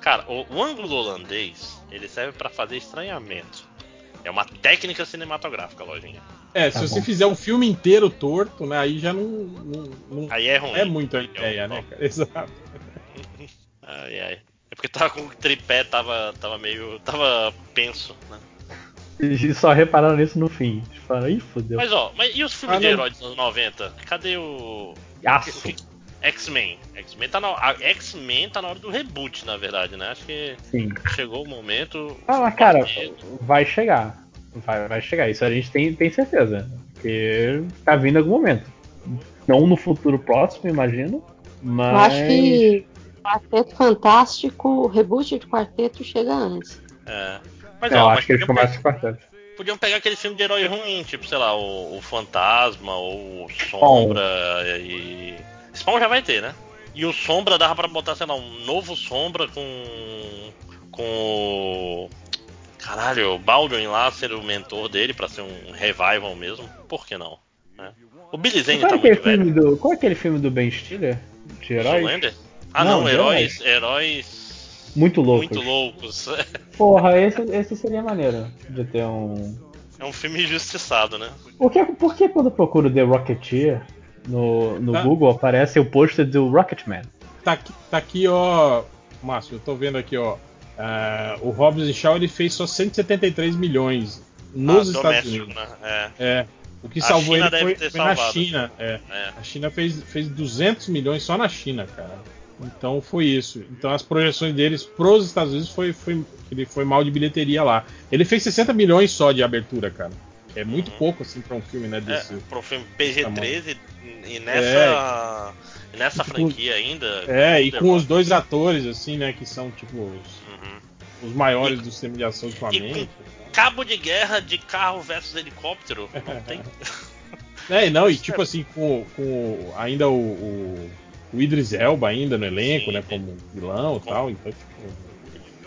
Cara, o, o ângulo holandês, ele serve pra fazer estranhamento. É uma técnica cinematográfica, lojinha. É, se Tá você bom. fizer um filme inteiro torto, né, aí já não, não, não Aí é ruim. é muito a É ideia, um né, cara? [laughs] Exato. [laughs] Ai, ai. É porque tava com o tripé, tava, tava meio. tava penso, né? E só repararam nisso no fim. Falaram, ih, fodeu. Mas ó, mas e os filmes Ah, de heróis dos anos 90? Cadê o. Aço. o que- X-Men. X-Men tá na a X-Men tá na hora do reboot, na verdade, né? Acho que Sim. chegou o momento. Ah, cara, vai chegar. Vai, vai chegar. Isso a gente tem, tem certeza. Porque tá vindo em algum momento. Não no futuro próximo, imagino. Mas. Eu acho que Quarteto Fantástico, o reboot de Quarteto chega antes. É. Mas, Eu ó, acho mas que eles começam com quarteto. podiam pegar aquele filme de herói ruim, tipo, sei lá, o, o Fantasma ou o Sombra e. Spawn já vai ter, né? E o Sombra dava pra botar, sei lá, um novo Sombra com. com o. Caralho, o Baldwin lá ser o mentor dele pra ser um revival mesmo. Por que não? né? O Billy Zane Qual é, tá aquele muito velho. filme do, qual é aquele filme do Ben Stiller? De heróis? Zoolander? Ah Não, não, heróis. Heróis. Muito loucos. Muito loucos. [laughs] Porra, esse, esse seria maneiro de ter um. É um filme injustiçado, né? Por que, por que quando eu procuro The Rocketeer no, no Ah. Google aparece o pôster do Rocketman? Tá aqui, tá aqui, ó. Márcio, eu tô vendo aqui, ó. ah, o Hobbs e Shaw ele fez só 173 milhões nos Ah, Estados Unidos. né? É. É. O que A salvou China ele foi, foi na. China. É. É. A China fez, fez 200 milhões só na China, cara. Então foi isso. Então as projeções deles pros Estados Unidos foi, foi ele foi mal de bilheteria lá. Ele fez 60 milhões só de abertura, cara. É muito pouco assim pra um filme, né? É, Desse. para um filme PG-13 e nessa, e nessa franquia ainda. É, e The com os dois atores, assim, né? Que são tipo os, Uhum. os maiores do cinema de ação E ultimamente. cabo de guerra de carro versus helicóptero. Não [laughs] tem. É, e não, e [laughs] tipo assim, com, com ainda o, o, o Idris Elba ainda no elenco, Sim, né? Como vilão e tal. Então, tipo.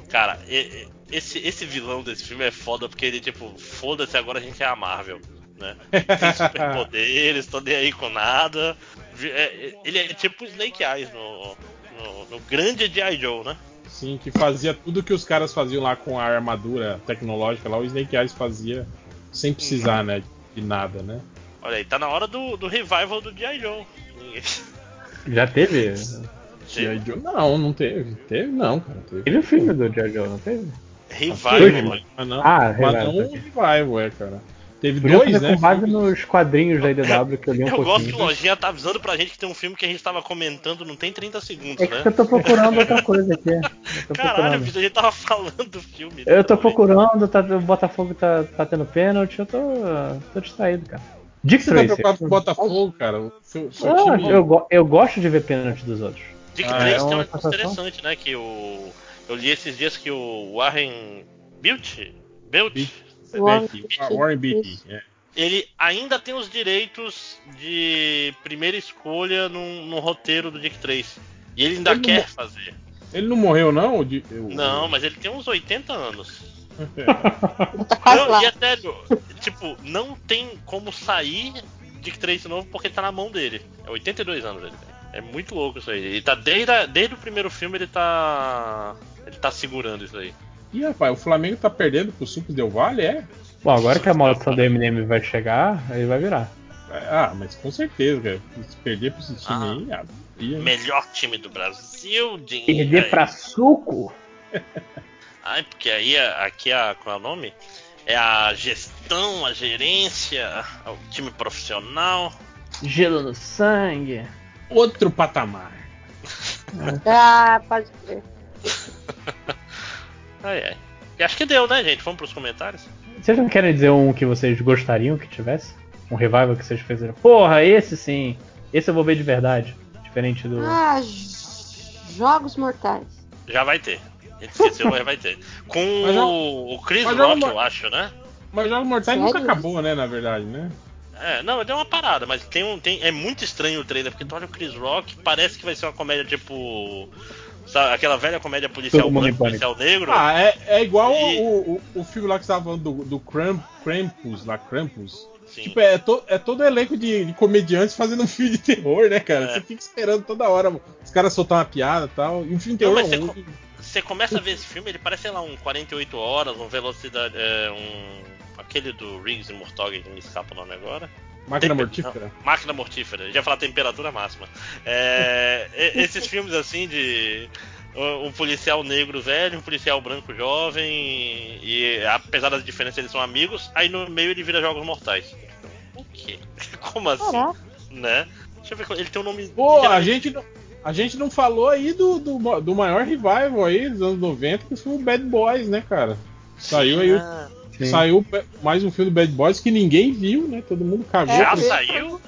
Cara, e- e- esse, esse vilão desse filme é foda porque ele, tipo, foda-se, agora a gente é a Marvel. Né? Tem [laughs] superpoderes, tô nem aí com nada. É- Ele é tipo o Snake Eyes no, no, no grande G.I. Joe, né? Sim, que fazia tudo que os caras faziam lá com a armadura tecnológica lá, o Snake Eyes fazia sem precisar, né? De nada, né? Olha aí, tá na hora do, do revival do G.I. Joe. Já teve? [laughs] G.I. Joe? Não, não teve. Teve não, cara. Teve, Teve o filme do G.I. Joe, não teve? Revival. Mas, mas não, Ah, mas revival, não um revival, é, cara. Teve Podia dois, fazer né? com base nos quadrinhos da IDW que eu li um Eu gosto que pouquinho. o Lojinha tá avisando pra gente que tem um filme que a gente tava comentando, não tem 30 segundos, É que né? eu tô procurando outra coisa aqui. [laughs] Caralho, bicho, a gente tava falando do filme. Eu tô também. procurando, tá, o Botafogo tá, tá tendo pênalti, eu tô, tô distraído, cara. Dick Você tá preocupado com o Botafogo, cara? O seu, seu Ah, time. eu, eu gosto de ver pênalti dos outros. Dick Ah, Tracy é tem uma coisa interessante, né? Que o. Eu li esses dias que o Warren Built Beat. Warren Ah, Warren Beatty. É. ele ainda tem os direitos de primeira escolha no, no roteiro do Dick Tracy. E ele ainda Ele quer fazer. Ele não morreu, não? O- Não, mas ele tem uns 80 anos. [laughs] Tá Não, e é sério, tipo, não tem como sair Dick Tracy novo porque tá na mão dele. É 82 anos ele tem. É muito louco isso aí. Ele tá desde, a- desde o primeiro filme ele tá. Ele tá segurando isso aí. Ih, rapaz, o Flamengo tá perdendo pro Sucos Del Vale, é? Bom, agora que a maldição do Eminem vai chegar, aí vai virar. Ah, mas com certeza, cara. Se perder pra esse time Ah. aí, ah, ia, né? Melhor time do Brasil, dinheiro. Perder pra suco? [laughs] Ai, porque aí a- aqui a. Qual é o nome? É a gestão, a gerência, o time profissional. Gelo no sangue. Outro patamar. Ah, pode crer. [laughs] Ai, ai. E acho que deu, né, gente? Vamos pros comentários? Vocês não querem dizer um que vocês gostariam que tivesse? Um revival que vocês fizeram? Porra, esse sim. Esse eu vou ver de verdade. Diferente do. Ah, Jogos Mortais. Já vai ter. A gente esqueceu, mas vai ter. Com Mas já- o, o Chris já Rock, eu acho, né? Mas Jogos Mortais Sério? nunca acabou, né, na verdade, né? É, não, deu uma parada, mas tem um. Tem, é muito estranho o trailer, porque tu olha o Chris Rock, parece que vai ser uma comédia tipo. Sabe, aquela velha comédia policial branco, policial negro. Ah, é, é igual E- o, o, o filme lá que você tava falando do, do Kramp, Krampus, lá, Krampus. Sim. Tipo, é, to, é todo elenco de, de comediantes fazendo [laughs] um filme de terror, né, cara? É. Você fica esperando toda hora os caras soltar uma piada e tal. E um filme de Não, terror não. você Você começa a ver esse filme, ele parece, sei lá, um 48 horas, um velocidade. É, um. Aquele do Riggs e Murtaugh, que me escapa o nome agora. Máquina Tempe- mortífera. não, máquina mortífera. Já ia falar temperatura máxima. É, [laughs] esses filmes assim de um policial negro velho, um policial branco jovem e apesar das diferenças eles são amigos. Aí no meio ele vira jogos mortais. O quê? [laughs] Como assim? Caraca. Né? Deixa eu ver. Ele tem um nome. Pô, a gente, não- a gente não falou aí do, do, do maior revival aí dos anos 90, que foi o Bad Boys, né, cara? Saiu aí, Ah, Sim. saiu mais um filme do Bad Boys que ninguém viu, né? Todo mundo cagou. Já É, saiu?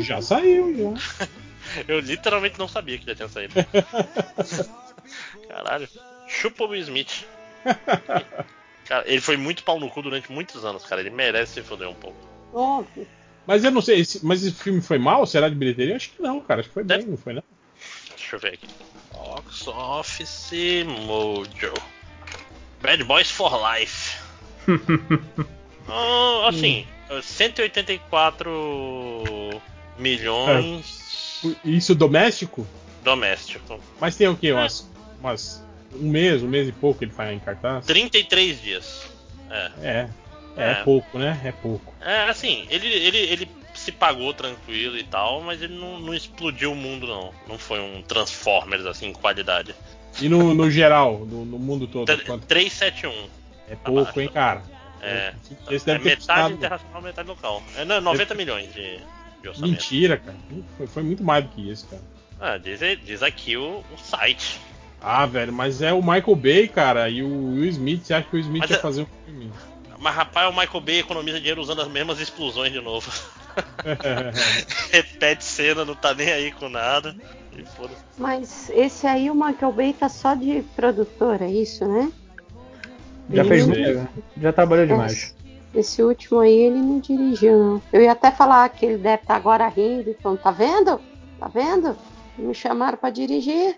Já saiu, já. [laughs] Eu literalmente não sabia que já tinha saído. [laughs] Caralho. Chupa o Will Smith. Cara, ele foi muito pau no cu durante muitos anos, cara. Ele merece se foder um pouco. Óbvio. Mas eu não sei, esse- mas esse filme foi mal? Será de bilheteria? Acho que não, cara. Acho que foi bem, não foi não? Deixa eu ver aqui. Box Office Mojo. Bad Boys for Life. [laughs] Assim, 184 milhões Isso doméstico? doméstico. Mas tem o quê? Umas, umas- um mês, um mês e pouco ele faz em cartaz? 33 dias. É. É. É, É. pouco, né? É pouco. É, assim, ele, ele, ele se pagou tranquilo e tal, mas ele não, não explodiu o mundo, não. Não foi um Transformers, assim, em qualidade. E no, no geral, no, no mundo todo, Tre- quanto? 371. É pouco, hein, cara? É. Esse É deve metade custado. internacional, metade local. É, não, 90 milhões de, de orçamento. Mentira, cara. Foi, foi muito mais do que isso, cara. Ah, diz, diz aqui o, o site. Ah, velho, mas é o Michael Bay, cara, e o Will Smith. Você acha que o Will Smith Mas ia é- fazer um filme? Mas rapaz, o Michael Bay economiza dinheiro usando as mesmas explosões de novo. [laughs] Repete cena, não tá nem aí com nada. E. Mas esse aí, o Michael Bay tá só de produtor, é isso, né? Já fez muito. Já trabalhou demais. Esse último aí ele não dirigiu, não. Eu ia até falar que ele deve estar agora rindo e falando, tá vendo? Tá vendo? Me chamaram pra dirigir.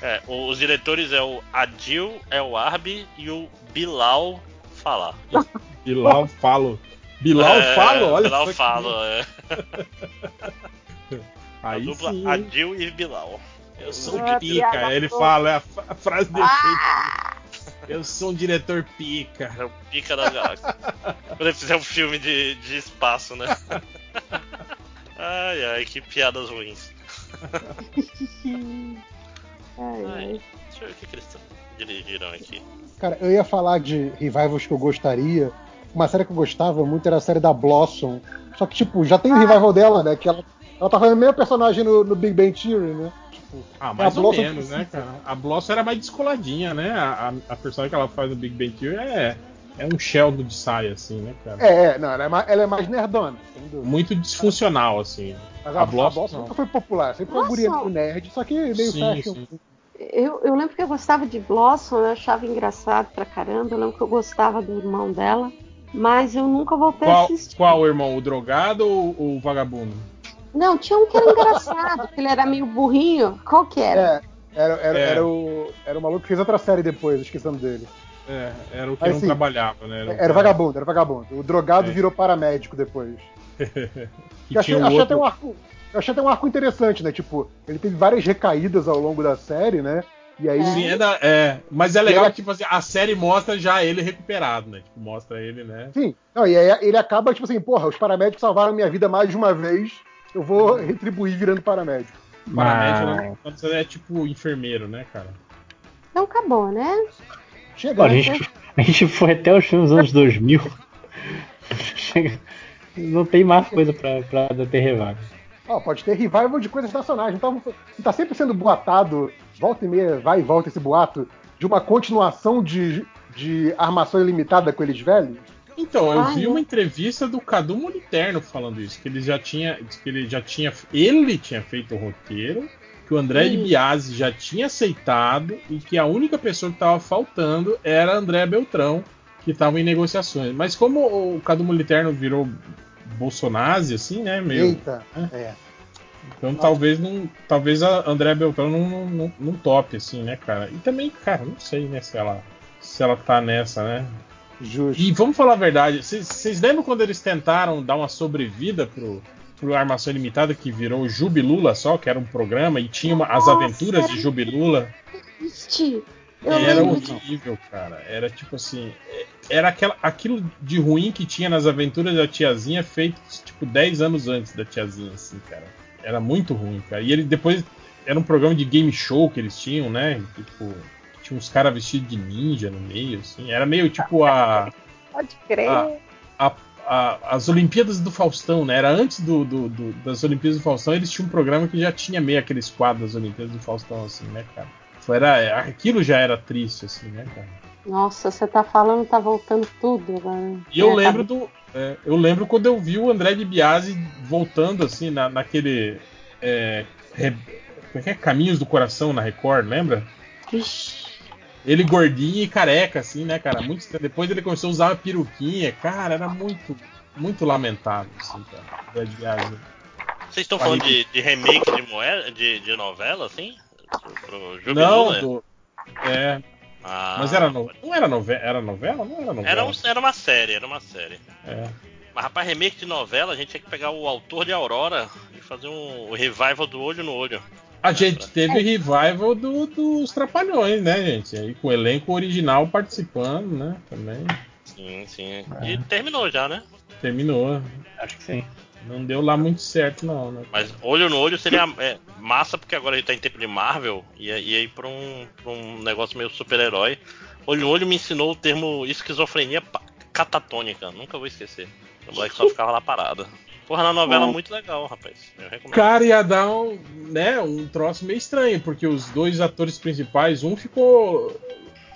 É, os diretores é o Adil El Arbi e o Bilal Falar. [laughs] Bilal Falo. Bilal É, Falo, olha Bilal que- Falo, é. [laughs] A Aí dupla sim? Adil e Bilal. Eu sou Ah, pica. Ele fala é a frase dele. Ah, Eu sou um diretor pica. É o pica da galáxia. Quando ele fizer um filme de, de espaço, né? Ai, ai, que piadas ruins. ai, ai. Deixa eu ver o que, que eles dirigiram aqui. Cara, eu ia falar de revivals que eu gostaria. Uma série que eu gostava muito era a série da Blossom. Só que, tipo, já tem o revival dela, né? Que ela, ela tá fazendo o mesmo personagem no, no Big Bang Theory, né? Tipo, Ah, mais a ou Blossom menos, né, cara? A Blossom era mais descoladinha, né? A, a, a personagem que ela faz no Big Bang Theory é, é um Sheldon de saia, assim, né, cara? É, é, não, ela é mais, ela é mais nerdona. Muito disfuncional, assim. Mas a a, a não. nunca foi popular, sempre foi guria meio nerd, só que meio Sim, fashion. sim. Eu, eu lembro que eu gostava de Blossom, eu achava engraçado pra caramba. Eu lembro que eu gostava do irmão dela, mas eu nunca voltei a Qual, assistir. qual irmão? O drogado ou o vagabundo? Não, tinha um que era engraçado, que ele era meio burrinho. Qual que era? É, era, era, É. era, o, era o maluco que fez outra série depois, esquecendo dele. É, era o que Mas, não assim, trabalhava, né? Era, o vagabundo, era o vagabundo. O drogado É. virou paramédico depois. Que [laughs] Eu achei, tinha um achei até outro... um arco, eu achei até um arco interessante, né? Tipo, ele teve várias recaídas ao longo da série, né? E aí. Sim, é da- é, mas é legal que tipo assim, a série mostra já ele recuperado, né? Tipo, mostra ele, né? Sim. Não, e aí ele acaba, tipo assim, porra, os paramédicos salvaram minha vida mais de uma vez. Eu vou retribuir virando paramédico. Paramédico Mas- né? quando você é tipo enfermeiro, né, cara? Não acabou, né? Chega, Olha, a gente, a gente foi até os anos 2000. [laughs] Chega- Não tem mais coisa pra, pra ter revival. Ó, pode ter revival de coisas nacionais. Então, não tá sempre sendo boatado, volta e meia, vai e volta esse boato, de uma continuação de, de armação ilimitada com eles velhos. Então, eu Ah, vi é? uma entrevista do Cadu Moliterno falando isso, que ele já tinha, que ele já tinha, ele tinha feito o roteiro, que o André de. Biasi já tinha aceitado e que a única pessoa que estava faltando era André Beltrão, que estava em negociações. Mas como o Cadu Moliterno virou Bolsonaro, assim, né, meio, Eita, é. então talvez não, talvez a André Beltrão não, não, não, não tope, assim, né, cara. E também, cara, não sei, né, se ela, se ela tá nessa, né. Justo. E vamos falar a verdade, vocês- lembram quando eles tentaram dar uma sobrevida pro, pro Armação Ilimitada que virou o Jubilula só, que era um programa, e tinha uma- as Nossa, aventuras de Jubilula? Triste. Eu Era horrível, cara. Era tipo assim. é- Era aquela, aquilo de ruim que tinha nas aventuras da tiazinha feito tipo 10 anos antes da tiazinha, assim, cara. Era muito ruim, cara. E ele depois. Era um programa de game show que eles tinham, né? Tipo. Tinha uns caras vestidos de ninja no meio, assim. Era meio tipo a. Pode crer. Ah. a- a- as Olimpíadas do Faustão, né? Era antes do, do- do- das Olimpíadas do Faustão, eles tinham um programa que já tinha meio aqueles quadros das Olimpíadas do Faustão, assim, né, cara? Foi- Era, aquilo já era triste, assim, né, cara? Nossa, você tá falando, tá voltando tudo agora. E eu É, lembro tá- do. é, eu lembro quando eu vi o André de Biasi voltando, assim, na, naquele. É, re- como é que é? Caminhos do Coração na Record, lembra? Vixe. Ele gordinho e careca, assim, né, cara? Muito, depois ele começou a usar uma peruquinha. Cara, era muito, muito lamentável, assim, cara. de. Vocês estão falando de, de remake de, moeda, de, de novela, assim? Pro, pro Não, Jubilula? do, é, Ah, mas era no, não era novela, era novela? Não era novela. Era, um- era uma série, era uma série. É. Mas, rapaz, remake de novela, a gente tinha que pegar o autor de Aurora e fazer um revival do olho no olho. A gente teve revival do- dos Trapalhões, né, gente? Aí com o elenco original participando, né? Também Sim, sim. E terminou já, né? terminou. Acho que sim. Não deu lá muito certo, não, né? Mas olho no olho seria é, massa, porque agora a gente tá em tempo de Marvel e ia ir pra um, pra um negócio meio super-herói. Olho no olho me ensinou o termo esquizofrenia catatônica. Nunca vou esquecer. O moleque só ficava lá parado. Porra, na novela muito legal, rapaz. Eu recomendo. Cara, ia dar um, né, um troço meio estranho, porque os dois atores principais, um ficou.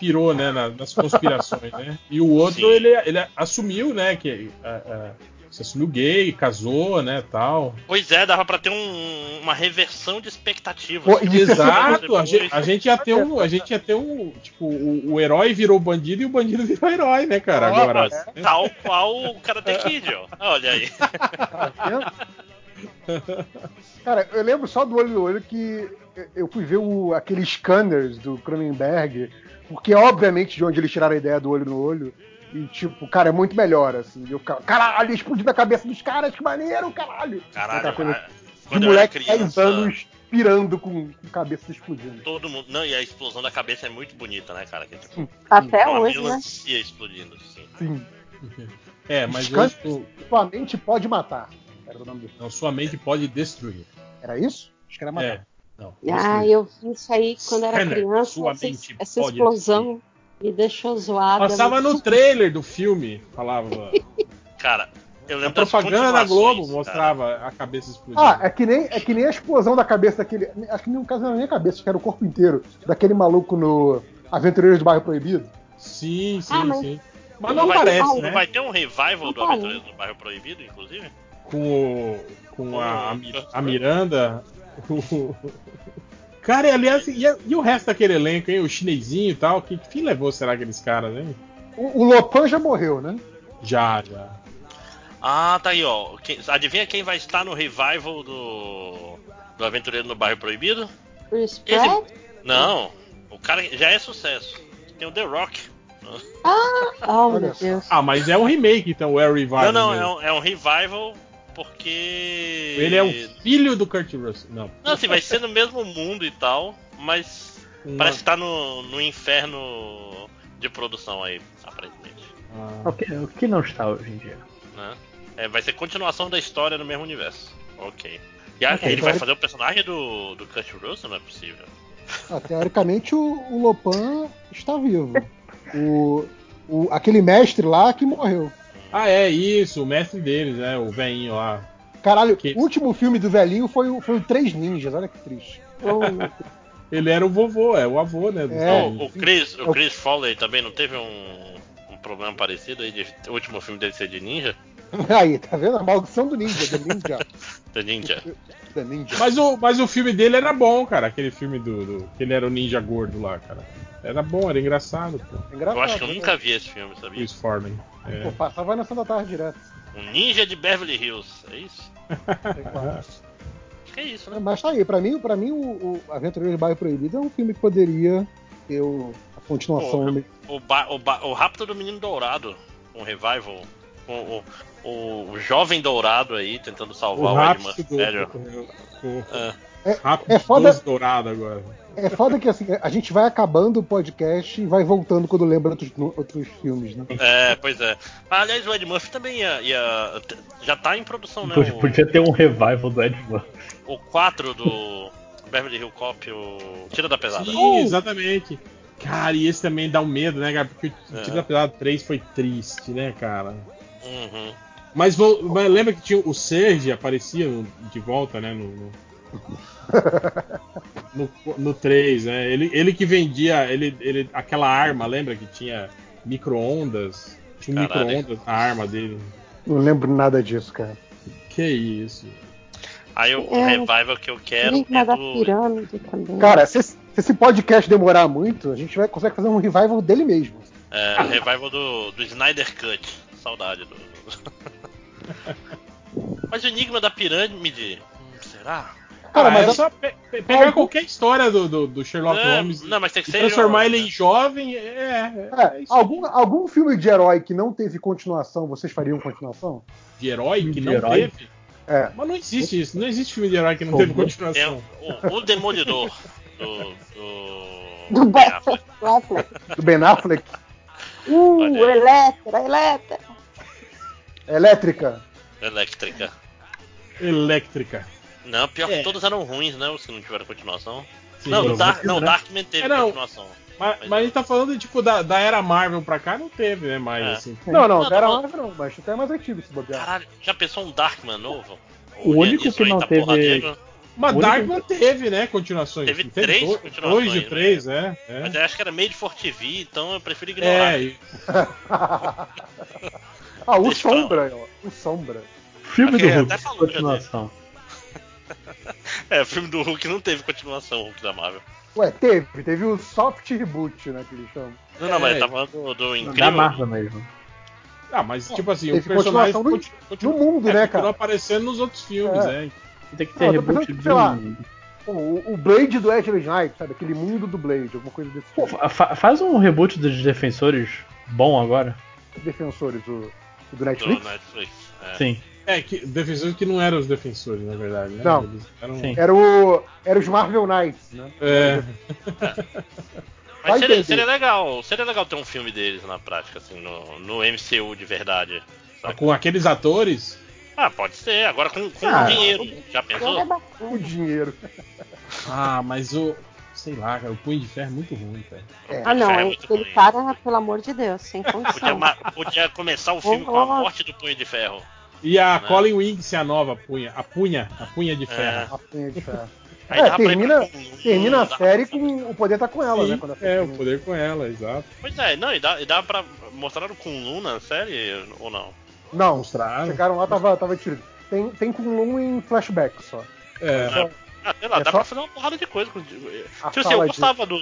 pirou, né, na- nas conspirações, né? E o outro, Sim. ele, ele assumiu, né, que. ah, ah, se assumiu gay, casou, né, tal. Pois é, dava pra ter um- uma reversão de expectativas. Pô, é Exato, a gente, a gente ia ter um. A gente ia ter um. Tipo, o, o herói virou bandido e o bandido virou herói, né, cara? Ó, Agora. Tal qual o Karate Kid, ó. Olha aí. [laughs] Cara, eu lembro só do olho no olho que eu fui ver o, aqueles scanners do Cronenberg, porque obviamente de onde eles tiraram a ideia do olho no olho. E tipo, cara, é muito melhor, assim. Eu ficava, caralho, explodindo a cabeça dos caras, que maneiro, caralho. Caralho, Outra coisa, ah, De quando eu moleque de 10 criança. anos pirando com, com cabeças explodindo. Todo mundo. Não, e a explosão da cabeça é muito bonita, né, cara? Que tipo, Até uma hoje, né? explodindo. Assim. Sim. [laughs] É, mas hoje, Sua mente pode matar. Era o nome do não, sua mente pode destruir. Era isso? Acho que era matar. É. Não, Ah, eu vi isso aí quando era Scanner, criança. sua Essa, mente essa pode explosão me deixou zoada. Passava no trailer do filme, falava. [laughs] Cara, eu A lembro das propaganda da Globo mostrava a cabeça explodindo. Ah, é que, nem, é que nem a explosão da cabeça daquele. Acho que no caso não era nem a cabeça, acho que era o corpo inteiro. Daquele maluco no Aventureiros do Bairro Proibido. Sim, sim, Ah, mas- sim. Mas Não não parece, não né? vai ter um revival do Não Aventureiros do Bairro Proibido, inclusive? Com, o, com a, a a Miranda. o- [laughs] [laughs] Cara, e aliás, e, e o resto daquele elenco, hein? O chinesinho e tal? Que fim levou, será, aqueles caras, hein? O, o Lopan já morreu, né? Já, já. Ah, tá aí, ó. Quem- adivinha quem vai estar no revival do, do Aventureiro no Bairro Proibido? Chris Esse- Pratt? Não, o cara já é sucesso. Tem o The Rock. [laughs] Oh, Olha meu. Deus. Ah, mas é um remake, então, é o Revival. não, não, é um, é um revival porque. Ele é o filho do Kurt Russell. Não. Não, assim, vai ser no mesmo mundo e tal, mas Uma- parece que tá no, no inferno de produção aí, aparentemente. Ah, O que, o que não está hoje em dia? Né? É, vai ser continuação da história no mesmo universo. Ok. E a- ele vai então- fazer o personagem do, do Kurt Russell? Não é possível. Ah, teoricamente o, o Lopan está vivo. O, o- aquele mestre lá que morreu. Ah, é isso, o mestre deles, né? O velhinho lá. Caralho, Que- o último filme do velhinho foi, o- foi o Três Ninjas, olha que triste. Deus. [laughs] Ele era o vovô, é o avô, né? É. o, Chris, É o Chris Foley também não teve um, um problema parecido aí de o último filme dele ser de ninja? [laughs] Aí, tá vendo? A maldição do ninja, do ninja. [laughs] The Ninja. do ninja. Mas o, mas o filme dele era bom, cara. Aquele filme do, do- que ele era o ninja gordo lá, cara. Era bom, era engraçado, pô. É engraçado, Eu acho que eu né? nunca vi esse filme, sabia? Chris Farley. É. Pô, passava na Santa Tarde direto. Um ninja de Beverly Hills, é isso? [laughs] Acho que é isso, É, né? Mas tá aí, pra mim, pra mim o, o Aventureiro do Bairro Proibido é um filme que poderia ter o- a continuação. Pô? O, ba o, ba o Rapto do Menino Dourado, um revival. O, o, o, o jovem dourado aí tentando O salvar o, rápido Murphy do. O, o É. rápido é foda- dourado agora. É foda que assim, a gente vai acabando o podcast e vai voltando quando lembra outros, outros filmes, né? É, pois é. Mas, aliás, o Ed Murphy também ia, ia- já tá em produção, né? Podia, O, podia ter um revival do Ed Murphy. o 4 do Beverly Hill Cop, o Tira da Pesada. Sim, exatamente. Cara, e esse também dá um medo, né, cara? Porque o É. Tiro da Pesada 3 foi triste, né, cara? Uhum. Mas, vou- mas lembra que tinha o Serge aparecia no- de volta, né? No, no, no, no 3, né? Ele, ele que vendia ele, ele, aquela arma, lembra que tinha micro-ondas? Tinha um micro-ondas na arma dele. Não lembro nada disso, cara. Que isso? Aí o É. revival que eu quero Enigma é da do. pirâmide também. Cara, se, se esse podcast demorar muito, a gente vai conseguir fazer um revival dele mesmo. É, revival do, do Snyder Cut. Saudade do. [laughs] Mas o Enigma da Pirâmide. hum, Será? Cara, Ah, mas é a- só pe- pe- pegar algum- qualquer história do, do, do Sherlock É, Holmes não, mas tem que e ser transformar jovem, ele né? em jovem. É, é, É, é isso. algum, algum filme de herói que não teve continuação, vocês fariam continuação? de herói que De não herói? teve. É. Mas não existe isso, não existe filme de herói que não Pô, teve não. Continuação. o, o Demolidor do. do... Do Ben Affleck. Do Ben Affleck, [laughs] Uh. Eletra, Eletra. Elétrica. Elétrica. Elétrica. Não, pior É. que todos eram ruins, né? Os que não tiveram continuação. Sim, não, o Dark, não, né? Darkman teve É, não. continuação. Mas, Mas mas a é. gente tá falando tipo da, da era Marvel pra cá, não teve, né? Mais É. assim. Não, não, Não, não era não. Marvel não, mas até é mais antigo se bobear. Caralho, já pensou um Darkman novo? O único que não tá teve- Mas Darkman teve, né? Continuações. Teve Teve três dois, continuações, Dois de né? três, é. é. Mas eu acho que era meio de for TV, então eu prefiro ignorar. É, [laughs] ah, o Deixa. Sombra, ó. O Sombra. Filme Ok, do Hulk, até falou, continuação. [laughs] É, o filme do Hulk não teve continuação, o Hulk da Marvel. Ué, teve. Teve o soft reboot, né, que eles chamam. Não, não, mas É. ele tá falando do, do Da incrível. Marvel mesmo. Ah, mas tipo assim, o Teve personagem no- conti- continua, No mundo, é, né, cara? aparecendo nos outros filmes, É. é. Tem que Não, ter tô reboot pensando, de sei lá. o, o Blade do Wesley Snipes, sabe? Aquele mundo do Blade, alguma coisa desse Pô, tipo. fa- faz um reboot dos Defensores bom agora. Defensores, o, o do Do Netflix. Netflix. É. Sim. É, que, defensores que não eram os defensores, na verdade, né? Não. Eles eram... Sim. Era, o, era os Marvel Knights, né? É, [laughs] Mas seria, seria legal, seria legal ter um filme deles na prática, assim, no, no MCU de verdade. sabe? com aqueles atores. Ah, pode ser, agora com, com Ah, dinheiro. Já Ele é pensou? bacana. O dinheiro. [laughs] Ah, mas o. Sei lá, cara, o Punho de Ferro é muito ruim, cara. É. Ah, não, É ruim. cara, pelo amor de Deus, sem [laughs] Podia, condição. ma- podia começar o filme com a morte do Punho de Ferro. E a Né? Colin Wings, a nova punha. A punha, a punha de ferro. A punha de ferro. [laughs] Aí É, termina, pra termina a série com o poder tá com ela, Sim, né? Quando é, o poder com ela, exato. Pois é, não, e dá, e dá pra mostrar o Kunlun na série ou não? Não, Mostraram. chegaram lá, tava, tava tiro. Tem, tem Kunlun em flashback só. É, Só- Ah, sei lá, É dá só- pra fazer uma porrada de coisa. com- Tipo assim, eu fala de- gostava do,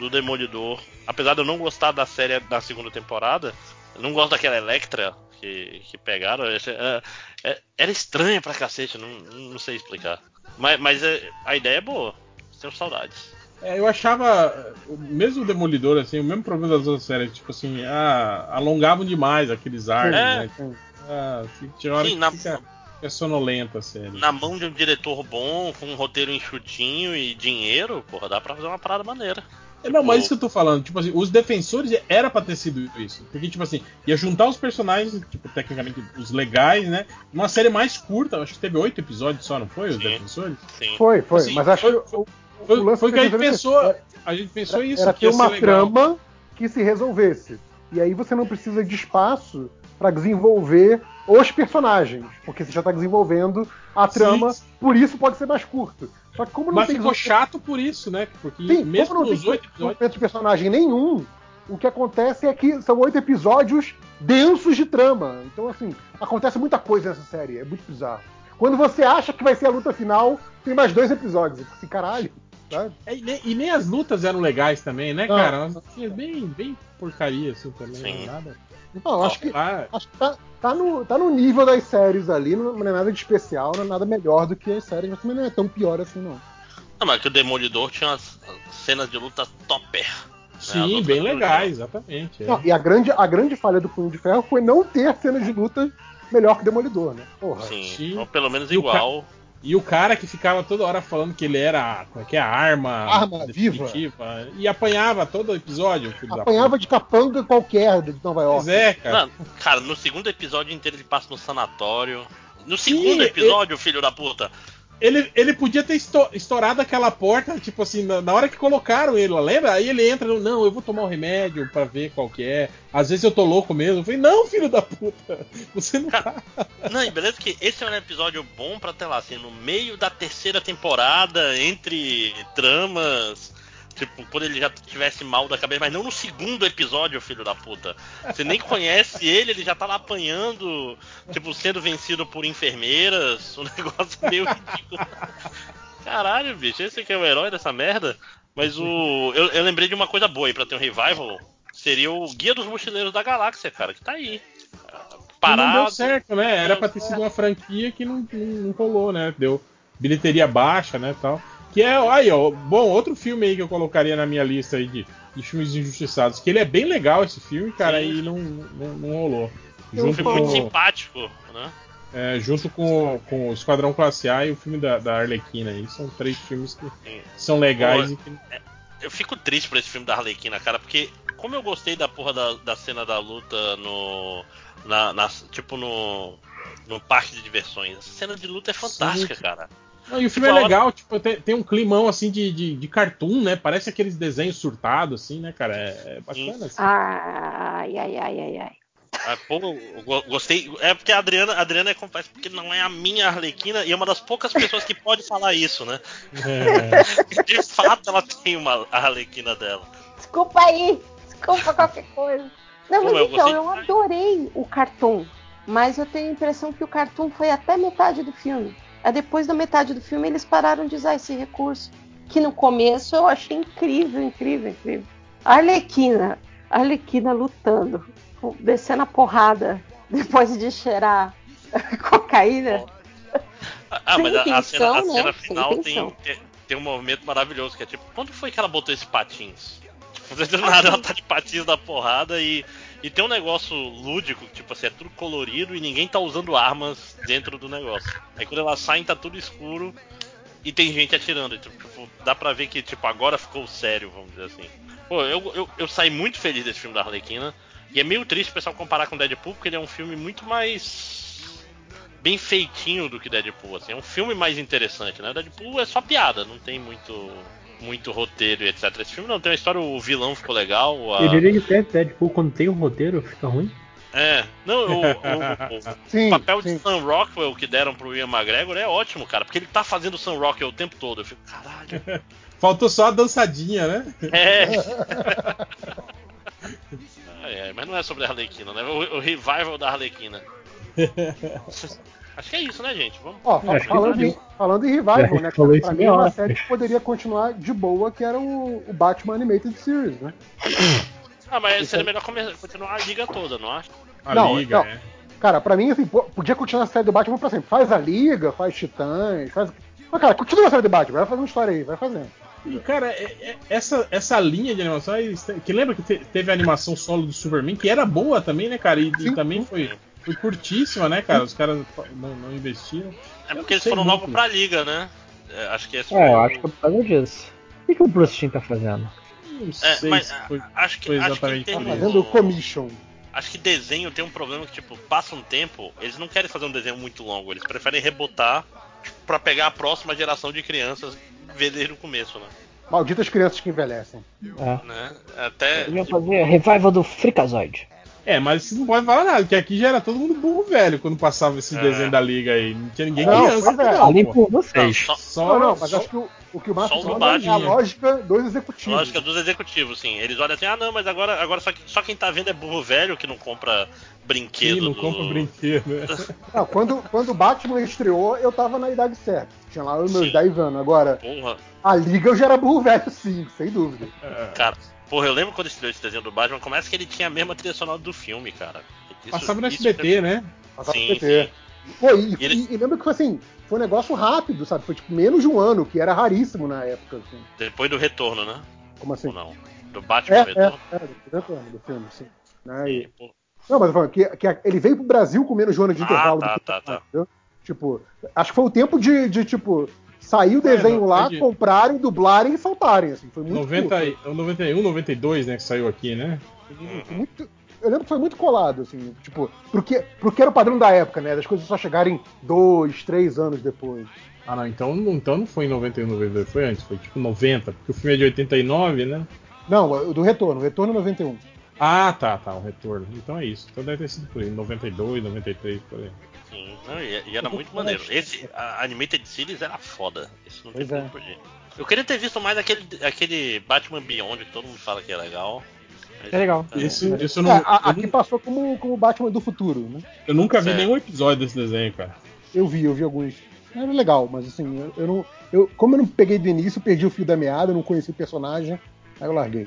do Demolidor. Apesar de eu não gostar da série da segunda temporada, eu não gosto daquela Electra que, que pegaram. Esse- é- é- era estranha pra cacete, não, não sei explicar. Mas, mas é- a ideia é boa. Tenho saudades. É, eu achava, mesmo o Demolidor, assim, o mesmo problema das outras séries, tipo assim, ah, alongavam demais aqueles arcos, É. né? Sim. Ah, assim, tinha hora Sim, que na- fica, fica sonolenta a série. Na mão de um diretor bom, com um roteiro enxutinho e dinheiro, porra, dá pra fazer uma parada maneira. É, Não, mas Tipo- isso que eu tô falando, tipo assim, os defensores era pra ter sido isso. Porque, tipo assim, ia juntar os personagens, tipo, tecnicamente, os legais, né? Numa série mais curta, acho que teve oito episódios só, não foi? Os Sim. defensores? Sim. Foi, foi. Assim, mas acho foi- que o, Foi, o lance foi o que a gente pensou. era- A gente pensou isso. era que ter uma trama que se resolvesse. E aí você não precisa de espaço pra desenvolver os personagens, porque você já tá desenvolvendo a trama, Sim. por isso pode ser mais curto. Só que como não Mas tem ficou chato por isso, né? Porque Sim, mesmo como não nos tem oito episódios. de personagem nenhum, o que acontece é que são oito episódios densos de trama. Então, assim, acontece muita coisa nessa série, é muito bizarro. Quando você acha que vai ser a luta final, tem mais dois episódios. Assim, caralho, sabe? É, e, nem, e nem as lutas eram legais também, né, Não. cara? Umas lutinhas bem, bem porcaria, assim, também. Sim. Nada. Não, acho que, acho que tá, tá, no, tá no nível das séries ali, não, não é nada de especial, não é nada melhor do que as séries, mas também não é tão pior assim, não. Não, mas que o Demolidor tinha umas cenas de luta topper. sim, as bem legais, exatamente. é. Não, e a grande, a grande falha do Punho de Ferro foi não ter cenas de luta melhor que Demolidor, né? Porra. Sim, Sim. ou pelo menos E o igual. E o cara que ficava toda hora falando que ele era como é que é, a arma, Arma definitiva, E apanhava todo episódio, filho da Apanhava de capanga qualquer de Nova. York. Pois é, cara. Não, cara, no segundo episódio inteiro ele passa no sanatório. No Sim, segundo episódio, filho da puta. Ele, ele podia ter esto- estourado aquela porta, tipo assim, na, na hora que colocaram ele lembra? Aí ele entra, não, eu vou tomar um remédio pra ver qual que é. Às vezes eu tô louco mesmo. Eu falei, não, filho da puta, [laughs] você não tá. [laughs] Não, e beleza que esse é um episódio bom pra ter lá, assim, no meio da terceira temporada, entre tramas. Tipo, quando ele já tivesse mal da cabeça, mas não no segundo episódio, filho da puta. Você nem conhece ele, ele já tá lá apanhando, tipo, sendo vencido por enfermeiras. Um negócio meio ridículo. Caralho, bicho, esse aqui é o herói dessa merda. Mas o. Eu, eu lembrei de uma coisa boa aí pra ter um revival. Seria o Guia dos Mochileiros da Galáxia, cara, que tá aí. E Parado. não deu certo, né? Era pra ter sido uma franquia que não, não, não rolou, né? Deu bilheteria baixa, né, tal. Que é, aí, ó, bom, outro filme aí que eu colocaria na minha lista aí de, de filmes injustiçados, que ele é bem legal esse filme, cara, Sim. e não, não, não rolou. Um Junto filme muito com, simpático, né? é, junto com, com o Esquadrão Classe A e o filme da, da Arlequina aí. São três filmes que Sim. são legais Pô, e que. Eu fico triste por esse filme da Arlequina, cara, porque como eu gostei da porra da, da cena da luta no. Na, na- tipo no. No parque de diversões. Essa cena de luta é fantástica, Sim. cara. Não, e o filme é legal, tipo, tem, tem um climão assim de, de, de cartoon, né? Parece aqueles desenhos surtados, assim, né, cara? É, é bacana, assim. Ai, ai, ai, ai, ai. Ah, pô, gostei. É porque a Adriana, a Adriana é completa, porque não é a minha Arlequina e é uma das poucas pessoas que pode falar isso, né? É. [laughs] De fato, ela tem uma Arlequina dela. Desculpa aí, desculpa qualquer coisa. Não, Pô, mas eu então, gostei eu adorei o cartoon. Mas eu tenho a impressão que o cartoon foi até metade do filme. Aí depois da metade do filme eles pararam de usar esse recurso. Que no começo eu achei incrível, incrível, incrível. A Arlequina, a Arlequina lutando, descendo a porrada [laughs] depois de cheirar [laughs] cocaína. Ah, mas a, a cena, a intenção, né? cena Sem final tem, intenção. tem, tem um movimento maravilhoso que é tipo, quando foi que ela botou esse patins? Do nada ela tá de patins da porrada e, e tem um negócio lúdico, tipo assim, é tudo colorido e ninguém tá usando armas dentro do negócio. Aí quando elas saem tá tudo escuro e tem gente atirando. Então, tipo, dá pra ver que, tipo, agora ficou sério, vamos dizer assim. Pô, eu, eu, eu saí muito feliz desse filme da Arlequina. E é meio triste o pessoal comparar com Deadpool, porque ele é um filme muito mais bem feitinho do que Deadpool, assim. É um filme mais interessante, né? Deadpool é só piada, não tem muito muito roteiro e etc. Esse filme não tem uma história, o vilão ficou legal. A... Eu diria que até Deadpool, quando tem um roteiro, fica ruim. É, não, o, o- o- [laughs] Sim, o papel sim. de Sam Rockwell que deram pro Ian McGregor é ótimo, cara, porque ele tá fazendo Sam Rockwell o tempo todo. Eu fico, caralho. [laughs] Faltou só a dançadinha, né? É. Ai, [laughs] ai, mas não é sobre a Arlequina, né? O, o revival da Arlequina. [laughs] Acho que é isso, né, gente? Vamos. Ó, fa- acho que falando, em, falando em revival, Já né? Cara, pra mim é uma série que poderia continuar de boa, que era o, o Batman Animated Series, né? Ah, mas Isso seria é- melhor continuar a liga toda, não acho? A Não, liga, não. é. Cara, pra mim, assim, podia continuar a série do Batman pra sempre. Faz a Liga, faz Titãs, faz. Mas, cara, continua a série do Batman, vai fazendo história aí, vai fazendo. E, cara, é- é- essa, essa linha de animação, aí, que lembra que te- teve a animação solo do Superman, que era boa também, né, cara? E, e também foi, foi curtíssima, né, cara? Os caras não, não investiram. É Eu porque não eles foram muito. logo pra liga, né? É, acho que esse É, eu foi acho que é por causa disso. O que, que o Bruce Timm tá fazendo? Não É, sei mas se foi. acho que, foi acho que exatamente Tá termos- fazendo commission. Acho que desenho tem um problema que, tipo, passa um tempo, eles não querem fazer um desenho muito longo, eles preferem rebotar pra pegar a próxima geração de crianças ver desde o começo, né? Malditas crianças que envelhecem. É. né? Até. Eles iam fazer revival do Freakazoid. É, mas você não pode falar nada, porque aqui já era todo mundo burro velho quando passava esse É. desenho da liga aí. Não tinha ninguém Não, criança. é. não, Ali pô. por Não, vocês. só, Só, não, não, mas só- acho que o, o que o Márcio falou é a lógica dos executivos. lógica dos executivos, sim. Eles olham assim, ah não, mas agora, agora só, que- só quem tá vendo é burro velho que não compra brinquedo. Sim, não do- compra brinquedo. né? Não, quando, quando o Batman estreou, eu tava na idade certa. Tinha lá os meus Sim. 10 anos. Agora, Porra, a Liga eu já era burro velho, sim, sem dúvida. cara. Porra, eu lembro quando estreou esse desenho do Batman, começa que ele tinha a mesma trilha sonora do filme, cara. Isso- Passava no SBT, né? Passava Sim, no PT. Pô, e, E ele- e- lembra que foi assim, foi um negócio rápido, sabe? Foi tipo menos de um ano, que era raríssimo na época, assim. Depois do retorno, né? Como assim? Ou não? Do Batman É, é, retorno. é, do retorno do filme, sim. E- Sim, pô. Não, mas eu falando que, que ele veio pro Brasil com menos de um ano de Ah, intervalo. tá, do que- tá, tá. entendeu? Tipo, acho que foi o tempo de, de, tipo, sair o desenho não, lá, comprarem, dublarem e soltarem, assim. Foi muito 90, curto. e- é o 91, 92, né, que saiu aqui, né? Muito- eu lembro que foi muito colado, assim, tipo, porque, porque era o padrão da época, né? Das coisas só chegarem dois, três anos depois. Ah, não, então, não- então não foi em 91, 92, foi antes, foi tipo 90, porque o filme é de 89, né? Não, o do retorno, o retorno é 91. Ah, tá, tá, o retorno. Então é isso. Então deve ter sido por aí, 92, 93, por aí. Sim, não, e, e era muito maneiro. Esse, a Animated Series era foda. Esse não tem é. Eu queria ter visto mais aquele, aquele Batman Beyond, que todo mundo fala que é legal. É legal. cara, Esse, esse eu, É, não, a- eu, aqui nu- passou como, como Batman do futuro, né? eu nunca vi É. nenhum episódio desse desenho, cara. Eu vi, eu vi alguns. Era legal, mas assim, eu, eu não. Eu, como eu não peguei do início, perdi o fio da meada, eu não conheci o personagem, aí eu larguei.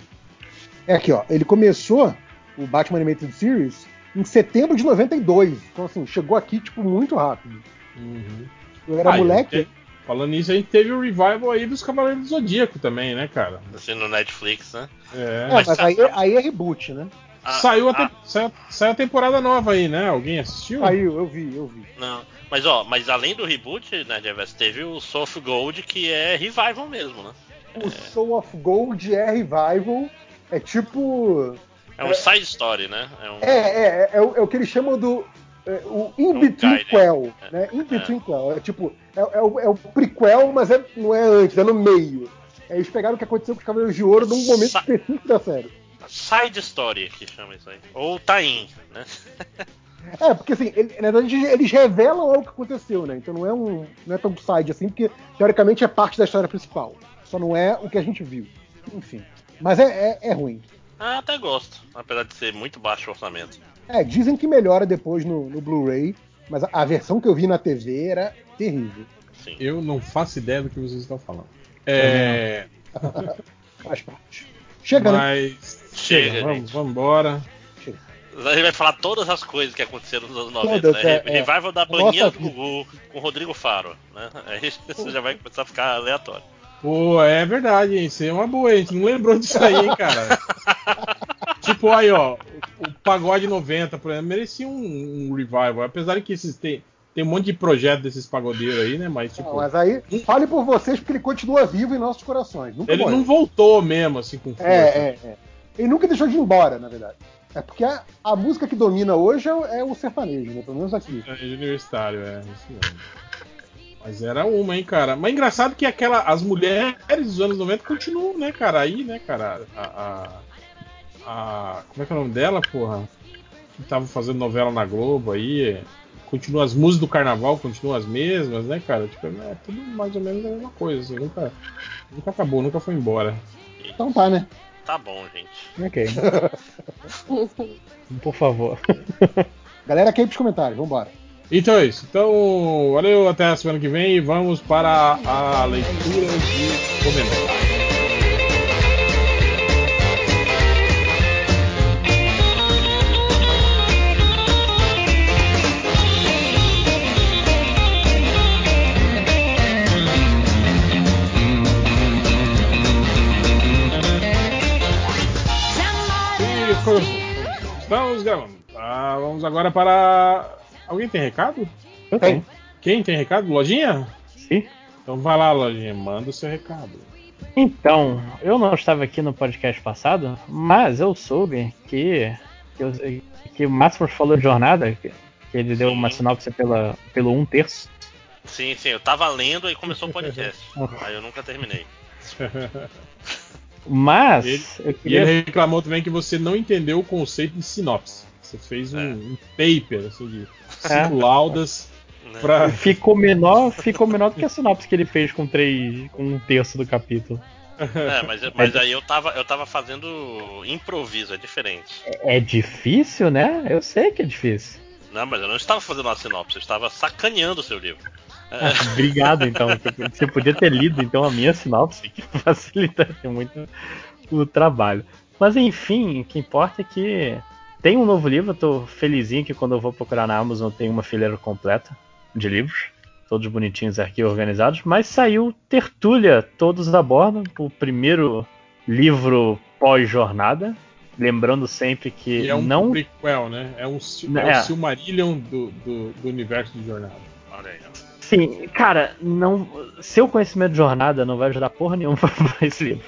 É aqui, ó. Ele começou o Batman Animated Series em setembro de 92. Então, assim, chegou aqui, tipo, muito rápido. Eu era Ah, moleque. te- Falando nisso, a gente teve o revival aí dos Cavaleiros do Zodíaco também, né, cara? Assim, no Netflix, né? É. É, Mas mas aí, aí é reboot, né? Ah, saiu, a ah, te- saiu, saiu a temporada nova aí, né? Alguém assistiu? Saiu, eu vi, eu vi. Não, mas ó, mas além do reboot, né, Reverso, teve o Soul of Gold, que é revival mesmo, né? O Soul of Gold é revival. É tipo. É um side story, né? É um... É, é, é, é o, é o que eles chamam do. o Um in-between quell. Né? In-between quell. É tipo. É, o, é o prequel, mas é, não é antes, é no meio. É, eles pegaram o que aconteceu com os Cavaleiros de Ouro num momento Sa- específico da série. Side story que chama isso aí. Ou tie-in, né? [laughs] É, porque assim, ele- na verdade eles revelam algo que aconteceu, né? Então não é um. não é tão side assim, porque teoricamente é parte da história principal. Só não é o que a gente viu. Enfim. Mas é, é, é ruim. Ah, até gosto, apesar de ser muito baixo o orçamento. É, dizem que melhora depois no, no Blu-ray, mas a, a versão que eu vi na TV era terrível. Sim. Eu não faço ideia do que vocês estão falando. É, Faz parte. Chega, né? mas Chega, chega, vamos, gente. vamos embora. A gente vai falar todas as coisas que aconteceram nos anos 90, Todas, né? é, é. Revival da Nossa Baninha do. Gugu com Rodrigo Faro, né? Aí você já vai começar a ficar aleatório. Pô, é verdade, hein? Isso aí é uma boa, hein? a gente não lembrou disso aí, hein, cara. [laughs] tipo, aí, ó, o Pagode 90, por exemplo, merecia um, um revival. Apesar de que esses tem, tem um monte de projeto desses pagodeiros aí, né? Mas, tipo. Não, mas aí, fale por vocês, porque ele continua vivo em nossos corações. Nunca ele morreu. não voltou mesmo, assim, com força. É, é, é. Ele nunca deixou de ir embora, na verdade. É porque a, a música que domina hoje é, o- é o sertanejo, né? Pelo menos aqui. É, universitário, é, isso mesmo. Mas era uma, hein, cara. Mas engraçado que aquela, as mulheres dos anos 90 continuam, né, cara? Aí, né, cara? A, a, a- como é que é o nome dela, porra? Que tava fazendo novela na Globo aí. Continua as músicas do carnaval, continuam as mesmas, né, cara? Tipo, é tudo mais ou menos a mesma coisa, assim. Nunca, nunca acabou, nunca foi embora. Então tá, né? Tá bom, gente. Ok. [laughs] Por favor. Galera, quer ir pros comentários, vambora. Então é isso. Então, valeu, até a semana que vem e vamos para a leitura de comentários. Co- Estamos gravando. Ah, vamos agora para. Alguém tem recado? Eu tenho. Quem tem recado? Lojinha? Sim. Então vai lá, Lojinha, manda o seu recado. Então, eu não estava aqui no podcast passado, mas eu soube que, que, eu- que o Máximo falou de jornada, que, que ele deu uma Sim. sinopse pela, pelo um terço. Sim, sim, eu tava lendo e começou o podcast. [laughs] Aí eu nunca terminei. Mas Ele- eu E queria. ele reclamou também que você não entendeu o conceito de sinopse. Você fez um, É. um paper, assim, de É. cinco laudas né? pra. Ficou menor, ficou menor do que a sinopse que ele fez com três, com um terço do capítulo. É, mas, mas aí eu tava, eu tava fazendo improviso, é diferente. É difícil, né? Eu sei que é difícil. Não, mas eu não estava fazendo uma sinopse, eu estava sacaneando o seu livro. Ah, Obrigado, então. Você podia ter lido então a minha sinopse, que [laughs] facilitaria muito o trabalho. Mas enfim, o que importa é que tem um novo livro. Eu tô felizinho que quando eu vou procurar na Amazon tem uma fileira completa de livros, todos bonitinhos aqui organizados. Mas saiu Tertúlia, todos a bordo, o primeiro livro pós-jornada. Lembrando sempre que E é um não prequel, né? É, um, é é. o Silmarillion do, do, do universo de jornada. Olha aí. ó. Sim, cara, não, seu conhecimento de jornada não vai ajudar porra nenhuma [laughs] pra esse livro.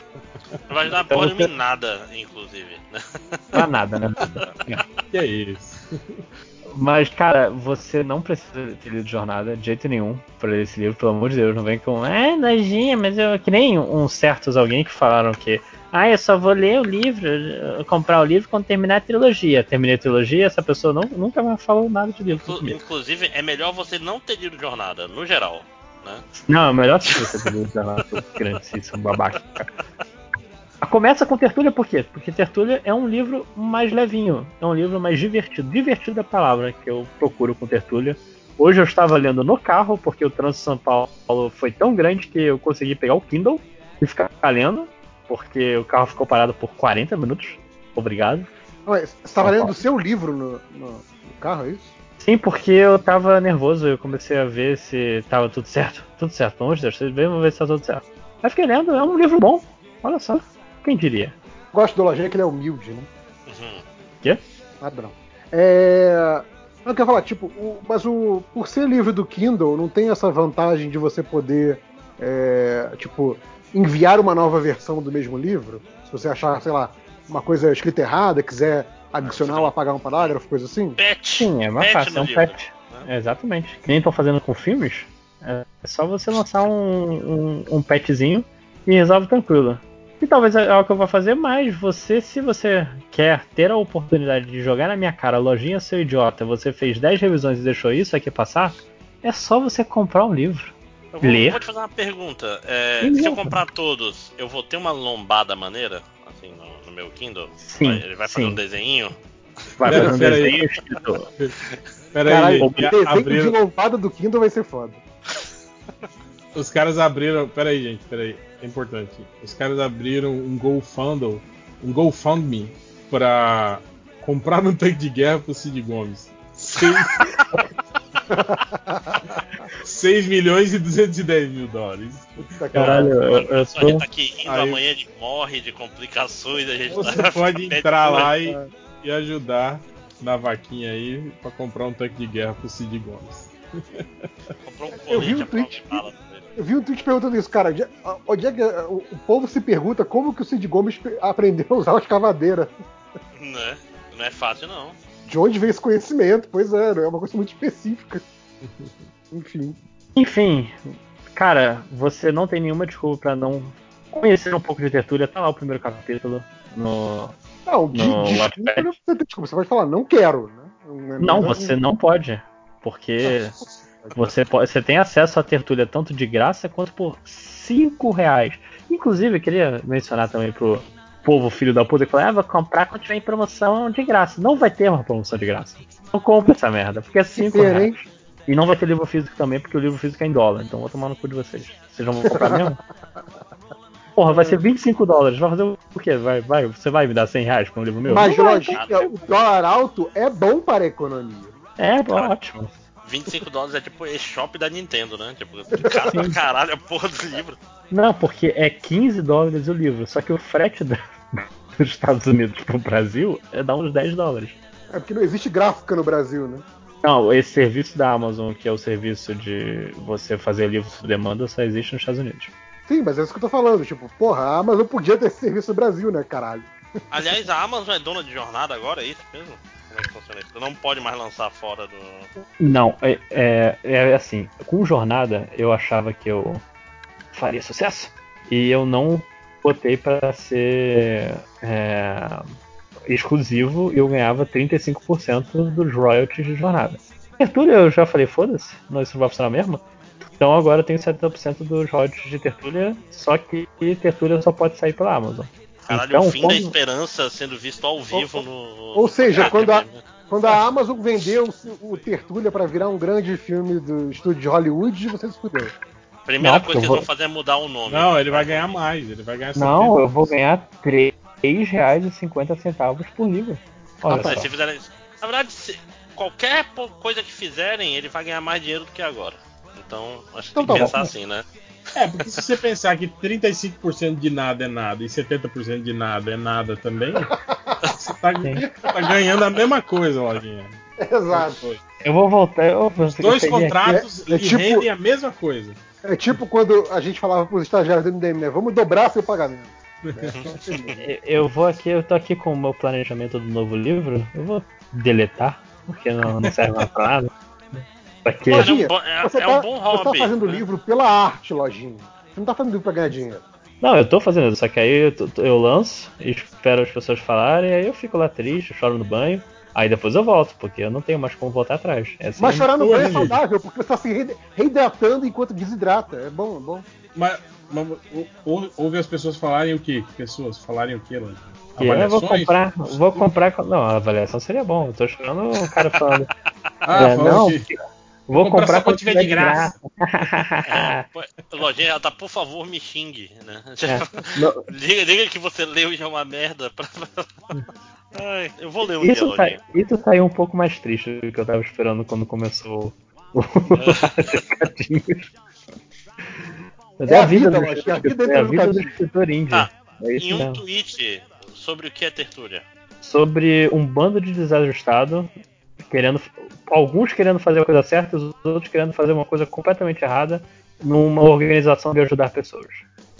Não vai dar Então porra você- nada, inclusive. [laughs] Pra nada, né? [laughs] Que é isso. Mas, cara, você não precisa ter lido jornada de jeito nenhum pra ler esse livro, pelo amor de Deus. Não vem com, é, nojinha, mas eu. Que nem uns certos alguém que falaram que, ah, eu só vou ler o livro, comprar o livro quando terminar a trilogia. Terminei a trilogia, essa pessoa não, nunca mais falou nada de livro Inclu-. Inclusive, é melhor você não ter lido jornada, no geral. Né? Não, é melhor você ter lido jornada, seu grandíssimo babaca. Ah, Começa com Tertúlia por quê? Porque Tertúlia é um livro mais levinho, é um livro mais divertido. Divertido é a palavra que eu procuro com Tertúlia. Hoje eu estava lendo no carro, porque o trânsito de São Paulo foi tão grande que eu consegui pegar o Kindle e ficar lendo, porque o carro ficou parado por 40 minutos. Obrigado. Ué, Você estava lendo o seu livro no, no- no carro, é isso? Sim, porque eu tava nervoso, eu comecei a ver se tava tudo certo. Tudo certo, pelo amor de Deus, vocês vamos ver se tá tudo certo. Aí fiquei lendo, é um livro bom. Olha só, quem diria? Gosto do Lojinha que ele é humilde, né? Uhum. Quê? Padrão. É. Eu quero falar, tipo, o- mas o. Por ser livro do Kindle, não tem essa vantagem de você poder, é, tipo, enviar uma nova versão do mesmo livro? Se você achar, sei lá, uma coisa escrita errada, quiser adicionar ou apagar um parágrafo, coisa assim? Pet. Sim, é mais Patch fácil, é um livro, patch. né? É, exatamente. Que nem estão fazendo com filmes. É só você lançar um, um, um patchzinho e resolve tranquilo. E talvez é o que eu vou fazer, mas você, se você quer ter a oportunidade de jogar na minha cara, lojinha seu idiota, você fez 10 revisões e deixou isso aqui passar, é só você comprar um livro. Eu vou, Ler. vou te fazer uma pergunta. É, se eu comprar todos, eu vou ter uma lombada maneira? Assim, no, no meu Kindle? Sim, Vai- ele vai fazer sim. um desenho? Vai fazer um desenho escrito. Pera Caralho, aí, o desenho de abriram, lombada do Kindle vai ser foda. Os caras abriram. Pera aí, gente, pera aí. É importante. Os caras abriram um GoFundle, um GoFundMe pra comprar um tanque de guerra pro Cid Gomes. Seis, [laughs] 6 milhões e 210 mil dólares. Puta, Caralho, eu, eu Só a gente tá aqui rindo, Aí- amanhã a gente morre de complicações, a gente Você tá [laughs] pode entrar lá e, e ajudar na vaquinha aí pra comprar um tanque de guerra pro Cid Gomes. Comprou um Eu vi colete um à prova tweet. Eu vi um tweet perguntando isso, cara. onde é- Onde é que o, povo se pergunta como que o Cid Gomes aprendeu a usar a escavadeira? Né? Não é fácil, não. De onde veio esse conhecimento? Pois é, é uma coisa muito específica. [laughs] Enfim. Enfim, cara, você não tem nenhuma desculpa pra não conhecer um pouco de tertúlia. Tá lá o primeiro capítulo no. Não, de, No desculpa, não precisa ter desculpa, você pode falar, não quero, né? é Não, você não pode. Porque você, pode, você tem acesso à tertúlia tanto de graça quanto por 5 reais. Inclusive, eu queria mencionar também pro povo filho da puta que fala, ah, vou comprar quando tiver em promoção de graça. Não vai ter uma promoção de graça. Não compra essa merda, porque é 5 ter, reais. E não vai ter livro físico também, porque o livro físico é em dólar. Então vou tomar no cu de vocês. Vocês não vão comprar mesmo? [laughs] Porra, vai ser 25 dólares. Vai fazer o quê? Vai, vai, você vai me dar 100 reais pra um livro meu? Mas, lojinha, o dólar alto é bom para a economia. É, ótimo. 25 dólares é tipo e-shop da Nintendo, né? Tipo, cara pra caralho a porra do livro. Não, porque é 15 dólares o livro. Só que o frete da- dos Estados Unidos pro Brasil é dar uns 10 dólares. É porque não existe gráfica no Brasil, né? Não, esse serviço da Amazon, que é o serviço de você fazer livro sob demanda, só existe nos Estados Unidos. Sim, mas é isso que eu tô falando. Tipo, porra, a Amazon podia ter esse serviço no Brasil, né, caralho? Aliás, a Amazon é dona de jornada agora, é isso mesmo? Como é que funciona isso? Não pode mais lançar fora do. Não, é, é, é assim, com jornada eu achava que eu faria sucesso. E eu não botei pra ser é, exclusivo e eu ganhava 35% dos royalties de jornada. Tertúlia eu já falei, foda-se, não, isso não vai funcionar mesmo. Então agora eu tenho 70% dos royalties de Tertúlia, só que Tertúlia só pode sair pela Amazon. Caralho, Então, o fim como- da esperança sendo visto ao vivo no. Ou seja, quando a, quando a Amazon vendeu o, o Tertúlia pra virar um grande filme do estúdio de Hollywood, você se fudeu. Primeira Não, coisa que eles vou- vão fazer é mudar o nome. Não, ele vai ganhar mais, ele vai ganhar Não, 70. eu vou ganhar R$ 3,50 por livro. Olha se fizerem Na verdade, se- qualquer coisa que fizerem, ele vai ganhar mais dinheiro do que agora. Então, acho que Então tem que tá pensar bom. assim, né? É, porque se você pensar que 35% de nada é nada e 70% de nada é nada também, você tá, tá ganhando a mesma coisa, Lojinha. Exato. Eu vou voltar. Eu, Os dois peguei contratos É- é tipo- rendem a mesma coisa. É tipo quando a gente falava pros estagiários do MDM, né? Vamos dobrar seu pagamento. aqui- Eu vou aqui, eu tô aqui com o meu planejamento do novo livro. Eu vou deletar, porque não, não serve mais pra nada. Pra quê? É um é- você, é tá, um bom você tá hobby, fazendo né? livro pela arte, lojinha. Você não tá fazendo livro pra ganhar dinheiro. Não, eu tô fazendo isso, só que aí eu, eu lanço, espero as pessoas falarem, aí eu fico lá triste, choro no banho. Aí depois eu volto, porque eu não tenho mais como voltar atrás. É assim, Mas chorar no banho é saudável, porque você tá se reidratando enquanto desidrata. É bom, é bom. Mas, mas ou- ou- ouve as pessoas falarem o quê? Pessoas falarem o quê, Lojinha? que eu vou comprar, vou comprar. Não, a avaliação seria bom. Eu tô esperando o cara falando. [laughs] Ah, é, não, que- vou comprar comprar só quando tiver de graça. É, pô, Lojinha, ela tá, por favor, me xingue, né? É, [laughs] diga que você leu e já é uma merda. Pra... [laughs] Ai, eu vou ler um dia, Isso tá, isso saiu um pouco mais triste do que eu tava esperando quando começou o. Recadinhos. [laughs] Mas É a vida, Lojinha, a vida é a no vida do escritor índio. Ah, é isso Em um mesmo. tweet sobre o que é tertúlia. Sobre um bando de desajustado querendo. Alguns querendo fazer a coisa certa, os outros querendo fazer uma coisa completamente errada numa organização de ajudar pessoas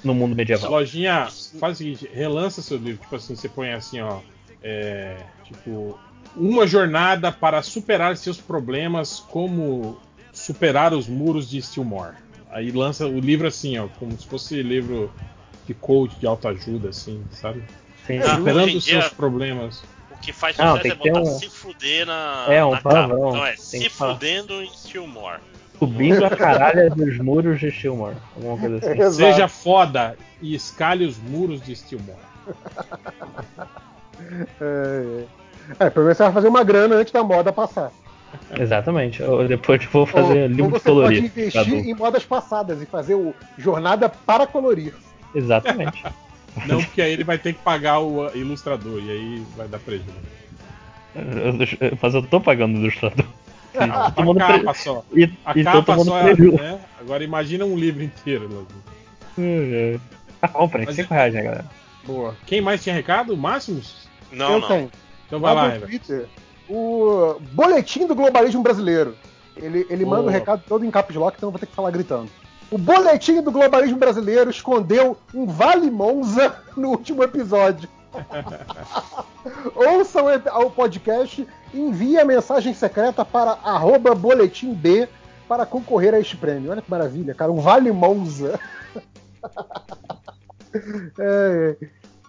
no mundo medieval. Lojinha, faz o seguinte, relança seu livro. Tipo assim, você põe assim, ó. É, tipo, uma jornada para superar seus problemas, como superar os muros de Stillmore. Aí lança o livro assim, ó, como se fosse livro de coach, de autoajuda, assim, sabe? Sim. Ah, Superando os seus dia- problemas. Que faz Não, sucesso tem é botar um- se fuder na, É, um na palavrão. capa. Não, é Tem se fudendo em Stillmore. Subindo a caralha dos muros de Stillmore. Alguma coisa [laughs] assim. Exato. Seja foda e escalhe os muros de Stillmore. [laughs] É, é. é, pelo menos você vai fazer uma grana antes da moda passar. Exatamente. Eu depois vou fazer ou, livro ou de você pode colorir. investir em modas passadas e fazer o Jornada para Colorir. Exatamente. [laughs] Não, porque aí ele vai ter que pagar o ilustrador e aí vai dar prejuízo. Eu- Mas eu tô pagando o ilustrador. A Todo mundo capa pre- só. E, A e capa só é, né? Agora imagina um livro inteiro. Logan. Tá, comprem, Mas- 5 reais, né, galera? Boa. Quem mais tinha recado? Máximos? Não, eu não. tenho. Então vai Lá lá. Twitter, o Boletim do Globalismo Brasileiro. Ele, ele manda o recado todo em caps lock, então eu vou ter que falar gritando. O Boletim do Globalismo Brasileiro escondeu um Vale Monza no último episódio. [laughs] Ouçam o podcast e envie a mensagem secreta para arroba boletim B para concorrer a este prêmio. Olha que maravilha, cara. Um Vale Monza. [laughs] É,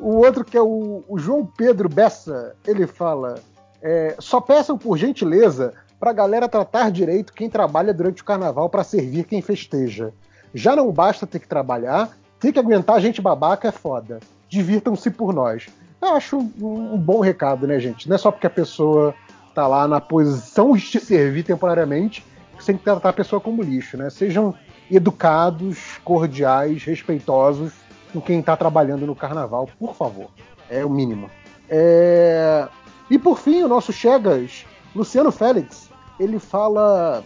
o outro que é o, o João Pedro Bessa, ele fala: é, só peçam por gentileza pra galera tratar direito quem trabalha durante o carnaval para servir quem festeja. Já não basta ter que trabalhar, ter que aguentar gente babaca é foda. Divirtam-se por nós. Eu acho um, bom recado, né, gente? Não é só porque a pessoa tá lá na posição de te servir temporariamente que você tem que tratar a pessoa como lixo, né? Sejam educados, cordiais, respeitosos com quem está trabalhando no carnaval, por favor. É o mínimo. É, E por fim, o nosso Chegas, Luciano Félix, ele fala: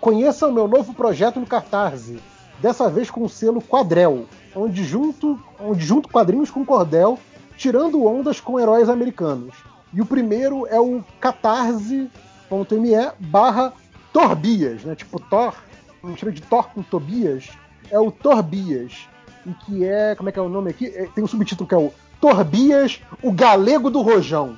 conheça o meu novo projeto no Catarse, dessa vez com o selo Quadrel, onde junto, onde junto quadrinhos com cordel, tirando ondas com heróis americanos. E o primeiro é o catarse.me barra Torbias, né? Tipo Thor, mentira de Thor com Tobias, é o Torbias. E que é, como é que é o nome aqui? É, Tem um subtítulo que é o Torbias, o galego do rojão.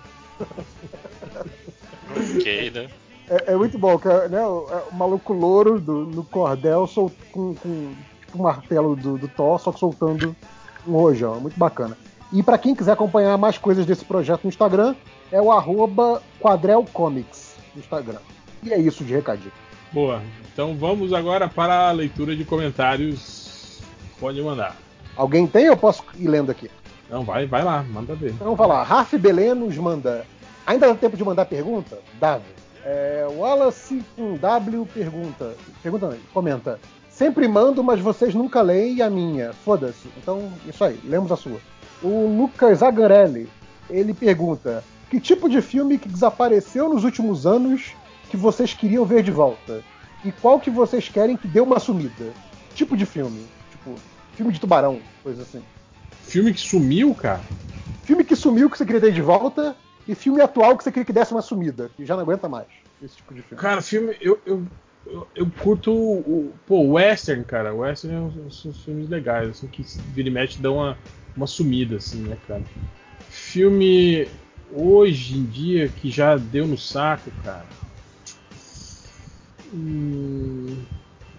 Ok, né? É, é muito bom, que é, né, o, é o maluco louro do, no cordel sol, com, com tipo, o martelo do, do Thor, só que soltando um rojão. É muito bacana. E para quem quiser acompanhar mais coisas desse projeto no Instagram, é o arroba quadrelcomics no Instagram. E é isso de recadinho. Boa. Então vamos agora para a leitura de comentários. Pode mandar. Alguém tem ou eu posso ir lendo aqui? Não, vai, vai lá, manda ver. Então vamos falar. Raf Belém nos manda. Ainda dá tempo de mandar pergunta? Dava. É, Wallace com W pergunta. Pergunta não, comenta. Sempre mando, mas vocês nunca leem a minha. Foda-se. Então, isso aí, lemos a sua. O Lucas Agarelli, ele pergunta: Que tipo de filme que desapareceu nos últimos anos que vocês queriam ver de volta? E qual que vocês querem que dê uma sumida? Tipo de filme? Tipo, filme de tubarão, coisa assim. Filme que sumiu, cara? Filme que sumiu que você queria ter de volta e filme atual que você queria que desse uma sumida, que já não aguenta mais. Esse tipo de filme. Cara, filme. Eu, eu, eu, eu curto o. Pô, western, cara. Western é um- são filmes legais, assim, que vira e mexe dão uma, uma sumida, assim, né, cara? Filme hoje em dia que já deu no saco, cara. Hum,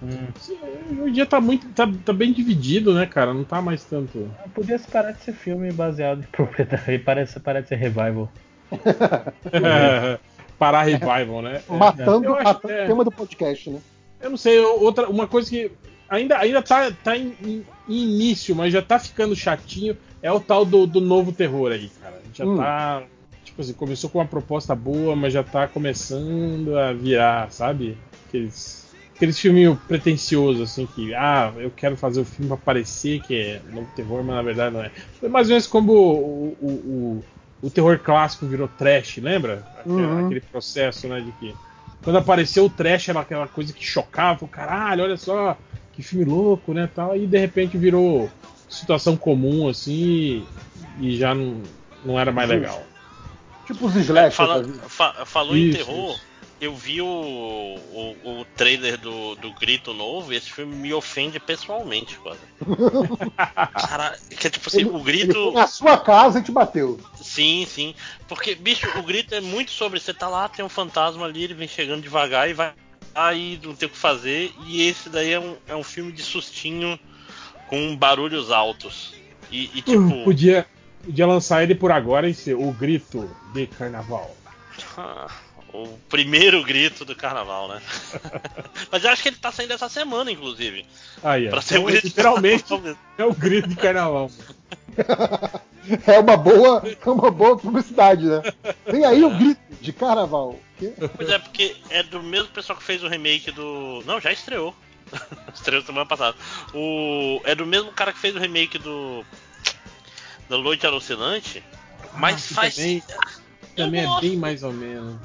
hoje em dia tá muito. Tá, tá bem dividido, né, cara? Não tá mais tanto. Podia se parar de ser filme baseado em propriedade. [laughs] Parece, parece ser revival. [laughs] Parar revival, né? É. [laughs] matando é. o tema do podcast, né? Eu não sei, outra, uma coisa que ainda, ainda tá, tá em, em- em início, mas já tá ficando chatinho, é o tal do, do novo terror aí, cara. Já Hum. tá. Tipo assim, começou com uma proposta boa, mas já tá começando a virar, sabe? Aqueles, aqueles filminhos pretenciosos, assim, que, ah, eu quero fazer o filme pra parecer que é novo terror, mas na verdade não é. Foi mais ou menos como o, o, o, o terror clássico virou trash, lembra? Aquele, Uhum. aquele processo, né, de que quando apareceu o trash era aquela coisa que chocava, o caralho, olha só, que filme louco, né, tal, e de repente virou situação comum, assim, e já não, não era mais legal. Tipo os slashers Fala- da vida. fa- falou em Isso, terror, isso. Eu vi o, o, o trailer do, do Grito Novo e esse filme me ofende pessoalmente, quase. [laughs] Cara, que é tipo assim, Ele- o Grito. na sua casa e te bateu. Sim, sim. Porque, bicho, o grito é muito sobre você tá lá, tem um fantasma ali, ele vem chegando devagar e vai aí não tem o que fazer. E esse daí é um, é um filme de sustinho com barulhos altos. E, e, tipo. Podia, podia lançar ele por agora e ser o grito de carnaval. ah, [laughs] o primeiro grito do carnaval, né? [laughs] Mas eu acho que ele tá saindo essa semana, inclusive. Aí, ó. Pra ser o Então, grito de literalmente é o grito de carnaval. [laughs] É uma boa, é uma boa publicidade, né? Tem aí o grito de carnaval. Pois é, porque é do mesmo pessoal que fez o remake do. Não, já estreou. [laughs] estreou semana passada. O... É do mesmo cara que fez o remake do. Da Noite Alucinante. Mas que faz. também- Também é bem mais ou menos.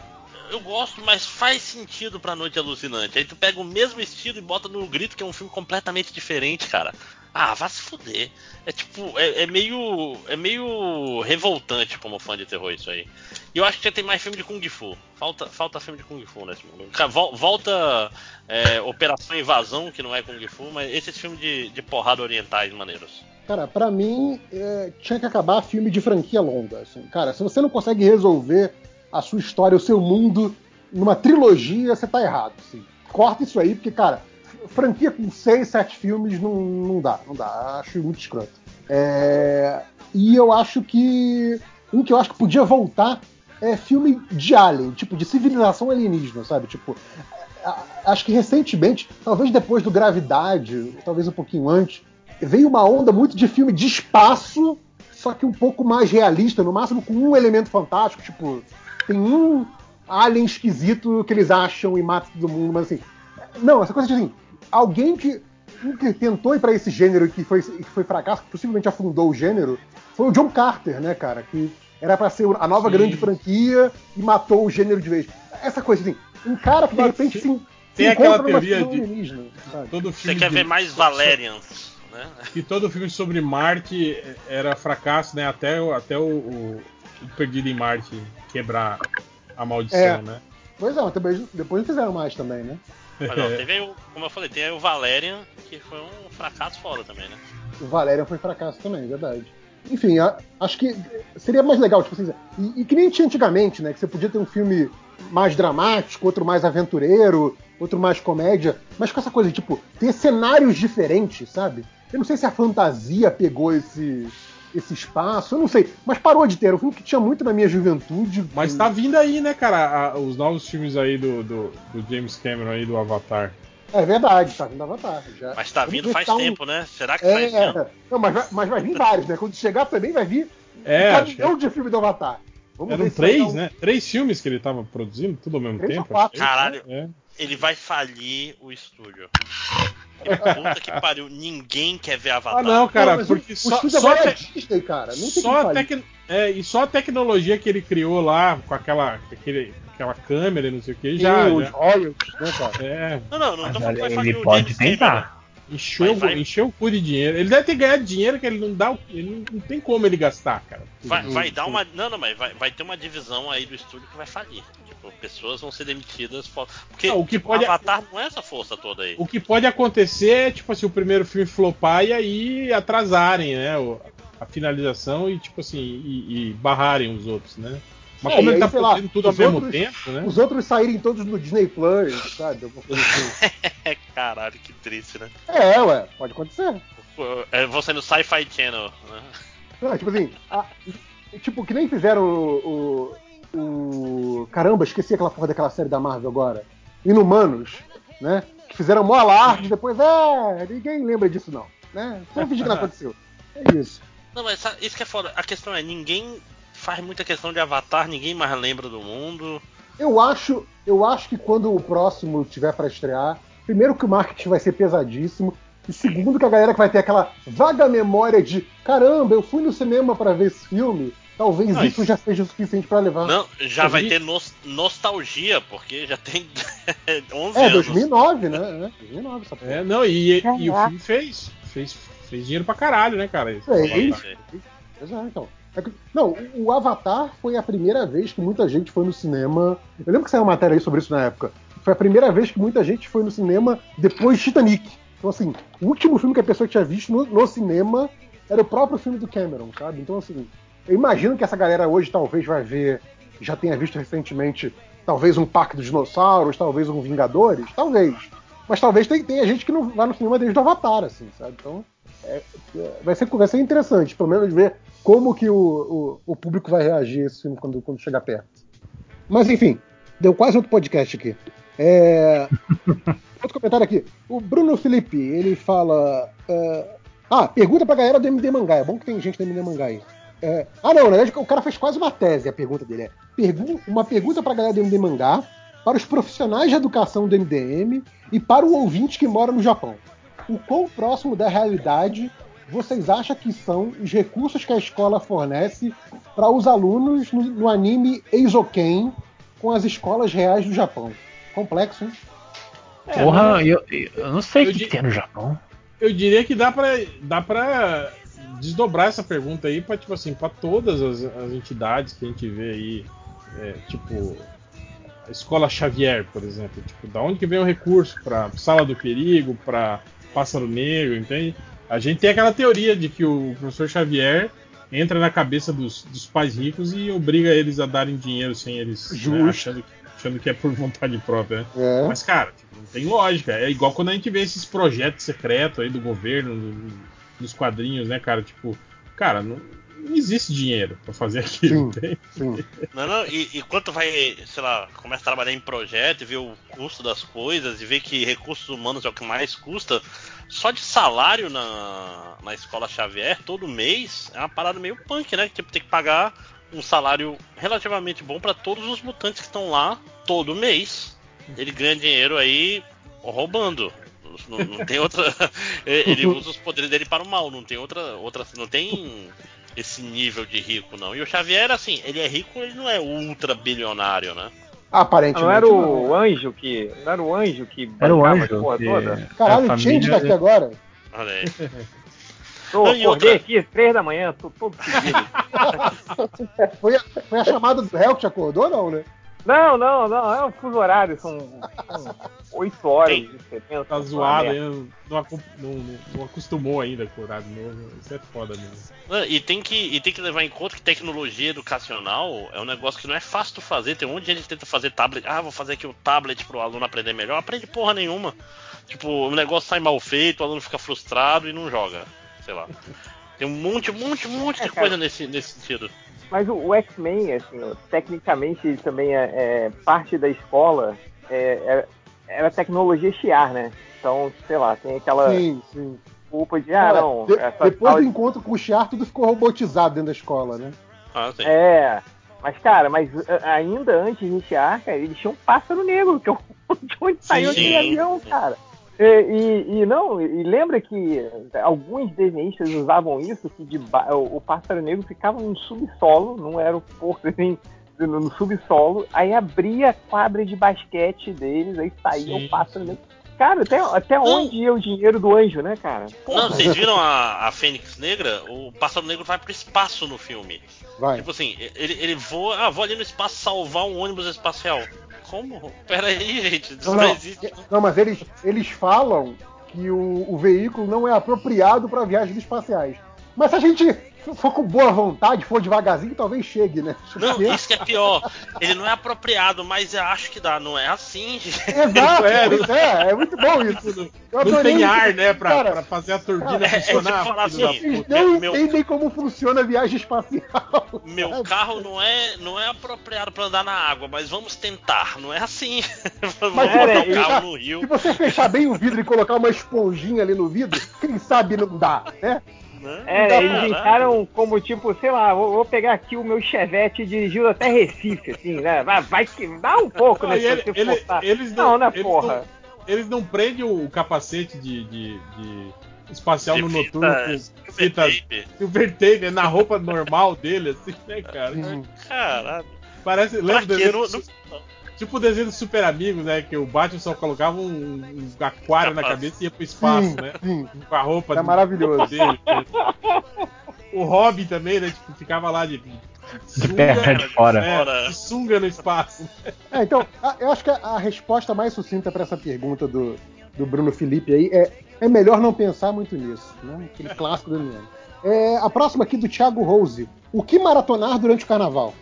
Eu gosto, mas faz sentido pra Noite Alucinante. Aí tu pega o mesmo estilo e bota no Grito, que é um filme completamente diferente, cara. Ah, vá se fuder. É tipo, é, é meio. É meio revoltante como fã de terror isso aí. E eu acho que já tem mais filme de Kung Fu. Falta, falta filme de Kung Fu nesse mundo. Volta é, Operação Invasão, que não é Kung Fu, mas esse filme de, de porrada orientais maneiros. Cara, pra mim, é, tinha que acabar filme de franquia longa. assim. Cara, se você não consegue resolver a sua história, o seu mundo, numa trilogia, você tá errado. assim. Corta isso aí, porque, cara, franquia com seis, sete filmes não, não dá, não dá. Acho muito escroto. É, e eu acho que. Um que eu acho que podia voltar é filme de alien, tipo, de civilização alienígena, sabe? Tipo, acho que recentemente, talvez depois do Gravidade, talvez um pouquinho antes, veio uma onda muito de filme de espaço, só que um pouco mais realista, no máximo com um elemento fantástico, tipo, tem um alien esquisito que eles acham e mata todo mundo, mas assim, não, essa coisa de assim, alguém que, que tentou ir pra esse gênero e que foi, que foi fracasso, que possivelmente afundou o gênero, foi o John Carter, né, cara, que era pra ser a nova Sim. grande franquia e matou o gênero de vez. Essa coisa assim, um cara que de Mas repente se, tem se aquela encontra numa teoria de- alienígena, sabe? Todo Você filme quer de- ver mais Valerians, né? que todo filme sobre Marte era fracasso, né? Até, até o, o- o Perdido em Marte quebrar a maldição, É. né? Pois é, mas também, depois não fizeram mais também, né? Mas não, teve aí, o- como eu falei, tem aí o Valerian, que foi um fracasso foda também, né? O Valerian foi fracasso também, é verdade. Enfim, a- acho que seria mais legal, tipo assim, e, e que nem tinha antigamente, né? Que você podia ter um filme mais dramático, outro mais aventureiro, outro mais comédia, mas com essa coisa, tipo, ter cenários diferentes, sabe? Eu não sei se a fantasia pegou esse, esse espaço, eu não sei, mas parou de ter. Era um filme que tinha muito na minha juventude. Mas tá vindo aí, né, cara? a- os novos filmes aí do, do, do James Cameron aí, do Avatar. É verdade, tá vindo Avatar. Já. Mas tá vindo faz tá um- tempo, né? Será que sai esse ano? É, não, mas, vai, mas vai vir vários, né? Quando chegar também vai vir É, um que caminhão de filme do Avatar. Vamos eram ver se vai três, né? Três filmes que ele tava produzindo, tudo ao mesmo Três ou tempo. quatro. acho que- Caralho. É. Ele vai falir o estúdio. Puta que pariu, ninguém quer ver Avatar. Ah, não, cara, mas porque o, só, o estúdio só, agora é te- Disney, cara. Não tem só tec- é, e só a tecnologia que ele criou lá, com aquela, aquele, aquela câmera e não sei o que, já, Tem os já royalties, né, cara? é, Não, não, não Mas tô falando que vai ele pode tentar. encheu, Vai, vai. encheu o cu de dinheiro. Ele deve ter ganhado dinheiro que ele não dá, o- ele não, não tem como ele gastar, cara. Vai, vai dar uma. Não, não, mas vai, vai ter uma divisão aí do estúdio que vai falir. Tipo, pessoas vão ser demitidas. Porque Ah, o que tipo, pode- Avatar não é essa força toda aí. O que pode acontecer é, tipo assim, o primeiro filme flopar e aí atrasarem, né? o- a finalização e, tipo assim, e, e barrarem os outros, né? Mas É, como ele aí, tá sei lá, tudo ao mesmo outros- tempo, né? Os outros saírem todos no Disney Plus, sabe? Alguma coisa assim. É, [laughs] caralho, que triste, né? é, ué, pode acontecer. É você no Sci-Fi Channel, né? Não, tipo assim, a- tipo, que nem fizeram o, o, o- Caramba, esqueci aquela porra daquela série da Marvel agora. Inumanos, né? Que fizeram mó alarde, depois, é, ninguém lembra disso não, né? Vamos fingir que não aconteceu. É isso. Não, mas isso que é foda. A questão é, ninguém faz muita questão de Avatar, ninguém mais lembra do mundo. Eu acho, eu acho que quando o próximo tiver pra estrear, primeiro que o marketing vai ser pesadíssimo, e segundo que a galera que vai ter aquela vaga memória de caramba, eu fui no cinema pra ver esse filme, talvez Não, isso isso- já seja o suficiente pra levar. Não, já vai ter nos- nostalgia, porque já tem [laughs] 11 é, anos. 2009, né? É, 2009 essa porra. É, não, e, e o filme fez, fez, fez dinheiro pra caralho, né, cara? Fez. Pois é, então. É que- não, o- o Avatar foi a primeira vez que muita gente foi no cinema. Eu lembro que saiu uma matéria aí sobre isso na época. Foi a primeira vez que muita gente foi no cinema depois de Titanic. Então, assim, o último filme que a pessoa tinha visto no, no cinema era o próprio filme do Cameron, sabe? Então, assim, eu imagino que essa galera hoje talvez vai ver, já tenha visto recentemente, talvez um Parque dos Dinossauros, talvez um Vingadores, talvez. Mas talvez tenha, tenha gente que não vai no cinema desde o Avatar, assim, sabe? Então, é- é- vai, ser, vai ser interessante, pelo menos ver como que o, o, o público vai reagir a esse filme quando, quando chegar perto. Mas enfim, deu quase outro podcast aqui. É, [laughs] outro comentário aqui. O Bruno Felipe, ele fala. é, ah, pergunta pra galera do MD Mangá. É bom que tem gente do MD Mangá aí. É, ah, não, na verdade o cara fez quase uma tese. A pergunta dele é: pergu- uma pergunta pra galera do MD Mangá, para os profissionais de educação do MDM e para o ouvinte que mora no Japão. O quão próximo da realidade vocês acham que são os recursos que a escola fornece para os alunos no, no anime Eizoken com as escolas reais do Japão. Complexo, hein? É, Porra, mas- eu, eu não sei o Eu que, di- que tem no Japão. Eu diria que dá pra, dá pra desdobrar essa pergunta aí pra, tipo assim, pra todas as, as entidades que a gente vê aí, é, tipo, a Escola Xavier, por exemplo, tipo, da onde que vem o recurso pra Sala do Perigo, pra Pássaro Negro, entende? A gente tem aquela teoria de que o professor Xavier entra na cabeça dos, dos pais ricos e obriga eles a darem dinheiro sem eles né, achando, que- achando que é por vontade própria, né? É. Mas, cara, tipo, não tem lógica. É igual quando a gente vê esses projetos secretos aí do governo, do- dos quadrinhos, né, cara? Tipo, cara, não, não existe dinheiro pra fazer [laughs] aquilo. Sim. Sim. Não, não, e, e quando vai, sei lá, começa a trabalhar em projeto e vê o custo das coisas e vê que recursos humanos é o que mais custa, só de salário na, na escola Xavier todo mês é uma parada meio punk, né? Tipo, tem que pagar um salário relativamente bom pra todos os mutantes que estão lá todo mês. Ele ganha dinheiro aí roubando. Não, não tem outra. [laughs] Ele [laughs] usa os poderes dele para o mal, não tem outra. outra não tem esse nível de rico, não. E o Xavier, assim, ele é rico, ele não é ultra bilionário, né? Aparentemente. Não era não. o anjo que. Não era o anjo que Era o anjo. a porra que- toda? Caralho, a change daqui agora. Olha aí. [laughs] Tô, Não, acordei outra- aqui, três da manhã, tô todo. Foi a, foi a chamada do réu que te acordou, não, né? Não, não, não, é um fuso horário, são, são 8 horas de diferença. Tá uma zoado não, não- não- não acostumou ainda com o horário novo. Isso é foda mesmo. E tem, que, e tem que levar em conta que tecnologia educacional é um negócio que não é fácil de fazer. Tem um monte de gente que tenta fazer tablet. Ah, vou fazer aqui o tablet pro aluno aprender melhor. Aprende porra nenhuma. Tipo, o negócio sai mal feito, o aluno fica frustrado e não joga. Sei lá. Tem um monte, um monte, um monte de É, coisa nesse, nesse sentido. Mas o, o X-Men, assim, tecnicamente ele também é, é parte da escola, é, era, era tecnologia Shiar, né? Então, sei lá, tem aquela Sim, sim. culpa de, ah, não, de- essa depois do de- encontro com o Chiar, tudo ficou robotizado dentro da escola, né? Ah, sim. É, mas cara, mas ainda antes de iniciar, cara, eles tinham um pássaro negro, que é o- [laughs] de onde saiu aquele avião, cara. E, e- e não, e lembra que alguns desenhistas usavam isso, que de ba- o, o pássaro negro ficava no subsolo, num aeroporto assim, [laughs] no, no subsolo, aí abria a quadra de basquete deles, aí saía Sim, o pássaro negro. Cara, até, até onde ia o dinheiro do anjo, né, cara? Não, vocês viram a, a Fênix Negra? O Pássaro Negro vai pro espaço no filme. Vai. Tipo assim, ele, ele voa, ah, vou ali no espaço salvar um ônibus espacial. Como? Pera aí, gente, isso Não, não, não, existe. não, mas eles, eles falam que o, o veículo não é apropriado para viagens espaciais. Mas se a gente for com boa vontade, for devagarzinho, talvez chegue, né? Não, isso que é pior. Ele não é apropriado, mas eu acho que dá. Não é assim, gente. Exato, É, pois é, é muito bom isso. Eu Não tem ar, né, pra, Cara, pra fazer a turbina cara, é- é funcionar. da assim. Eles não Meu- entendem como funciona a viagem espacial. [laughs] Meu sabe? carro não é, não é apropriado pra andar na água, mas vamos tentar. Não é assim. [laughs] vamos Mas se botar você o carro fechar- no rio. Se você fechar bem o vidro e colocar uma esponjinha ali no vidro, quem sabe não dá, né? Né? É, Não eles inventaram como tipo, sei lá, vou, vou pegar aqui o meu Chevette dirigido até Recife, assim, né? Vai, vai que dá um pouco, Não, né? Se ele- ele- eles não, né, eles porra? Não, eles não prendem o capacete de, de- de espacial De no fita- noturno com fita tape. silver tape, né, na roupa normal dele, assim, né, cara? Caralho. Parece. Lembra Pra Não- não- Tipo o desenho dos Super Amigos, né? Que o Batman só colocava um, um aquário na cabeça e ia pro espaço, Sim, né? sim. Com a roupa É maravilhoso. dele. né? O Robin também, né? Tipo, ficava lá de. De perna de fora. É, de sunga no espaço. É, então, a- eu acho que a, a resposta mais sucinta para essa pergunta do, do Bruno Felipe aí é, é melhor não pensar muito nisso, né? Aquele clássico do Miano. É, a próxima aqui do Thiago Rose. O que maratonar durante o carnaval?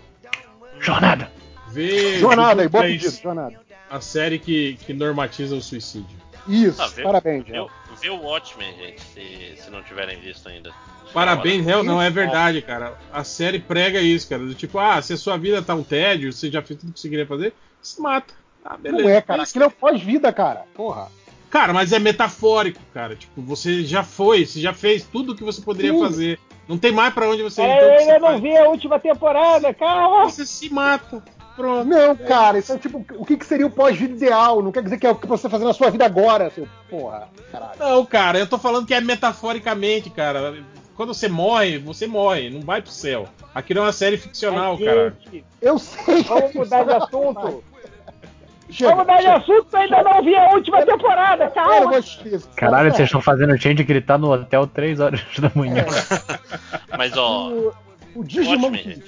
Jornada. Vê Jornada, aí, bom pedido, jornada. A série que, que normatiza o suicídio. Isso, Ah, vê- parabéns, Vê, Gel. vê o Watchmen, gente, se, se não tiverem visto ainda. Parabéns, réu, não é verdade, cara. A série prega isso, cara. Do tipo, ah, se a sua vida tá um tédio, você já fez tudo que você queria fazer, se mata. Ah, beleza. Não é, cara. Isso. Aquilo é o pós-vida, cara. Porra. Cara, mas é metafórico, cara. Tipo, você já foi, você já fez tudo o que você poderia Sim. fazer. Não tem mais pra onde você ir. É, então eu não faz? vi a última temporada, calma! Você se mata. Pronto. Não, cara, isso é tipo, o que, que seria o pós-vida ideal? Não quer dizer que é o que você fazer na sua vida agora, seu porra. Caralho. Não, cara, eu tô falando que é metaforicamente, cara. quando você morre, você morre, não vai pro céu. Aquilo é uma série ficcional, Ai, cara. Eu sei. Vamos mudar de assunto. Chega, Vamos mudar de assunto, ainda não vi a última temporada, calma. Caralho, É, vocês estão fazendo gente gritar no hotel 3 horas da manhã. Mas ó, O, o Digimon Watchmen.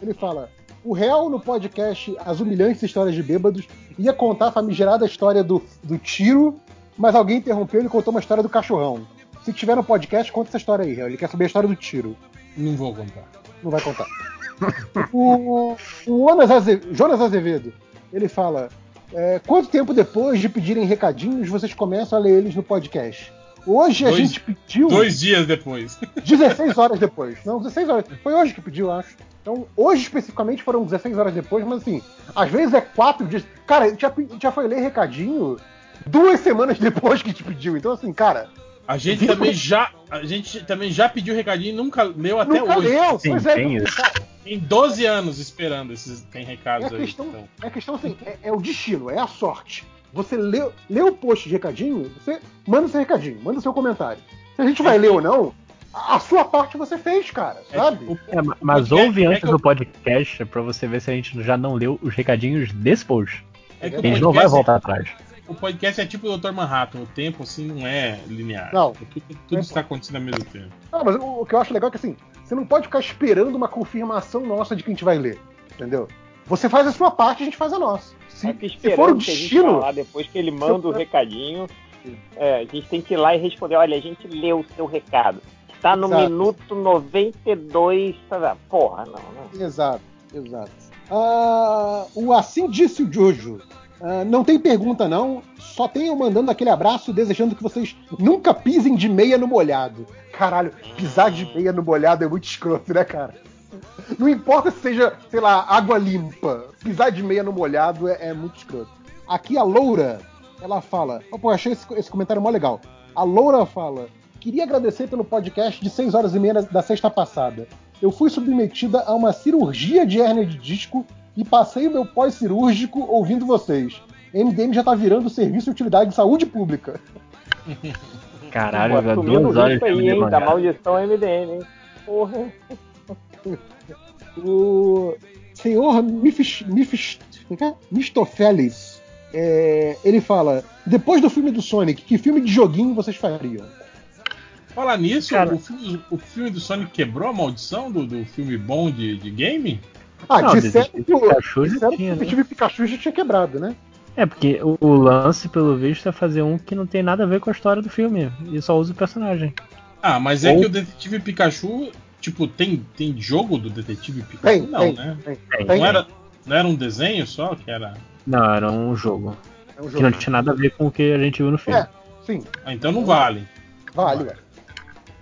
Ele fala: o réu no podcast As Humilhantes Histórias de Bêbados ia contar a famigerada história do, do tiro, mas alguém interrompeu e contou uma história do cachorrão. Se tiver no podcast, conta essa história aí, réu. Ele quer saber a história do tiro. Não vou contar. Não vai contar. o o Jonas, Aze- Jonas Azevedo, ele fala: é, quanto tempo depois de pedirem recadinhos vocês começam a ler eles no podcast? Hoje a Dois- gente pediu. Dois dias depois. 16 horas depois. Não, 16 horas. Foi hoje que pediu, acho. Então, hoje especificamente foram 16 horas depois, mas assim, às vezes é 4 dias. Cara, a gente já, já foi ler recadinho duas semanas [laughs] depois que te pediu. Então, assim, cara, A gente Viu? também já, a gente também já pediu recadinho e nunca leu até nunca hoje. leu. Sim, pois é, tem isso. cara, Tem 12 anos esperando esses tem é recados a aí. questão, então. é a questão assim, é, é o destino, é a sorte. Você lê, lê o post de recadinho, você manda seu recadinho, manda seu comentário. Se a gente vai ler ou não, a, sua parte você fez, cara, É sabe? tipo, É, ma- mas ouve é antes eu- do podcast pra você ver se a gente já não leu os recadinhos desse post. é que A gente não vai podcast- voltar atrás. O podcast é tipo o Dr. Manhattan, o tempo assim não é linear. Não. Tudo, tudo está acontecendo ao mesmo tempo. Ah, mas o, o que eu acho legal é que assim, você não pode ficar esperando uma confirmação nossa de que a gente vai ler. Entendeu? Você faz a sua parte, a gente faz a nossa. Se, se for o destino. falar depois que ele manda o recadinho. é, a gente tem que ir lá e responder, olha, a gente leu o seu recado. Está no Exato. minuto 92. Tá, porra, não, não. Exato, exato. Ah, o Assim Disse o Jojo. Ah, não tem pergunta, não. Só tenho mandando aquele abraço desejando que vocês nunca pisem de meia no molhado. Caralho, pisar de meia no molhado é muito escroto, né, cara? Não importa se seja, sei lá, água limpa. Pisar de meia no molhado é, é muito escroto. Aqui a Loura, ela fala. Oh, pô, achei esse, esse comentário mó legal. A Loura fala: Queria agradecer pelo podcast de 6 horas e meia da- sexta passada. Eu fui submetida a uma cirurgia de hérnia de disco e passei o meu pós-cirúrgico ouvindo vocês. MDM já tá virando serviço de utilidade de saúde pública. [laughs] Caralho, velho, duas horas aí, de hein, da mangá. maldição MDM, hein? Porra. [laughs] O senhor Mifis, Mifis, como é é? Mistofeles, é, ele fala: depois do filme do Sonic, que filme de joguinho vocês fariam? Falar nisso, Cara. o, filme, o filme do Sonic quebrou a maldição do, do filme bom de, de game? Ah, Não, disseram Detetive que o Pikachu já disseram que tinha, o né? Detetive Pikachu já tinha quebrado, né? É, porque o, o lance, pelo visto, é fazer um que não tem nada a ver com a história do filme. E só usa o personagem. Ah, mas é Ou- que o Detetive Pikachu, tipo, tem, tem jogo do Detetive Pikachu? Tem, não, tem, né? tem. Não era, não era um desenho só que era. Não, era um jogo. É um Que jogo. não tinha nada a ver com o que a gente viu no filme. É, sim, Ah, então não vale. vale, velho.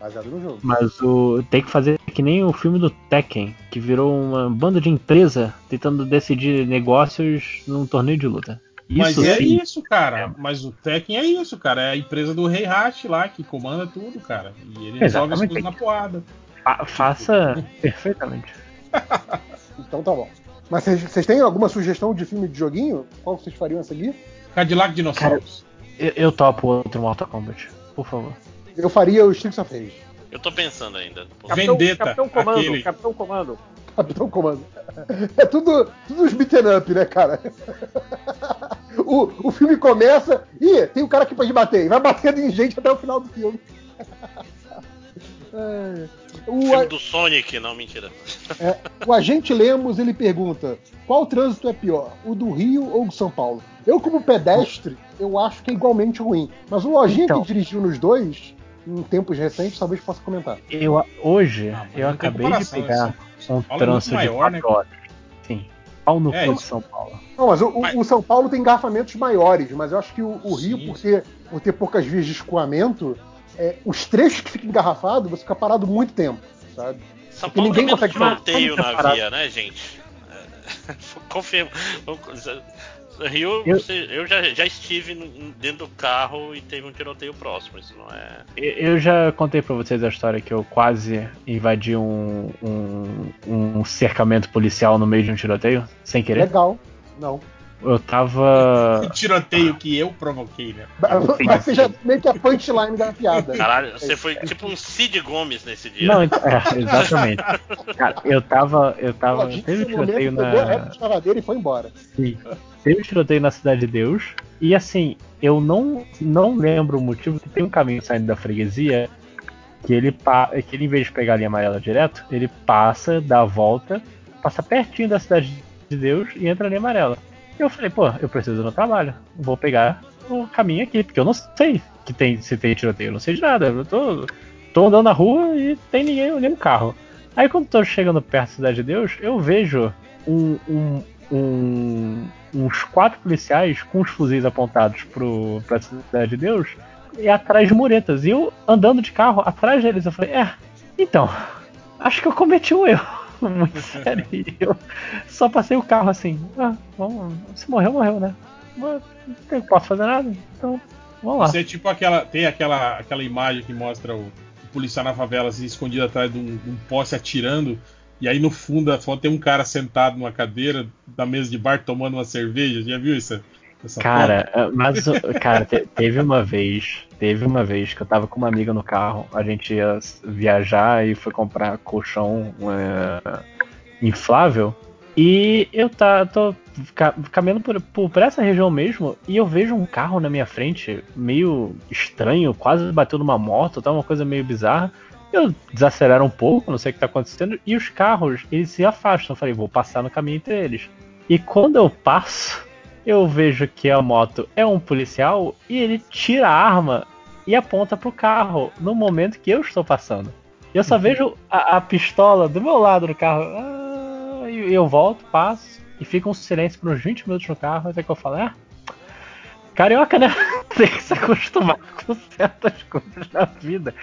Baseado no jogo. Mas o tem que fazer que nem o filme do Tekken, que virou uma banda de empresa tentando decidir negócios num torneio de luta. Mas Isso é sim. isso, cara. Mas o Tekken é isso, cara. É a empresa do Rei Hash lá que comanda tudo, cara. E ele resolve as coisas na porrada. Fa- faça perfeitamente. [laughs] Então tá bom. Mas vocês têm alguma sugestão de filme de joguinho? Qual vocês fariam a seguir? Cadillac Dinossauros. Eu, eu topo outro Mortal Kombat, por favor. Eu faria o Streets of Rage. eu tô pensando ainda. Capitão, Vendetta, Capitão Comando, aquele. Capitão Comando. Capitão Comando. É tudo, tudo uns beaten up, né, cara? [laughs] O, o filme começa. Ih, tem um cara aqui pra te bater. E vai batendo em gente até o final do filme. [laughs] É. O, filme do Sonic, não, mentira. [laughs] é, o agente Lemos ele pergunta: qual trânsito é pior, o do Rio ou o de São Paulo? Eu, como pedestre, eu acho que é igualmente ruim. Mas o Lojinha Então. que dirigiu nos dois, em tempos recentes, talvez possa comentar. Eu, hoje, Ah, eu acabei de pegar né? São um Paulo é muito trânsito maior, de né? 4 horas. Sim. Pau no É, cu de. São Paulo. Não, mas o, o- Mas- o São Paulo tem engarrafamentos maiores, mas eu acho que o, o Rio, por ter, por ter poucas vias de escoamento, é, os trechos que ficam engarrafados, você fica parado muito tempo, sabe? São Paulo tem ninguém consegue tiroteio Como na separado? via, né, gente? É, [laughs] Confirmo. Rio, Eu- você- eu já, já estive dentro do carro e teve um tiroteio próximo. Isso não é. Eu já contei pra vocês a história que eu quase invadi um, um, um cercamento policial no meio de um tiroteio, sem querer. Legal. Não. Eu tava. O tiroteio que eu provoquei, né? Vai ser já meio que a punchline da piada. Caralho, você foi tipo um Cid Gomes nesse dia. Não, é, exatamente. Cara, eu tava. Eu Pô, tava. disse Teve momento, tiroteio pegou a reta na. de e foi embora. Sim. Teve tiroteio na Cidade de Deus. E assim, eu não, não lembro o motivo que tem um caminho saindo da freguesia. Que ele, pa- que ele, em vez de pegar a linha amarela direto, ele passa, dá a volta, passa pertinho da Cidade de Deus e entra na linha amarela. Eu falei, pô, eu preciso no trabalho. Vou pegar o caminho aqui, porque eu não sei que tem, se tem tiroteio, eu não sei de nada. Eu tô, tô andando na rua e tem ninguém, nenhum carro. Aí quando tô chegando perto da Cidade de Deus, eu vejo um, um- um- uns quatro policiais com os fuzis apontados pro, pra Cidade de Deus e atrás de muretas. E eu andando de carro atrás deles, eu falei, é, então, acho que eu cometi um erro. [laughs] Muito sério. E eu só passei o carro assim, ah, vamos, se morreu, morreu, né? Mas Não posso fazer nada, então vamos lá. Você é tipo aquela. Tem aquela, aquela imagem que mostra o, o policial na favela assim, escondido atrás de um, de um poste atirando. E aí no fundo da foto tem um cara sentado numa cadeira da mesa de bar tomando uma cerveja. Já viu isso? Cara, ah, mas o- cara, te- teve uma vez, teve uma vez que eu tava com uma amiga no carro, a gente ia viajar e foi comprar colchão é, inflável. E eu tá, tô ca- caminhando por, por, por essa região mesmo e eu vejo um carro na minha frente, meio estranho, quase bateu numa moto, tá uma coisa meio bizarra. Eu desacelero um pouco, não sei o que tá acontecendo, e os carros, eles se afastam. Eu falei, vou passar no caminho entre eles. E quando eu passo, eu vejo que a moto é um policial e ele tira a arma e aponta pro carro no momento que eu estou passando. E eu só vejo a, a pistola do meu lado no carro. Ah, e eu volto, passo e fica um silêncio por uns 20 minutos no carro até que eu falo, ah, carioca, né? [laughs] Tem que se acostumar [laughs] com certas coisas na vida.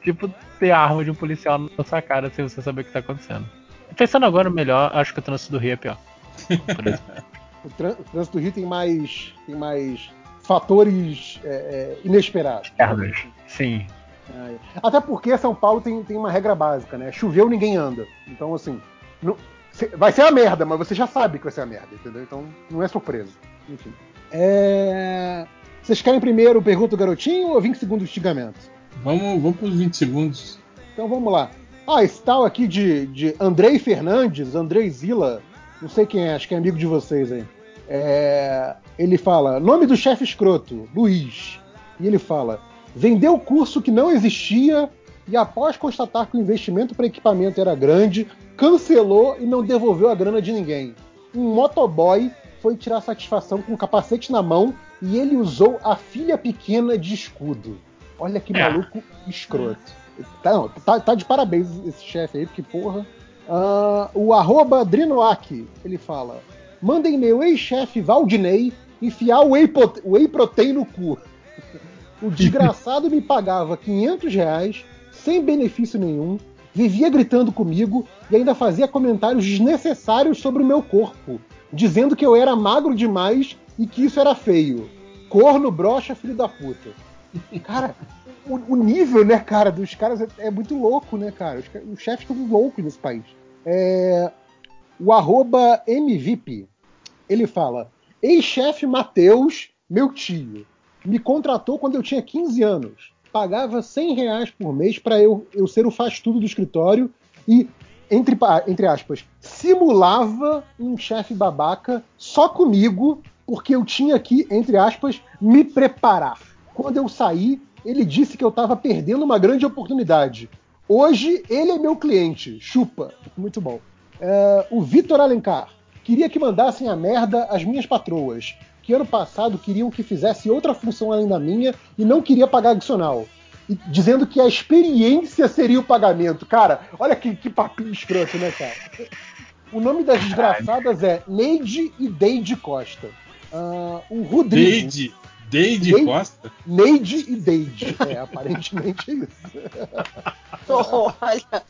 Tipo, ter a arma de um policial na sua cara sem você saber o que tá acontecendo. Pensando agora melhor, acho que o trânsito do Rio é pior. Por [laughs] exemplo. O, trân- o trânsito do Rio tem mais, tem mais fatores é, é, inesperados. Externos. Sim. É, Até porque São Paulo tem, tem uma regra básica, né? Choveu, ninguém anda. Então, assim, não- cê- vai ser a merda, mas você já sabe que vai ser a merda, entendeu? Então, não é surpresa. Enfim. É, Vocês querem primeiro pergunta do garotinho ou 20 segundos de xingamento? Vamos, vamos pros 20 segundos. Então vamos lá. Ah, esse tal aqui de, de Andrei Fernandes, Andrei Zila, não sei quem é, acho que é amigo de vocês aí. É, ele fala: nome do chefe escroto, Luiz. E ele fala: vendeu curso que não existia e, após constatar que o investimento para equipamento era grande, cancelou e não devolveu a grana de ninguém. Um motoboy foi tirar satisfação com o capacete na mão e ele usou a filha pequena de escudo. Olha que É. maluco escroto. Tá, não, tá- tá de parabéns esse chefe aí, porque porra. Ah, o arroba Drinoak, ele fala: mandem meu ex-chefe Valdinei enfiar o whey, whey protein no cu. O desgraçado me pagava 500 reais, sem benefício nenhum, vivia gritando comigo e ainda fazia comentários desnecessários sobre o meu corpo, dizendo que eu era magro demais e que isso era feio. Corno, brocha, filho da puta. Cara, o, o nível, né, cara, dos caras é, é muito louco, né, cara? Os, os chefes estão loucos nesse país. É, o arroba MVIP, ele fala: Ex-chefe Matheus, meu tio, me contratou quando eu tinha 15 anos. Pagava 100 reais por mês para eu, eu ser o faz-tudo do escritório e, entre, entre aspas, simulava um chefe babaca só comigo, porque eu tinha que, entre aspas, me preparar. Quando eu saí, ele disse que eu estava perdendo uma grande oportunidade. Hoje ele é meu cliente. Chupa. Muito bom. É, o Vitor Alencar. Queria que mandassem a merda as minhas patroas, que ano passado queriam que fizesse outra função além da minha e não queria pagar adicional. E dizendo que a experiência seria o pagamento. Cara, olha que, que papinho escroto, né, cara? O nome das desgraçadas é Neide e Deide Costa. Ah, o Rodrigo. Deide. Deide Deide? Costa? Neide e Deide. É, aparentemente é isso. [laughs] Olha.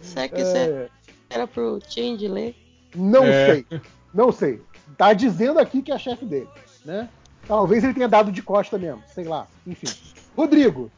Será que isso É, era pro Change ler? Não É. sei. Não sei. Tá dizendo aqui que é chefe dele, né? Talvez ele tenha dado de costa mesmo, sei lá. Enfim. Rodrigo,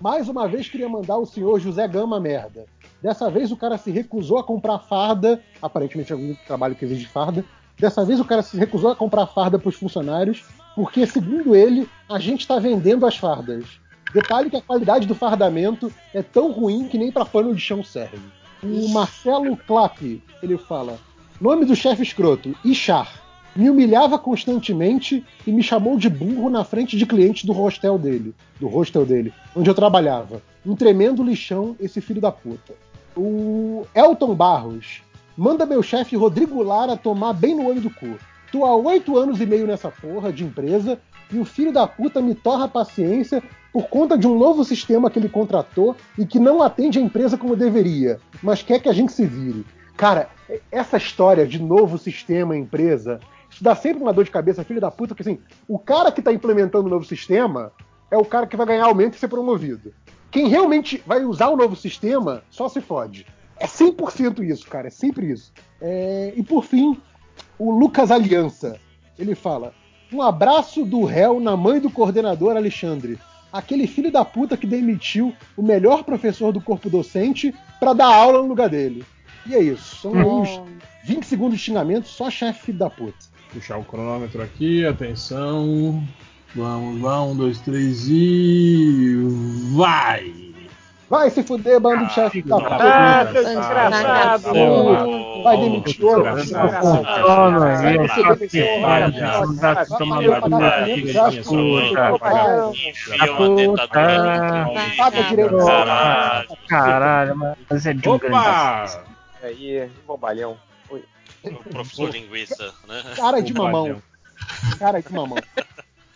mais uma vez queria mandar o senhor José Gama merda. Dessa vez o cara se recusou a comprar farda, aparentemente algum trabalho que exige farda, Dessa vez o cara se recusou a comprar farda para os funcionários, porque, segundo ele, a gente está vendendo as fardas. Detalhe que a qualidade do fardamento é tão ruim que nem para pano de chão serve. O Marcelo Clapp, ele fala: Nome do chefe escroto, Ishar. Me humilhava constantemente e me chamou de burro na frente de clientes do hostel dele, do hostel dele, onde eu trabalhava. Um tremendo lixão, esse filho da puta. O Elton Barros. Manda meu chefe Rodrigo Lara tomar bem no olho do cu. Tô há oito anos e meio nessa porra de empresa e o filho da puta me torra a paciência por conta de um novo sistema que ele contratou e que não atende a empresa como deveria, mas quer que a gente se vire. Cara, essa história de novo sistema, empresa, isso dá sempre uma dor de cabeça, filho da puta, porque assim, o cara que está implementando o novo sistema é o cara que vai ganhar aumento e ser promovido. Quem realmente vai usar o novo sistema só se fode. É 100% isso, cara, é sempre isso. É... E por fim, o Lucas Aliança. Ele fala: Um abraço do réu na mãe do coordenador Alexandre. Aquele filho da puta que demitiu o melhor professor do corpo docente para dar aula no lugar dele. E é isso. São uns 20 segundos de xingamento, só chefe filho da puta. Puxar o cronômetro aqui, atenção. Vamos lá, um, dois, três e. Vai! Vai se fuder, bando de chefe da puta. Ah, seu desgraçado! Vai demitir outro. Uma dentadura no Paga direito. Caralho. Mas é de um grande Opa! Aí, bobalhão. Oi. O professor linguiça, né? Cara de mamão. Cara de mamão.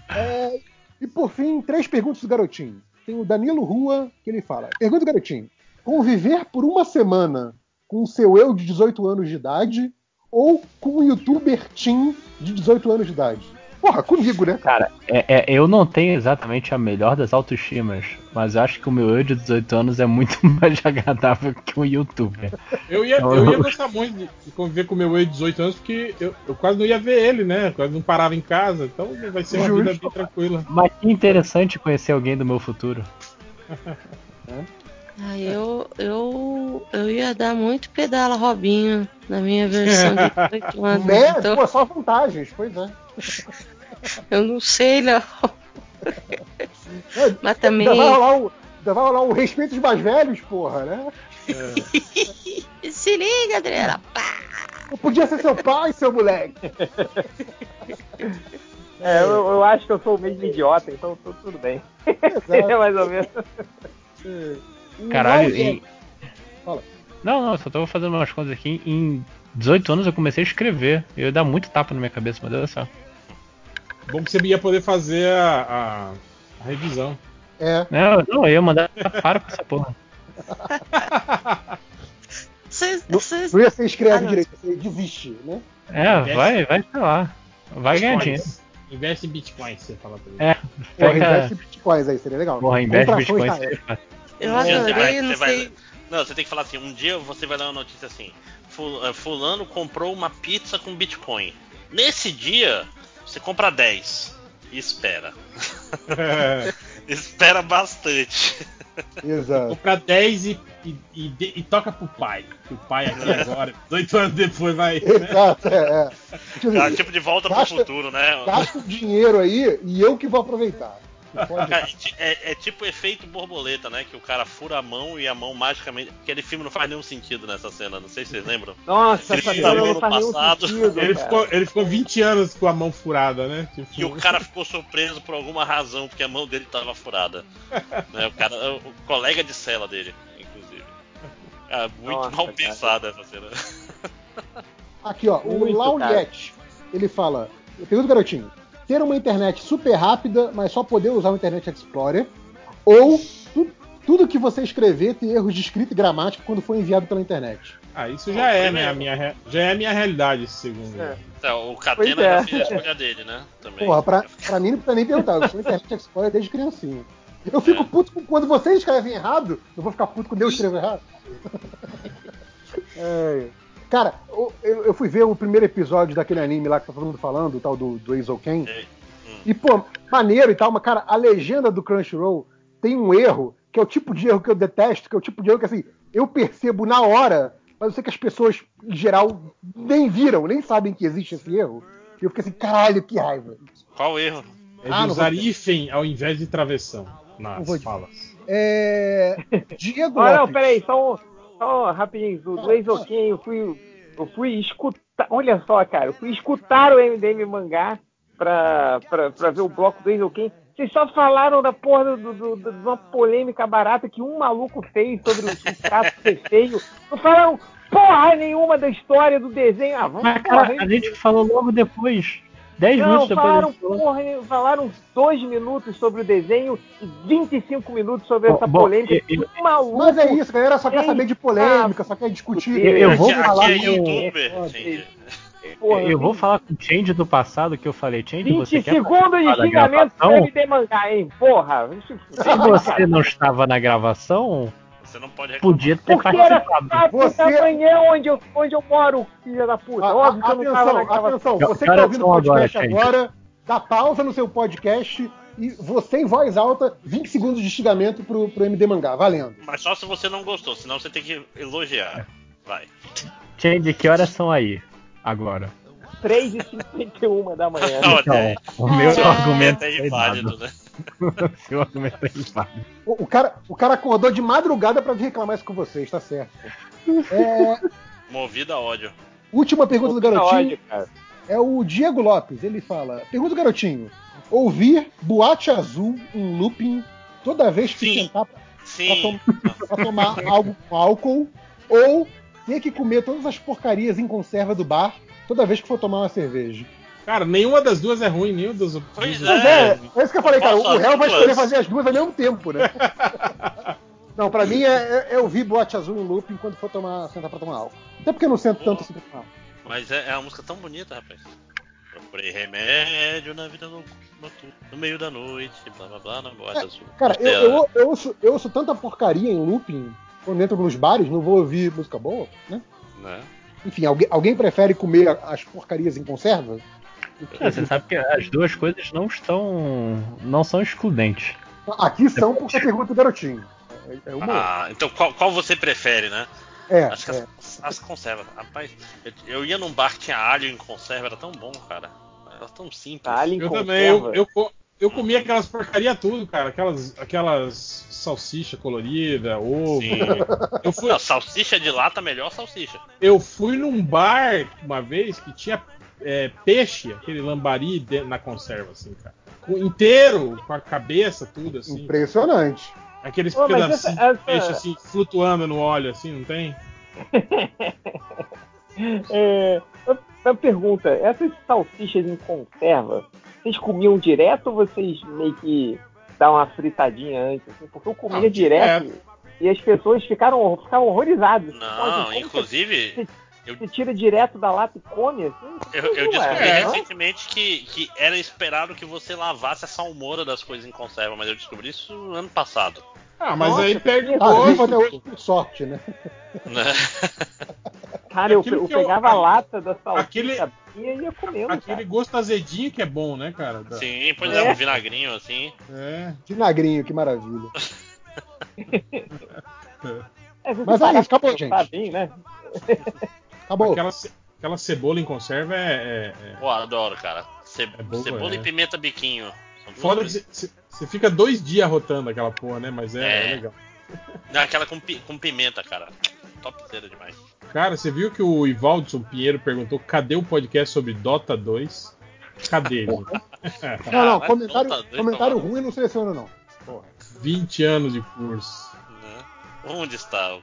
É, e por fim, três perguntas do garotinho. Tem o Danilo Rua, que ele fala: Pergunta garotinho. Conviver por uma semana com o seu eu de 18 anos de idade ou com um youtuber teen de 18 anos de idade? Porra, comigo, né? Cara, é- é- eu não tenho exatamente a melhor das autoestimas, mas eu acho que o meu eu de 18 anos é muito [laughs] mais agradável que um youtuber. Eu ia, eu ia gostar muito de conviver com o meu ex de 18 anos, porque eu, eu quase não ia ver ele, né? Quase não parava em casa, então vai ser uma vida bem tranquila. Mas que interessante conhecer alguém do meu futuro. [laughs] Ah, eu, eu, eu ia dar muito pedala Robinho na minha versão de [laughs] 18 anos. Né? Então, Pô, só vantagens, pois é. Eu não sei, não. Mas também. Ainda vai rolar um, ainda vai rolar um respeito dos mais velhos, porra, né? [laughs] Se liga, Adriana. Pá! Eu podia ser seu pai, seu moleque. É, eu, eu acho que eu sou o mesmo idiota, então tu- tudo bem. [laughs] É mais ou menos. O Caralho, e. Fala. Não, não, só tô fazendo umas coisas aqui. Em 18 anos eu comecei a escrever. Eu ia dar muito tapa na minha cabeça, Deus do céu. Bom que você ia poder fazer a, a- a revisão. É. Não, não, eu ia mandar para com essa porra. [laughs] Vocês, Não, vocês- não ia ser escreve Ah, direito, você desiste, né? É, vai, vai pra lá. Vai ganhar dinheiro. Bitcoins. Investe em bitcoins, você fala pra ele. É, Porra, pega. investe em bitcoins aí, seria legal. Porra, investe Contração Bitcoin. Israel. eu adorei, não você vai- sei. Não, você tem que falar assim, um dia você vai dar uma notícia assim, "Fu- eh, fulano comprou uma pizza com Bitcoin. Nesse dia, você compra 10 e espera. [laughs] espera bastante. Exato. Compra 10 e, e, e e toca pro pai. Que o pai aqui agora, 18 anos depois, vai. Exato, é. é. Tipo, Ah, tipo de volta Gasta- pro futuro, né? Gasta o dinheiro aí e eu que vou aproveitar. Pode- É, é tipo efeito borboleta, né? Que o cara fura a mão e a mão magicamente. Aquele filme não faz nenhum sentido nessa cena, não sei se vocês lembram. Nossa, Ele essa cena não faz nenhum passado. sentido. Ele cara. ficou, ele ficou 20 anos com a mão furada, né? Tipo, E o cara ficou surpreso por alguma razão, porque a mão dele tava furada. [laughs] Né, O cara, o colega de cela dele, inclusive. Cara, muito Nossa, mal pensada essa cena. Aqui, ó, o Muito, Lauliet, ele fala, pergunta garotinho, ter uma internet super rápida, mas só poder usar o Internet Explorer, ou tu- tudo que você escrever ter erros de escrita e gramática quando for enviado pela internet. Ah, isso já é, né? A minha, já é a minha realidade, esse segundo. É. Então, o Pois Catena é. já fez a escolha dele, né? Também. Porra, pra, pra mim não precisa nem perguntar, eu sou Internet Explorer desde criancinha. Eu fico puto com quando vocês escrevem errado, eu vou ficar puto quando eu escrevo errado. [laughs] É. Cara, eu, eu- fui ver o primeiro episódio daquele anime lá que tá todo mundo falando, o tal do, do Ace Ken. Hum. E, pô, maneiro e tal, mas, cara, a legenda do Crunchyroll tem um erro, que é o tipo de erro que eu detesto, que é o tipo de erro que, assim, eu percebo na hora mas eu sei que as pessoas, em geral, nem viram, nem sabem que existe esse erro. E eu fiquei assim, caralho, que raiva. Qual erro? É Ah, de não usar hífen ao invés de travessão Não nas vou- falas. É. Diego Ah, não, peraí, só, só rapidinho. Do, Exoquim, eu fui, eu fui escutar. Olha só, cara, eu fui escutar o MDM mangá pra, pra, pra ver o bloco do Exoquim. Vocês só falaram da porra do, do- do- de uma polêmica barata que um maluco fez sobre o, o traço ser feio. Não falaram porra nenhuma da história do desenho. Ah, vamos Mas, cara, a gente falou logo depois. 10 Não, minutos depois. falaram, porra, falaram dois minutos sobre o desenho e 25 minutos sobre essa bom, polêmica. eu- Que um maluco. Mas é isso, a galera só quer Ei, saber de polêmica, só quer discutir. eu- eu vou falar é eu- youtuber, É, porra, Eu vou falar com o Change do passado que eu falei, Change, 20 você quer segundos de xingamento gravação? mangá, hein? Porra. Se você não estava na gravação, Você não pode reclamar. podia ter Porque era participado. 4 Você- da manhã onde eu, onde eu moro, filha da puta. A- a- Óbvio que eu não tava atenção, atenção, você que tá ouvindo o agora, podcast gente. agora, dá pausa no seu podcast e você em voz alta, 20 segundos de xingamento pro, pro MD Mangá, valendo. Mas só se você não gostou, senão você tem que elogiar. Vai. Change, que horas são aí? Agora. 3h51 da manhã. [laughs] Então, o meu [laughs] Seu argumento é inválido, né? Seu argumento é inválido. O, o cara, o cara acordou de madrugada pra vir reclamar isso com vocês, tá certo. É, Movido a ódio. última pergunta do garotinho ódio, cara. é o Diego Lopes. Ele fala: Pergunta do garotinho: ouvir boate azul em looping toda vez que Sim. pra, Sim. pra tomar algo com álcool ou ter que comer todas as porcarias em conserva do bar toda vez que for tomar uma cerveja. Cara, nenhuma das duas é ruim, nenhum dos. Pois dos- Pois É. é, é isso que eu falei, cara. O réu vai escolher duas? fazer as duas ao mesmo tempo, né? [laughs] Não, pra mim é, é, é ouvir boate azul em looping quando for tomar, sentar pra tomar álcool. Até porque eu não sento tanto assim pra tomar álcool. Mas é, é uma música tão bonita, rapaz. Procurei remédio na vida no, noturna, no meio da noite, blá blá blá, na boate azul. Cara, eu, eu, eu, ouço, eu ouço tanta porcaria em looping quando entro nos bares, não vou ouvir música boa, né? né? Enfim, alguém, alguém prefere comer as porcarias em conserva? Você sabe que as duas coisas não estão. não são excludentes. Aqui são porque pergunta do garotinho. É, é Ah, então qual, qual você prefere, né? é, Acho que é. as, as conservas. Rapaz, eu, eu ia num bar que tinha alho em conserva, era tão bom, cara. Era tão simples. Alho em Eu conserva. também, eu, eu, eu comia aquelas porcaria tudo, cara. Aquelas, aquelas salsicha colorida, ovo. Sim. Eu fui, Não, salsicha de lata, melhor salsicha. eu fui num bar uma vez que tinha é, peixe, aquele lambari de- na conserva, assim, cara. Com- inteiro, com a cabeça, tudo, assim. Impressionante. Aqueles Pô, pedacinhos essa- de peixe, assim, flutuando no óleo, assim, não tem? [laughs] É, uma pergunta, essas salsichas em conserva, vocês comiam direto ou vocês meio que dão uma fritadinha antes? assim? Porque eu comia Não, direto e as pessoas ficaram, ficavam horrorizadas. Pô, Não, que inclusive, Você tira direto da lata e come assim? eu, eu Não descobri é, recentemente que, que era esperado que você lavasse a salmoura das coisas em conserva, mas eu descobri isso ano passado. Ah, mas Nossa, aí perde o Ah, gosto. por sorte, né? [laughs] [laughs] Né? Cara, eu, Aquilo eu que eu- pegava a lata da aquele- salsicha e ia comendo, Aquele cara. gosto azedinho que é bom, né, cara? Da- Sim, pois É. é, um vinagrinho assim. É. Vinagrinho, que maravilha. É, Mas é isso, acabou, gente. pensar bem, né? Acabou. Aquela, aquela cebola em conserva é. é- é- Pô, adoro, cara. Ce- É boa, cebola é. e pimenta biquinho. Foda que você- você fica dois dias rotando aquela porra, né? Mas é, É. é legal. Não, aquela com, pi- com pimenta, cara. Topzera demais. Cara, você viu que o Ivaldson Pinheiro perguntou cadê o podcast sobre Dota 2? Cadê, gente? [laughs] [laughs] Não, não, comentário, dois, comentário ruim não seleciono, não. Porra. 20 anos de curso. Né? Onde está?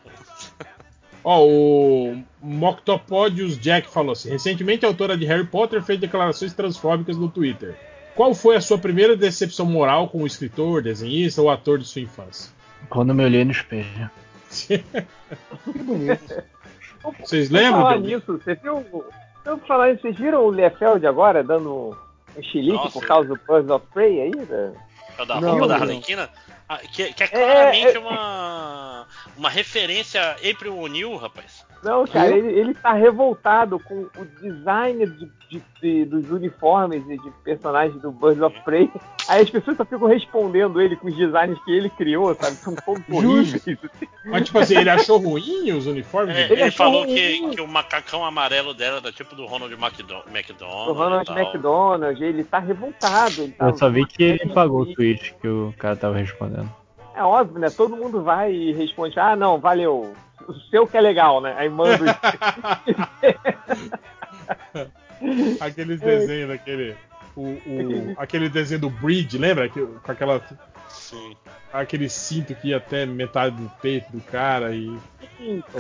[laughs] Ó, o Moctopodius Jack falou assim: recentemente a autora de Harry Potter fez declarações transfóbicas no Twitter. Qual foi a sua primeira decepção moral com o escritor, desenhista ou ator de sua infância? Quando me olhei no espelho. Que bonito. Vocês falar lembram? do- nisso, você viu. Eu vou falar isso, vocês viram o Liefeld agora dando um chilique Nossa. por causa do Birds of Prey aí? né? É da Não, roupa da. Arlequina? Ah, que, que é claramente uma. uma referência a April O'Neil, rapaz. Não, cara, ele, ele tá revoltado com o design de, de- de- dos uniformes e de personagens do Birds of Prey. Aí as pessoas só ficam respondendo ele com os designs que ele criou, sabe? São todos horríveis. Mas, tipo assim, ele achou ruim os uniformes? É, dele? ele achou falou que, que o macacão amarelo dela era tipo do Ronald McDo- McDonald. O Ronald. McDonald, ele tá revoltado. Ele tá Eu só vi que ele pagou o tweet que o cara tava respondendo. É óbvio, né? Todo mundo vai e responde, ah, não, valeu. O seu que é legal, né? Aí manda. [laughs] Aqueles desenhos daquele. O, o- aquele desenho do Bridge, lembra? Que- com aquela, Sim. aquele cinto que ia até metade do peito do cara e.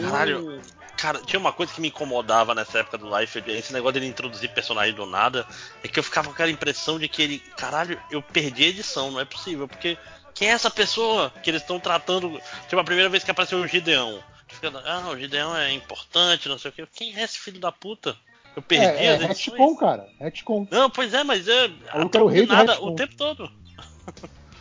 Caralho. Cara, tinha uma coisa que me incomodava nessa época do Life, esse negócio dele introduzir personagem do nada, é que eu ficava com aquela impressão de que ele, caralho, eu perdi a edição, não é possível, porque quem é essa pessoa que eles estão tratando? Tipo, a primeira vez que apareceu o Gideon. Fica, ah, o Gideon é importante, não sei o quê. Quem é esse filho da puta? Eu perdi É, é as edições. retcon, cara. Retcon. Não, pois é, mas é. Eu quero o rei do nada o tempo todo.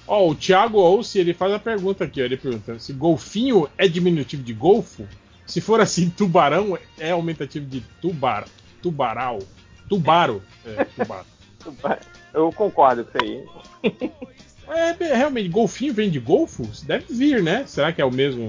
Ó, o Thiago Ouce, ele faz a pergunta aqui, ó. Ele pergunta se golfinho é diminutivo de golfo? Se for assim, tubarão é aumentativo de tubar, tubaral, tubaro. É, tubaro. [laughs] Eu concordo com isso aí. [laughs] É, realmente, golfinho vem de golfo? Deve vir, né? Será que é o mesmo?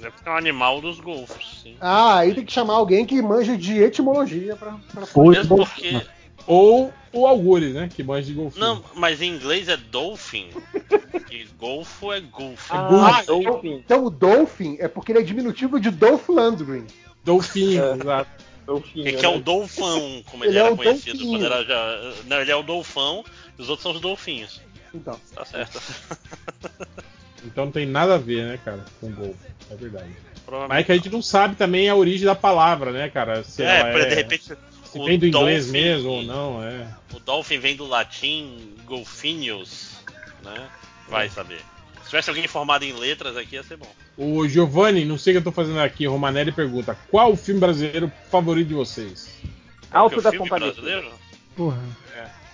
Deve ser um animal dos golfos, sim. Ah, aí tem que chamar alguém que manja de etimologia pra. pra... Mesmo porque. Ou o Algures, né? Que manja de golfinho. Não, mas em inglês é dolphin. [laughs] e golfo é golf. Ah, então, então o Dolphin é porque ele é diminutivo de Dolph Lundgren. Dolfinho, É. exato. Dolfinho, É que é né? o Dolfão, como ele, Ele é era o conhecido Dolfinho. quando era já. Não, ele é o Dolfão, os outros são os Dolfinhos. Então. Tá certo. [laughs] Então não tem nada a ver, né, cara, com golfo. É verdade. Mas é que a gente não sabe também a origem da palavra, né, cara? Se É, ela pra- de repente. se vem do inglês Dolphin- mesmo ou não, é. O Dolphin vem do latim golfinhos, né? Vai saber. Se tivesse alguém formado em letras aqui, ia ser bom. O Giovanni, não sei o que eu tô fazendo aqui, Romanelli pergunta: qual o filme brasileiro favorito de vocês? Alto o da Compadecida. brasileiro? Porra.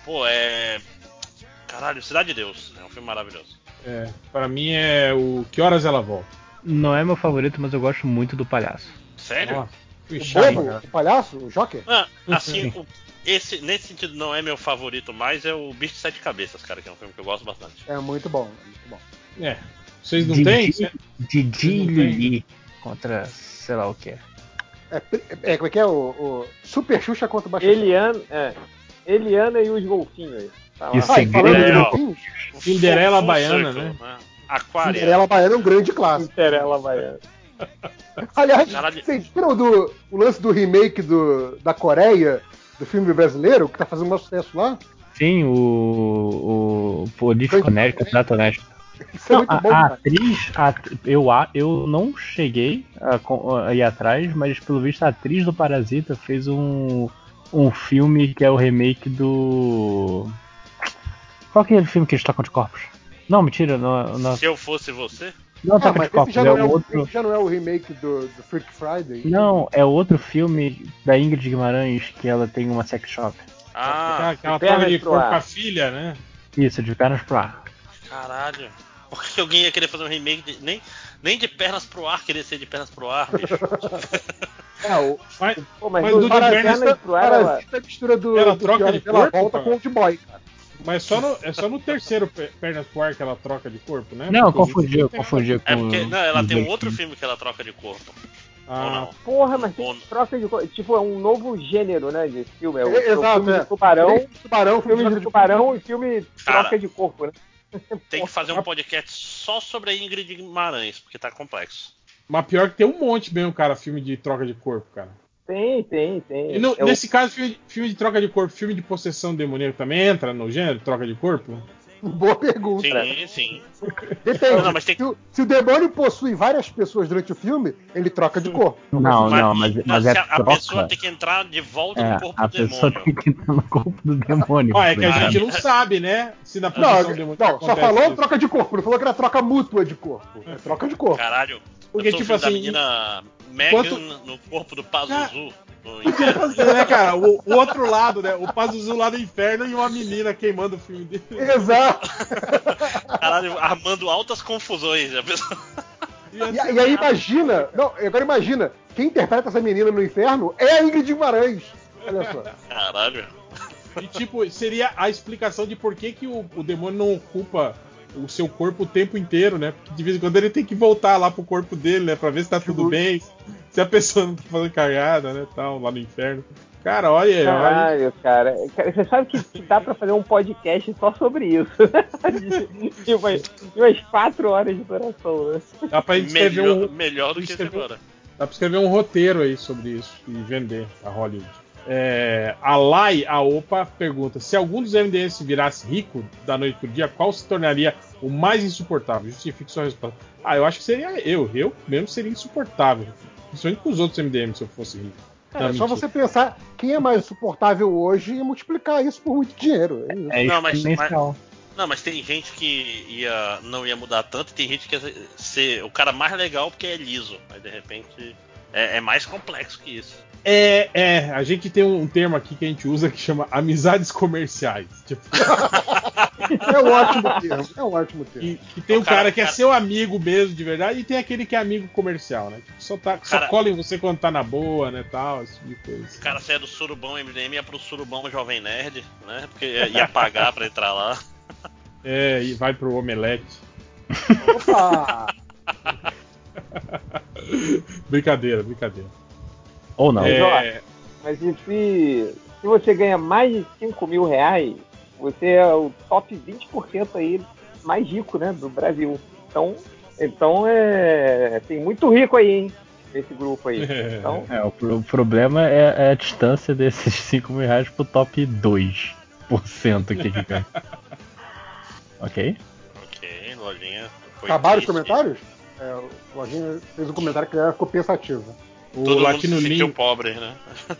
Pô, é. Caralho, Cidade de Deus. É um filme maravilhoso. É, para mim é o Que Horas Ela Volta. Não é meu favorito, mas eu gosto muito do palhaço. Sério? Filme O chato, bobo, cara. o palhaço, o Joker? Ah, assim, [laughs] o- esse, nesse sentido não é meu favorito mais, é o Bicho de Sete Cabeças, cara, que é um filme que eu gosto bastante. É muito bom, é muito bom. É. Vocês não têm? Didi, e. Lili contra sei lá o que. É, é, como é que é o, o Super Xuxa contra o Baixo Eliana, é, Eliana e os golfinhos. Tá. Ah, e falando É, de ó. golfinhos, O Cinderela Baiana, Circle, né? Aquária. Cinderela Baiana é um grande clássico. Cinderela Baiana. [laughs] Aliás, vocês viram do, o lance do remake do, da Coreia, do filme brasileiro, que tá fazendo um sucesso lá? Sim, o. O Político Candidato Honesto. Isso é Não, muito a, bom, a atriz, a eu, a- eu não cheguei a, a ir atrás, mas pelo visto a atriz do Parasita fez um, um filme que é o remake do. Qual que é aquele filme que eles tocam de corpos? Não, mentira, não, não, Se eu fosse você, não Ah, toca de mas esse corpos, já é não o é, o, outro. esse já não é o remake do, do Freak Friday? Não, é outro filme da Ingrid Guimarães que ela tem uma sex shop. ah, Aquela pernas troca de pro corpo com a filha, né? Isso, de pernas pro ar. caralho. Por que alguém ia querer fazer um remake de, nem, nem de pernas pro ar querer ser de pernas pro ar, bicho? [laughs] É, o Mas, Pô, mas, Mas o do Parasita Parasita- pro ar, ela- Parasita é a mistura do, Ela do troca de que ela corpo, volta cara? com o Old Boy, cara. Mas só no, é só no terceiro pe- Pernas pro Ar que ela troca de corpo, né? Não, Porque os confundi, eu outros não tem confundi com. É porque, não, ela tem um outro filme que ela troca de corpo. Ah, não? Porra, mas tem Ou- troca de co- Tipo, é um novo gênero, né? De filme. É o, É, é o exato, filme é. de tubarão, Tubarão, filme de tubarão e filme Cara. troca de corpo, né? [laughs] Tem que fazer um podcast só sobre a Ingrid Guimarães, porque tá complexo. Mas pior que tem um monte mesmo, cara, filme de troca de corpo, cara. Tem, tem, tem. E no- É o- nesse caso, filme, filme de troca de corpo, filme de possessão demoníaca também entra no gênero troca de corpo? Boa pergunta. Sim, sim. Depende. Não, não, mas tem se, o, se o demônio possui várias pessoas durante o filme, ele troca de corpo. Não, não, mas, mas se é a, a pessoa tem que entrar de volta É, no corpo a do pessoa demônio. tem que entrar no corpo do demônio. Ó, é que a Ah, gente não sabe, né? Se na Não, possessão demoníaca não só falou isso. troca de corpo, não falou que era troca mútua de corpo. É troca de corpo. Caralho. Porque, eu sou tipo filho da assim, menina Megan quanto- no corpo do Pazuzu. No inferno. Assim, né, cara? O, o outro lado, né? O Pazuzu lá do inferno e uma menina queimando o filme dele. Exato. Caralho, armando altas confusões. Já pensou? Ia E, e aí imagina, não, agora imagina, quem interpreta essa menina no inferno é a Ingrid Guimarães. Olha só. Caralho. E tipo, seria a explicação de por que, que o, o demônio não ocupa o seu corpo o tempo inteiro, né? Porque de vez em quando ele tem que voltar lá pro corpo dele, né? Pra ver se tá tudo bem, se a pessoa não tá fazendo cagada, né? Tal, lá no inferno. Cara, olha, olha. Caralho, cara. Cara, Você sabe que que dá pra fazer um podcast só sobre isso. [laughs] de, umas, de umas quatro horas de duração, né? Dá pra gente escrever Melhor, um. melhor do que escrever- agora. Dá pra escrever um roteiro aí sobre isso e vender a Hollywood. É, a Lai, a Opa, pergunta: se algum dos MDS virasse rico da noite pro dia, qual se tornaria o mais insuportável? Justifique sua resposta. Ah, eu acho que seria eu. Eu mesmo seria insuportável. Principalmente com os outros MDM se eu fosse rico. É, Não, só mentira. você pensar quem é mais suportável hoje e multiplicar isso por muito dinheiro. É isso. É Não, mas- exponencial. Não, mas tem gente que ia, não ia mudar tanto, e tem gente que ia ser o cara mais legal porque é liso. Aí de repente é, é mais complexo que isso. É, é, a gente tem um termo aqui que a gente usa que chama amizades comerciais. Tipo, [laughs] É um ótimo termo. É um ótimo termo. que, que tem O o cara, cara- que é cara- seu amigo mesmo, de verdade, e tem aquele que é amigo comercial, né? Que só, tá, que só Cara- cola em você quando tá na boa, né? Tal, esse tipo de coisa. O cara é do surubão MDM ia pro surubão Jovem Nerd, né? Porque ia pagar pra entrar lá. É, e vai pro omelete. Opa! [laughs] brincadeira, brincadeira. Ou não. É, Mas e se, se você ganha mais de 5 mil reais, você é o top 20% aí mais rico, né, do Brasil. Então, então é, tem muito rico aí, hein, nesse grupo aí. [laughs] Então, É, o, pro- o problema é, é a distância desses [laughs] 5 mil reais pro top 2% aqui que ganha. [laughs] ok? Ok, lojinha. Acabaram os comentários? É, o Lojinha fez um comentário que era, ficou pensativo. O Todo mundo Latino se sentiu Linho, pobre, né?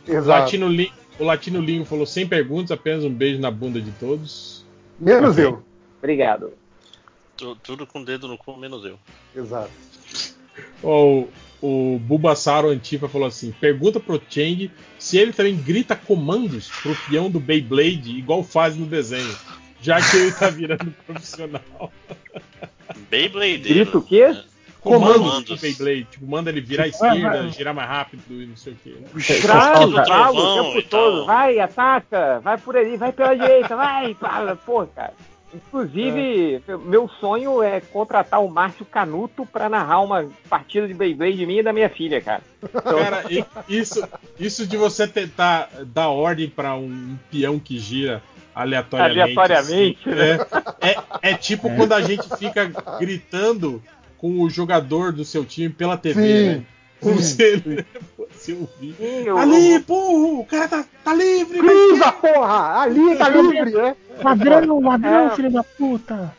o [laughs] Exato. Latino Linho, o Latino Linho falou sem perguntas, apenas um beijo na bunda de todos. Menos eu. obrigado. Tu- Tudo com o dedo no cu, menos eu. Exato. O, o Bulbasauro Antifa falou assim: pergunta pro Chang se ele também grita comandos pro peão do Beyblade, igual faz no desenho. Já que ele tá virando [laughs] profissional. Beyblade. Grita o quê? Comandos pro Comandos. Beyblade. Tipo, manda ele virar à esquerda, girar mais rápido e não sei o quê. Do tralo o tempo todo. Vai, ataca, vai por ali, vai pela direita, vai, fala, pô, cara. Inclusive, meu sonho é contratar o Márcio Canuto pra narrar uma partida de Beyblade minha e da minha filha, cara. Cara, e- isso, isso de você tentar dar ordem pra um peão que gira aleatoriamente. Aleatoriamente, assim, né? é, é, é tipo quando a gente fica gritando com o jogador do seu time pela TV, Sim. né? Como se ele fosse ouvir. Sim, eu- Ali, pô, o cara tá, tá livre, Cruza, porra! Ali tá livre, né? Ladrão, [laughs] ladrão, É. filho da puta!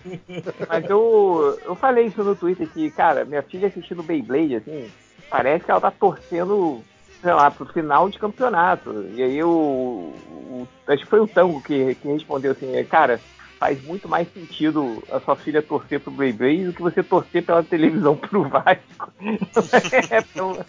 Mas eu, eu falei isso no Twitter que, cara, minha filha assistindo Beyblade, assim, parece que ela tá torcendo, sei lá, pro final de campeonato. E aí o. o- acho que foi o Tango que, que respondeu assim, cara, faz muito mais sentido a sua filha torcer pro Beyblade do que você torcer pela televisão pro Vasco. [laughs] é tão-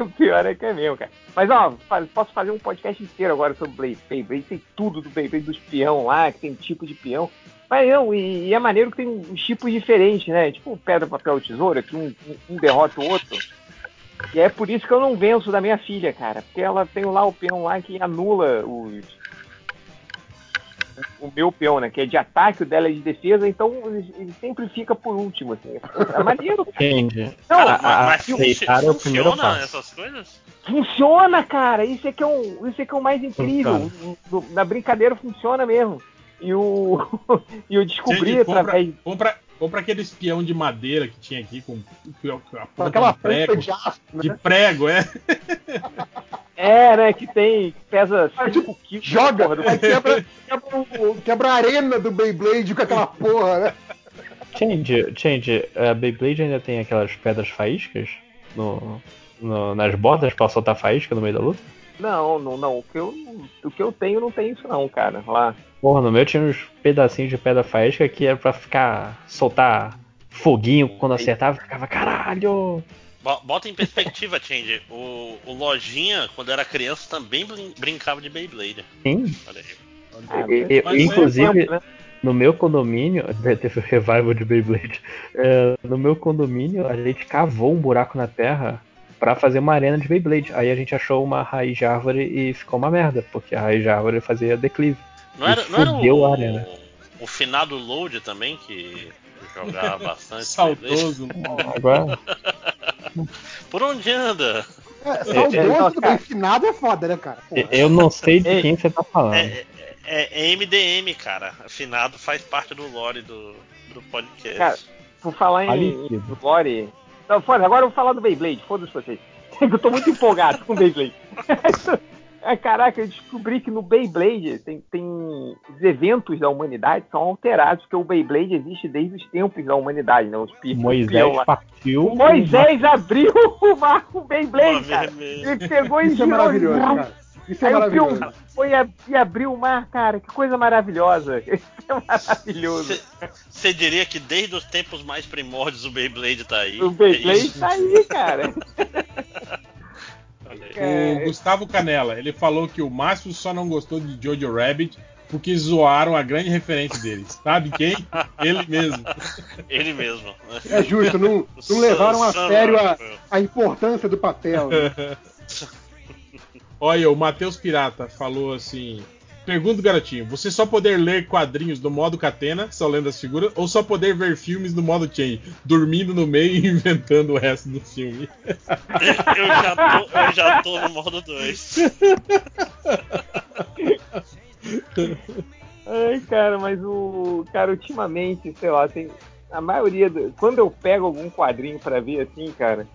o pior é que é mesmo, cara. Mas ó, posso fazer um podcast inteiro agora sobre Blade- Beyblade, tem tudo do Beyblade dos peão lá, que tem tipo de peão. Mas não, e, e é maneiro que tem uns tipos diferentes, né? Tipo pedra, papel, tesoura, que um- um derrota o outro. E é por isso que eu não venço da minha filha, cara. Porque ela tem lá o peão lá que anula os. O meu peão, né? Que é de ataque, o dela é de defesa, então ele, ele sempre fica por último, assim. É maneiro, [laughs] cara. Entende? Não, A- a- Mas aceitar é o primeiro funciona passo. essas coisas? Funciona, cara. Isso é que é o, isso é que é o mais incrível. Na brincadeira funciona mesmo. E o [laughs] e eu descobri Gente, compra, através compra, compra aquele espião de madeira que tinha aqui com, com a Com aquela de prego. de aço, né? De prego, é. é, né, que tem que pesa 5 quilos. Joga, porra, do- aí quebra, quebra, quebra a arena do Beyblade com aquela porra, né? Change, change, a Beyblade ainda tem aquelas pedras faíscas no, no- nas bordas pra soltar faísca no meio da luta? Não, não, não. O que eu o que eu tenho não tem isso não, cara. Lá. Porra, no meu tinha uns pedacinhos de pedra faísca que era pra ficar. soltar foguinho quando acertava, ficava caralho! Bo- Bota em perspectiva, Change. O, o Lojinha, quando era criança, também brin- brincava de Beyblade. Sim. Olha aí. Ah, Eu- é inclusive, né? no meu condomínio, [laughs] teve o revival de Beyblade. É, no meu condomínio, a gente cavou um buraco na terra pra fazer uma arena de Beyblade. Aí a gente achou uma raiz de árvore e ficou uma merda, porque a raiz de árvore fazia declive. Não era, E não era o, a arena. o finado Load também, que jogava [laughs] bastante. Saudoso. [laughs] Agora, [laughs] Por onde anda? É, é, saudoso, bem, finado é foda, né, cara? Porra. eu não sei de Ei. quem você tá falando. É, é, é MDM, cara. Finado faz parte do lore do, do podcast. Cara, Por falar em em Lore. Não, foda, agora eu vou falar do Beyblade, foda-se vocês. [laughs] Eu tô muito empolgado com o Beyblade. [laughs] É, Caraca, eu descobri que no Beyblade tem, tem os eventos da humanidade são alterados, porque o Beyblade existe desde os tempos da humanidade, né? Os Moisés lá. partiu. O Moisés abriu o marco Beyblade, cara. Ele pegou e Isso é girou, maravilhoso, não. cara. Isso é Aí maravilhoso. peão foi a- e abriu o mar, cara. Que coisa maravilhosa. [laughs] Isso é maravilhoso. Você diria que desde os tempos mais primórdios o Beyblade tá aí. O Beyblade É tá aí, cara. O Gustavo Canela, ele falou que o Márcio só não gostou de Jojo Rabbit porque zoaram a grande referência dele. Sabe quem? Ele mesmo. Ele mesmo. É justo, não, não levaram a sério a, a importância do papel. né? [laughs] Olha, o Matheus Pirata falou assim: Pergunta, garotinho, você só poder ler quadrinhos no modo Catena, só lendo as figuras, ou só poder ver filmes no modo Chain, dormindo no meio e [laughs] inventando o resto do filme? [laughs] Eu já tô, eu já tô no modo 2. Ai, cara, mas o. Cara, ultimamente, sei lá, tem. A maioria. Do... Quando eu pego algum quadrinho pra ver assim, cara,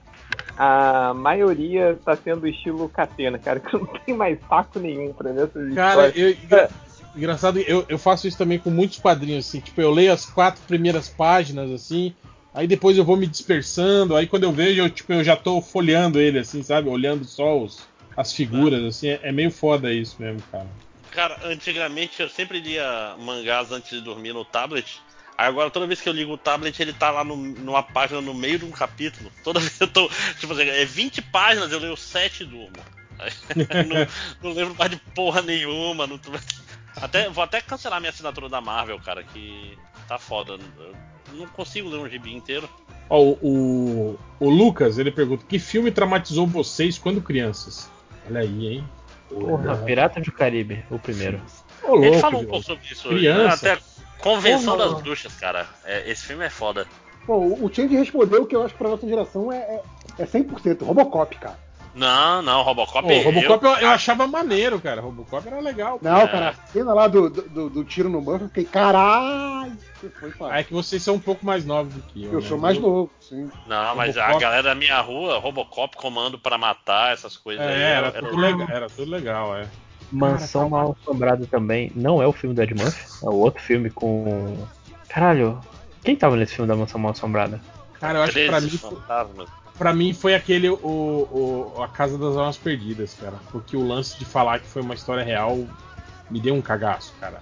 a maioria tá sendo estilo catena, cara, [laughs] que eu não tenho mais saco nenhum pra ver essas Cara, histórias. eu, engra- engraçado, eu, eu faço isso também com muitos quadrinhos, assim, tipo, eu leio as quatro primeiras páginas, assim, aí depois eu vou me dispersando, aí quando eu vejo, eu, tipo, eu já tô folheando ele, assim, sabe? Olhando só os, as figuras, assim, é, é meio foda isso mesmo, cara. Cara, antigamente eu sempre lia mangás antes de dormir no tablet. Agora toda vez que eu ligo o tablet, ele tá lá no- numa página no meio de um capítulo. Toda [laughs] vez eu tô. Tipo assim, é 20 páginas, eu leio 7 e durmo. [laughs] Não, não lembro mais de porra nenhuma. Não, tô- até, vou até cancelar minha assinatura da Marvel, cara, que tá foda. Eu não consigo ler um gibi inteiro. Ó, o, o, o Lucas, ele pergunta, que filme traumatizou vocês quando crianças? Olha aí, hein? Porra, Pirata do Caribe, o primeiro. Ô, Ele louco, falou um pouco sobre isso hoje. Criança. né? Até Convenção Porra. das Bruxas, cara. É, esse filme é foda. Bom, o Change respondeu que eu acho que pra nossa geração é, é, é 100% Robocop, cara. Não, não, Robocop. Pô, Robocop eu, eu- eu achava maneiro, cara. Robocop era legal. Não, É. cara, a cena lá do, do, do tiro no banco, eu fiquei, caralho, que foi, Ah. É que vocês são um pouco mais novos do que eu. Eu né? sou mais novo, sim. Não, mas a Robocop. galera da minha rua, Robocop, comando pra matar, essas coisas aí. É, era tudo legal, era tudo legal, é. Mansão Mal Assombrada também. Não é o filme do Ed Murphy, é o outro filme com. Caralho, quem tava nesse filme da Mansão Mal Assombrada? Cara, eu acho que pra mim, 13 fantasmas. pra mim foi aquele o, o- A Casa das Almas Perdidas, cara. Porque o lance de falar que foi uma história real me deu um cagaço, cara.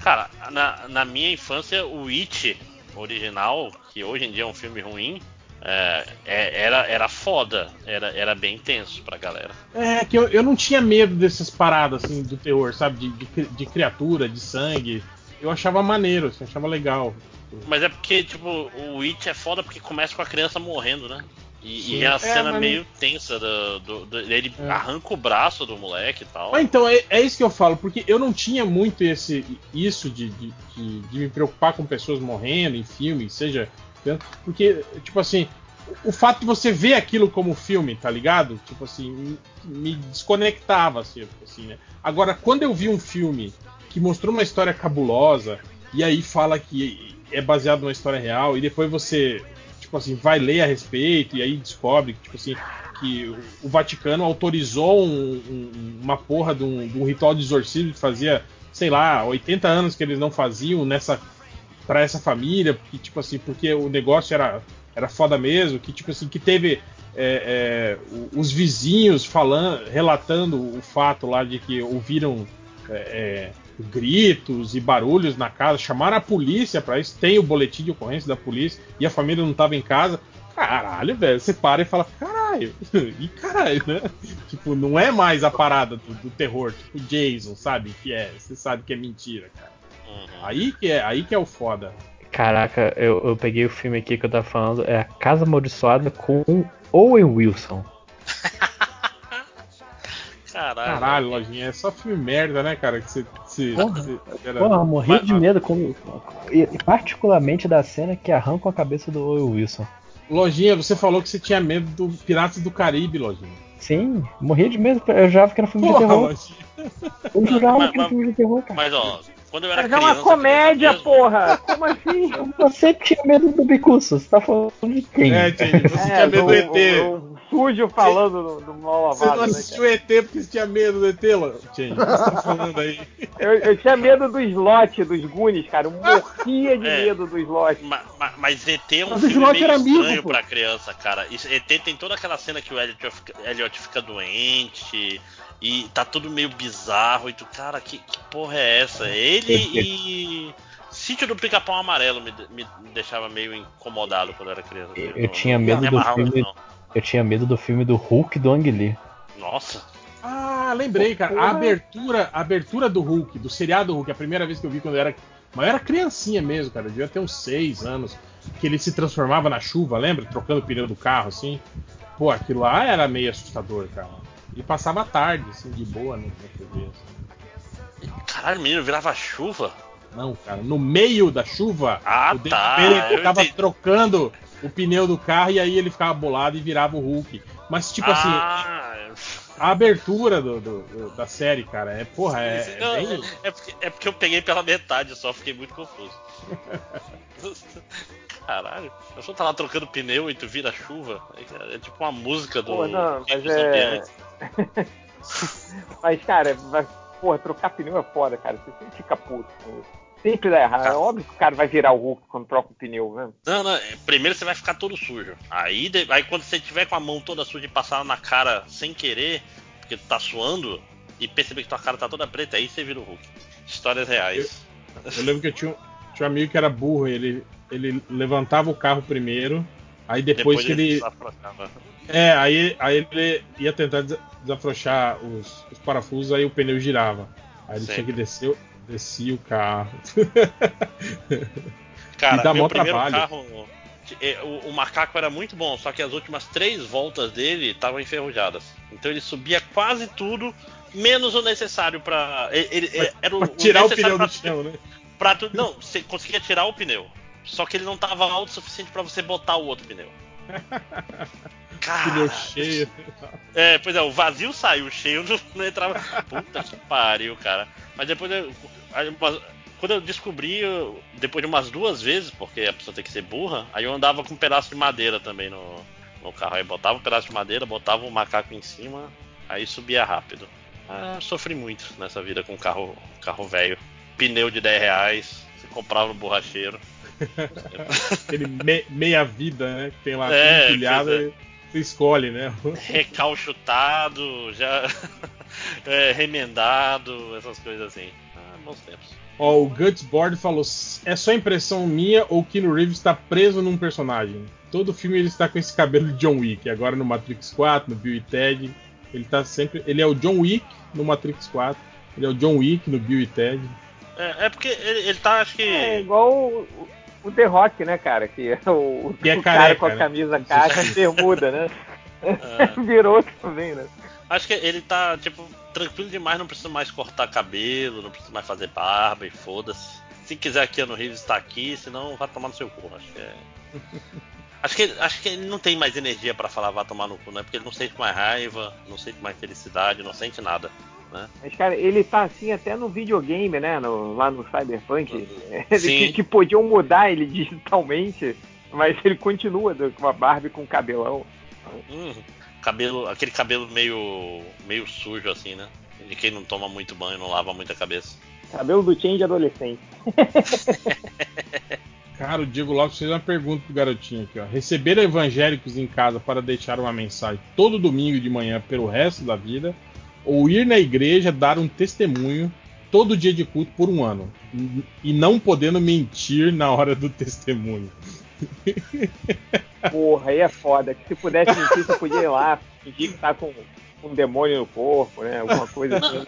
Cara, na, na minha infância, o It original, que hoje em dia é um filme ruim, é, é- era, era foda. Era, era bem tenso pra galera. É, que eu, eu não tinha medo dessas paradas, assim, do terror, sabe? De, de, de criatura, de sangue. Eu achava maneiro, assim, eu achava legal. Mas é porque, tipo, o It é foda porque começa com a criança morrendo, né? E, e é a É, cena mas- meio tensa do, do- do- ele É. arranca o braço do moleque e tal. Mas então, é, é isso que eu falo, porque eu não tinha muito esse isso de, de, de- de me preocupar com pessoas morrendo em filme, seja. Porque, tipo assim, o fato de você ver aquilo como filme, tá ligado? Tipo assim, me- desconectava, assim, assim, né? Agora, quando eu vi um filme que mostrou uma história cabulosa, e aí fala que é baseado numa história real, e depois você, tipo assim, vai ler a respeito, e aí descobre que, tipo assim, que o- o Vaticano autorizou um- um- uma porra de um, de um ritual de exorcismo que fazia, sei lá, 80 anos que eles não faziam nessa para essa família, porque, tipo assim, porque o negócio era, era foda mesmo, que tipo assim, que teve é, é, os vizinhos falando, relatando o fato lá de que ouviram é, é, gritos e barulhos na casa, chamaram a polícia para isso, tem o boletim de ocorrência da polícia e a família não tava em casa. Caralho, velho, você para e fala, caralho, [laughs] e caralho, né? Tipo, não é mais a parada do, do terror, tipo Jason, sabe? Que é, você sabe que é mentira, cara. Aí que é, aí que é o foda. Caraca, eu, eu peguei o filme aqui que eu tava falando, é A Casa Amaldiçoada com Owen Wilson. [laughs] Caralho. Caralho, lojinha, é só filme merda, né, cara? Que você. você- Porra. você- era- Porra, morri Mas- de medo com. e- e particularmente da cena que arrancam a cabeça do Owen Wilson. Lojinha, você falou que você tinha medo do Piratas do Caribe, Lojinha. Sim, morri de medo, eu jurava que era filme de Porra, terror. Lojinha. Eu jurava Mas- que era filme de terror, cara. Mas ó, quando eu era Mas é criança. uma comédia, porra! Como assim? [laughs] Você tinha medo do Bicuço, você tá falando de quem? É, Jenny, você É, tinha medo do o- ET. o- o sujo falando do, do mal Você não lavado, né, assistiu ET porque você tinha medo do ET, que você tá falando aí? Eu, eu tinha medo do slot, dos Goonies, cara. Eu morria de [laughs] É. medo do slot. Ma- ma- Mas ET é um Mas filme Slot meio era amigo, estranho pô. pra criança, cara. Isso- ET tem toda aquela cena que o Elliot fica, Elliot fica doente e tá tudo meio bizarro e tu, cara, que, que porra é essa? Ele [laughs] e. Sítio do Pica-Pau Amarelo me, me deixava meio incomodado quando eu era criança. Eu- Não- eu tinha não medo me do filme- não. Eu tinha medo do filme do Hulk do Ang Lee. Nossa. Ah, lembrei, cara. A abertura, a abertura do Hulk, do seriado Hulk, a primeira vez que eu vi quando eu era. Mas eu era criancinha mesmo, cara. Eu devia ter uns seis anos. Que ele se transformava na chuva, lembra? Trocando o pneu do carro, assim. Pô, aquilo lá era meio assustador, cara. E passava a tarde, assim, de boa no na TV. Assim. Caralho, menino virava chuva. Não, cara, no meio da chuva, Ah, o tá, eu tava entendi. trocando o pneu do carro e aí ele ficava bolado e virava o Hulk. Mas, tipo assim, ah, a abertura do, do- do- da série, cara, é, porra, é, Não, é bem... é, porque, é porque eu peguei pela metade só, fiquei muito confuso. [laughs] Caralho, eu só tá lá trocando pneu e tu vira chuva. É, é tipo uma música do. Pô, não, mas é. [laughs] mas, cara, vai- porra, trocar pneu é foda, cara. Você sempre fica puto com isso. Sempre dá errado. É óbvio que o cara vai virar o Hulk quando troca o pneu, né? Não, não, é, primeiro você vai ficar todo sujo. Aí, de- aí quando você tiver com a mão toda suja e passar na cara sem querer, porque tu tá suando, e perceber que tua cara tá toda preta, aí você vira o Hulk. Histórias reais. Eu lembro que eu tinha, um- tinha um amigo que era burro, ele, ele levantava o carro primeiro, aí depois, que ele. É, aí, aí ele ia tentar des- desafrouxar os, os parafusos, aí o pneu girava. Aí ele Sim. tinha que descer, descia o carro. [laughs] Cara, E dá meu primeiro trabalho. carro. é, O, o macaco era muito bom, só que as últimas três voltas dele estavam enferrujadas. Então ele subia quase tudo, menos o necessário pra. Ele, ele- era o, pra tirar o necessário pneu do chão, né? pra Não, você conseguia tirar o pneu. Só que ele não tava alto o suficiente pra você botar o outro pneu. [laughs] Cara, Pneu cheio. [laughs] é, pois é, o vazio saiu, o cheio não, não entrava. Puta que pariu, cara. Mas depois eu, quando eu descobri, eu- depois de umas duas vezes, porque a pessoa tem que ser burra, aí eu andava com um pedaço de madeira também no, no carro. Aí botava um pedaço de madeira, botava o macaco em cima, aí subia rápido. Ah, sofri muito nessa vida com carro carro velho. Pneu de 10 reais, você comprava no borracheiro. [laughs] Aquele me- meia vida, né? Que tem lá É, empilhado é. e você escolhe, né? [laughs] recalchutado, já [laughs] é, remendado, essas coisas assim. Ah, bons tempos. Ó, o Gutsboard falou: é só impressão minha ou que no Reeves está preso num personagem? Todo filme ele está com esse cabelo de John Wick. Agora no Matrix 4, no Bill e Ted. Ele tá sempre. Ele é o John Wick no Matrix 4. Ele é o John Wick no Bill e Ted. É, é porque ele, ele tá, acho que. É igual o, o- o The Rock, né, cara? Que é o, Que é o cara careca, com a né? camisa caixa, bermuda, né? [laughs] Virou também, né? Acho que ele tá, tipo, tranquilo demais, não precisa mais cortar cabelo, não precisa mais fazer barba e foda-se. Se quiser que no Reeves tá aqui, senão vai tomar no seu cu. Acho que é. [laughs] Acho que, ele- acho que ele não tem mais energia pra falar vá tomar no cu, né? Porque ele não sente mais raiva, não sente mais felicidade, não sente nada. Né? Mas, cara, ele tá assim até no videogame, né? no- lá no Cyberpunk. Ele, Sim. [laughs] que, que podiam mudar ele [laughs] digitalmente, mas ele continua do- com a barba e com o cabelão. Hum, cabelo, aquele cabelo meio, meio sujo assim, né? De quem não toma muito banho, não lava muita cabeça. Cabelo do Change adolescente. [laughs] Cara, o Diego Lopes fez uma pergunta pro garotinho aqui, ó. Receber evangélicos em casa para deixar uma mensagem todo domingo de manhã pelo resto da vida, ou ir na igreja dar um testemunho todo dia de culto por um ano, e- não podendo mentir na hora do testemunho. Porra, aí é foda. Que se pudesse mentir, você podia ir lá, fingir que tá com um demônio no corpo, né? Alguma coisa assim.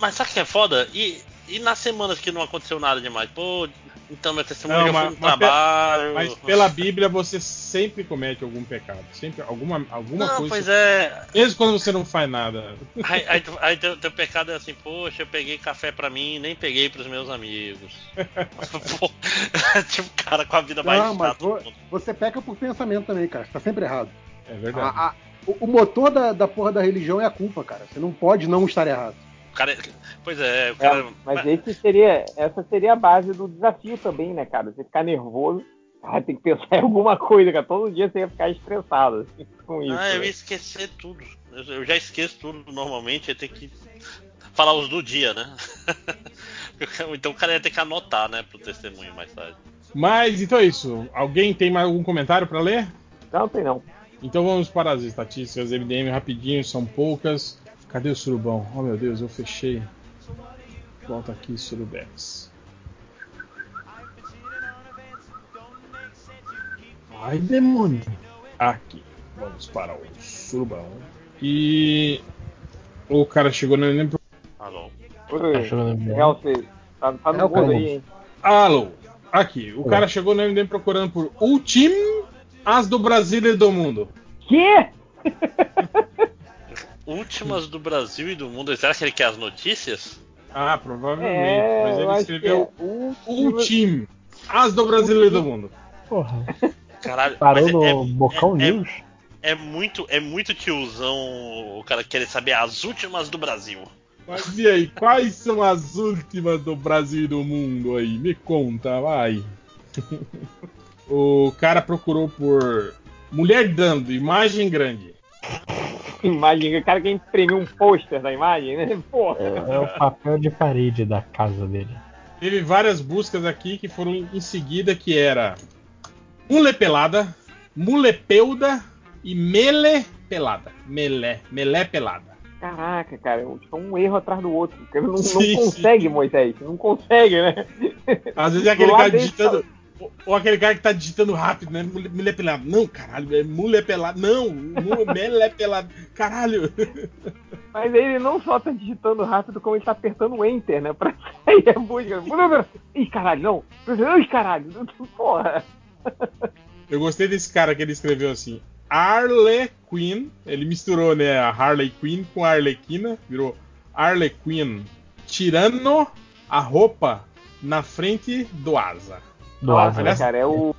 Mas sabe o que é foda? E, e nas semanas que não aconteceu nada demais? Pô, então meu testemunho Não, já mas- foi pe- trabalho. Mas pela Bíblia você sempre comete algum pecado. Sempre alguma, alguma Não, coisa. pois é. Mesmo quando você não faz nada. [laughs] Aí, aí, tu- aí teu, teu pecado é assim, poxa, eu peguei café pra mim nem peguei pros meus amigos. [laughs] Pô, [laughs] tipo, cara com a vida mais Não, mas chata. você peca por pensamento também, cara. Você tá sempre errado. É verdade. A- a- o, o motor da, da porra da religião é a culpa, cara. Você não pode não estar errado. O cara, pois é, o É, cara. mas esse seria, essa seria a base do desafio também, né, cara? Você ficar nervoso, ah, tem que pensar [laughs] em alguma coisa, cara. Todo dia você ia ficar estressado assim, com isso. Ah, eu né? ia esquecer tudo. Eu, eu já esqueço tudo normalmente, ia ter que falar os do dia, né? [laughs] então o cara ia ter que anotar, né, pro testemunho mais tarde. Mas então é isso. Alguém tem mais algum comentário pra ler? Não, tem não. Então vamos para as estatísticas MDM rapidinho, são poucas. Cadê o surubão? Oh meu Deus, eu fechei. Volta aqui, surubex. Ai, demônio. Aqui. Vamos para o surubão. E o cara chegou no nem Alô. Oi, Tá chegando bem. Real, você tá, tá É no aí, hein? Alô. Aqui. O cara chegou no MDM procurando por Ultim As do Brasil e do Mundo. Quê? [laughs] Últimas do Brasil e do mundo. Será que ele quer as notícias? Ah, provavelmente. É, mas ele escreveu é. O- Ultim As do Brasil e do Mundo. Porra. Caralho, Parou mas no é, Bocão é- é- News? é muito, é muito tiozão o cara querer saber as últimas do Brasil. Mas e aí, quais são as últimas do Brasil e do mundo aí? Me conta, vai. [laughs] o cara procurou por mulher dando imagem grande. [laughs] Imagem, o cara que imprimiu um pôster da imagem, né? [laughs] Porra. É o papel de parede da casa dele. Teve várias buscas aqui que foram em seguida que era mule pelada, mule peuda e mele pelada. Melé, melé pelada. Caraca, cara, é tipo um erro atrás do outro. Porque não, não Sim, consegue, Moisés. Não consegue, né? Às vezes é aquele cara digitando. ou- Ou aquele cara que tá digitando rápido, né? Mule pelado. Não, caralho, é mule pelado. Não, mule melé pelado. [laughs] Caralho. Mas ele não só tá digitando rápido, como ele tá apertando o Enter, né? Pra sair a busca. Ih, caralho, não. Ih, caralho. Porra. Eu gostei desse cara que ele escreveu assim. Harley Quinn. Ele misturou, né? A Harley Quinn com a Arlequina. Virou Harley Quinn tirando a roupa na frente do Asa. Do Nossa, Asa. aliás, cara, é o.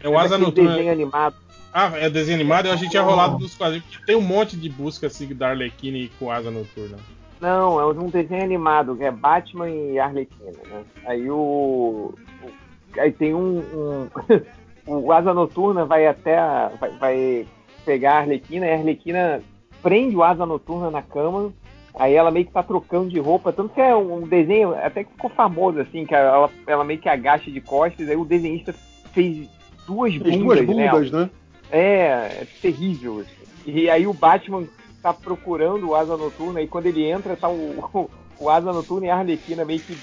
É o Asa Noturna. desenho animado. Ah, é desenho animado? Eu achei que tinha rolado dos quadrinhos. porque Tem um monte de busca assim da Arlequina com Asa Noturna. Não, é um desenho animado, que é Batman e Arlequina, né? Aí o. o- aí tem um. um- [laughs] o Asa Noturna vai até. a- vai, vai pegar a Arlequina e a Arlequina prende o Asa Noturna na cama. Aí ela meio que tá trocando de roupa, tanto que é um desenho até que ficou famoso, assim, que ela, ela meio que agacha de costas, aí o desenhista fez duas As bundas, duas né? bundas, né? É, é terrível. assim. E aí o Batman tá procurando o Asa Noturna e quando ele entra, tá o, o Asa Noturna e a Arlequina meio que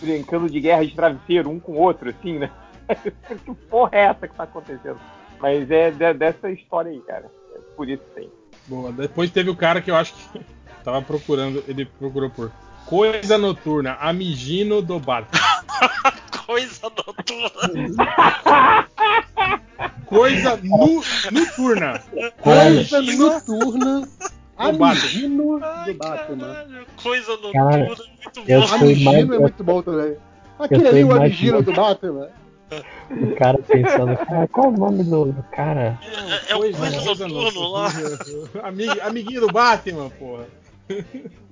brincando de guerra de travesseiro um com o outro, assim, né? [laughs] que porra é essa que tá acontecendo? Mas é de- dessa história aí, cara. É por isso que tem. Boa. Depois teve o cara que eu acho que tava procurando. Ele procurou por Coisa Noturna, Amigino do Batman. [laughs] Coisa noturna. [laughs] Coisa nu, noturna. Coisa noturna. Amigino Ai, do Batman. caralho, Coisa noturna, Cara, muito eu bom. sou Amigino mais- é muito bom também. Aquele ali, o Amigino do Batman. O cara pensando, cara, qual é o nome do, do cara? É, é o coisa, noturno lá. Ami- amiguinho do Batman, porra. [laughs]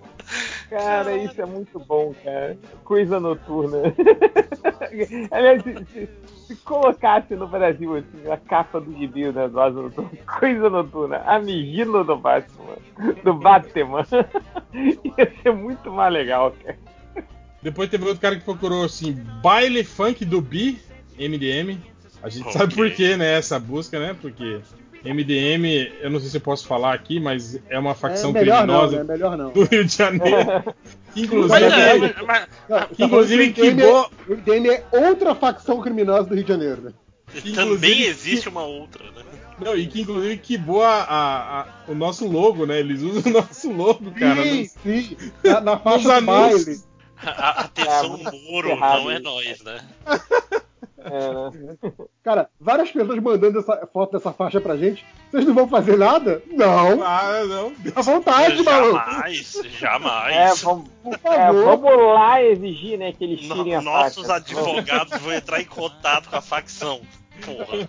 Cara, isso é muito bom, cara. Coisa noturna. [laughs] Aliás, se, se- se colocasse no Brasil assim, a capa do gibi né, do Asa Noturna, [laughs] coisa noturna, amigino do Batman, do Batman, ia ser muito mais legal, cara. Depois teve outro cara que procurou assim, baile funk do Bi, MDM. A gente Ok. sabe por quê, né? Essa busca, né? Porque MDM, eu não sei se eu posso falar aqui, mas é uma facção É melhor não, criminosa né? Melhor não. [laughs] do Rio de Janeiro. que inclusive, Mas, é, Mas- mas- Não, que inclusive que o MDM queimou. é- O MDM é outra facção criminosa do Rio de Janeiro, né? Inclusive, também existe uma outra, né? Não, e que inclusive queimou a, a- a- o nosso logo, né? Eles usam o nosso logo, cara. Sim, nos- sim. Na, na faixa do baile. A- Atenção, É, Moro, errado não é nós, né? [laughs] É, né? Cara, várias pessoas mandando essa foto dessa faixa pra gente. Vocês não vão fazer nada? Não. Ah, não. À vontade, maluco. Jamais, jamais. É, vamos, é, vamos lá exigir, né, que eles No- tirem a nossos faixa. advogados vão entrar em contato com a facção. Porra.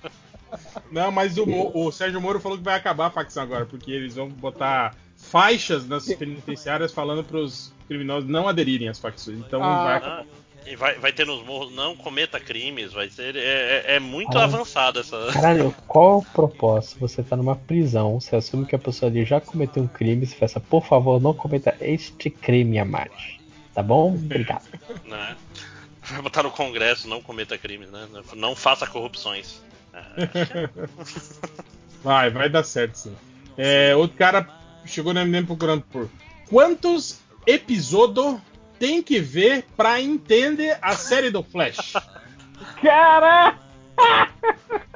Não, mas o, o Sérgio Moro falou que vai acabar a facção agora, porque eles vão botar faixas nas penitenciárias falando pros criminosos não aderirem às facções. Então Ah, vai Não, e vai, vai ter nos morros, não cometa crimes, vai ser. É, é- é muito Ah. avançado essa. Caralho, qual o propósito? Você tá numa prisão, você assume que a pessoa ali já cometeu um crime, você peça, por favor, não cometa este crime a mais. Tá bom? Obrigado. [laughs] Né? Vai botar no Congresso, não cometa crimes, né? Não faça corrupções. É, Vai, vai dar certo sim. É, outro cara chegou no MDM procurando por quantos episódios tem que ver pra entender a série do Flash? Cara!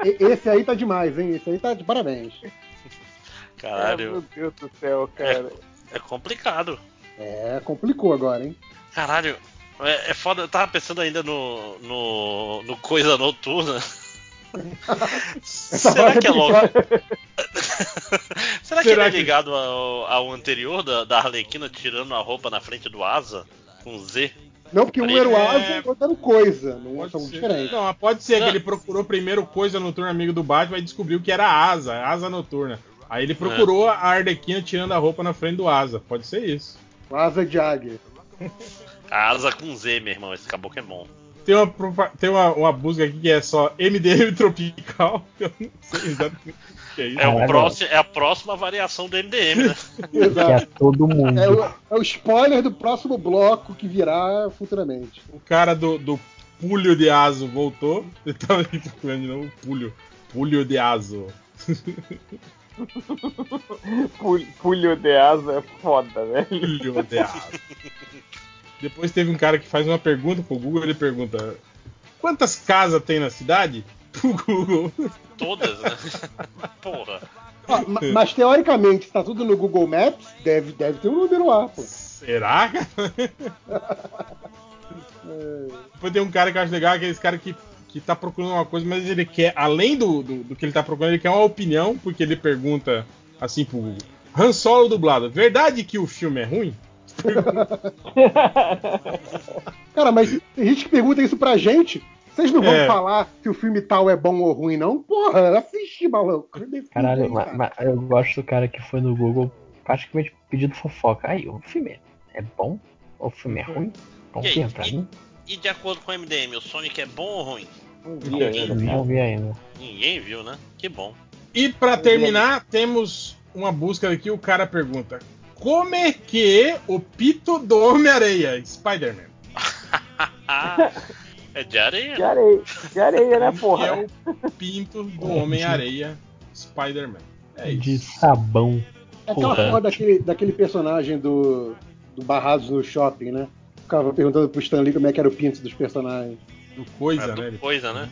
Esse aí tá demais, hein? Esse aí tá de parabéns. É, Caralho, meu Deus do céu, cara. é complicado. É, complicou agora, hein? Caralho, é, é foda. Eu tava pensando ainda no. no, no Coisa Noturna. Será faixa que é logo. Será que Será ele é que- ligado ao, ao anterior da, da Arlequina tirando a roupa na frente do Asa? Com Z? Não, porque um era o É. asa e o outro era o coisa. Não Pode são ser. diferentes. Não, pode ser Não. que ele procurou primeiro coisa noturna amigo do Batman e descobriu que era asa, asa noturna. Aí ele procurou a Arlequina tirando a roupa na frente do asa. Pode ser isso. Asa de águia. A Asa com Z, meu irmão. Esse caboclo é bom. Tem uma, tem uma, uma música aqui que é só MDM [laughs] Tropical. Eu não sei exatamente o que é isso. É, o próximo, é a próxima variação do MDM, né? [laughs] Que é Exato. todo mundo. É o, é o spoiler do próximo bloco que virá futuramente. O cara do, do Pulho de Aso voltou. Ele tava aqui procurando de novo. Pulho. Pulho de Aso. [laughs] Pul- Pulho de asa é foda, velho. Pulho de Aso. Depois teve um cara que faz uma pergunta pro Google. Ele pergunta: Quantas casas tem na cidade? [laughs] Pro Google. Todas, né? [laughs] Porra. Ó, ma- mas teoricamente, se tá tudo no Google Maps, deve, deve ter um número lá, pô. Será, cara? [laughs] Depois tem um cara que eu acho legal, aqueles cara que, que tá procurando uma coisa, mas ele quer, além do, do, do que ele tá procurando, ele quer uma opinião, porque ele pergunta assim pro Google. Han Solo dublado, verdade que o filme é ruim? [laughs] Cara, mas tem gente que pergunta isso pra gente. Vocês não vão É. falar se o filme tal é bom ou ruim, não? Porra, assiste, maluco. Caralho, Cara. ma- ma- eu gosto do cara que foi no Google praticamente pedindo fofoca. Aí, o filme é bom? O filme é ruim? E aí, Confirma pra e- mim? E de acordo com o MDM, o Sonic é bom ou ruim? Não vi ainda, Não cara. vi ainda. Ninguém viu, né? Que bom. E pra terminar, temos uma busca aqui, o cara pergunta. Como é que o pito do Homem-Areia, Spider-Man? Ah, [laughs] é de areia. De areia, de areia, né, porra? é o pinto do Homem-Areia, Spider-Man? É De isso. sabão. É aquela Porra. foda daquele, daquele personagem do, do Barrados no Shopping, né? Ficava perguntando pro Stan Lee como é que era o pinto dos personagens. Do coisa, É, né? do Ele- coisa, né?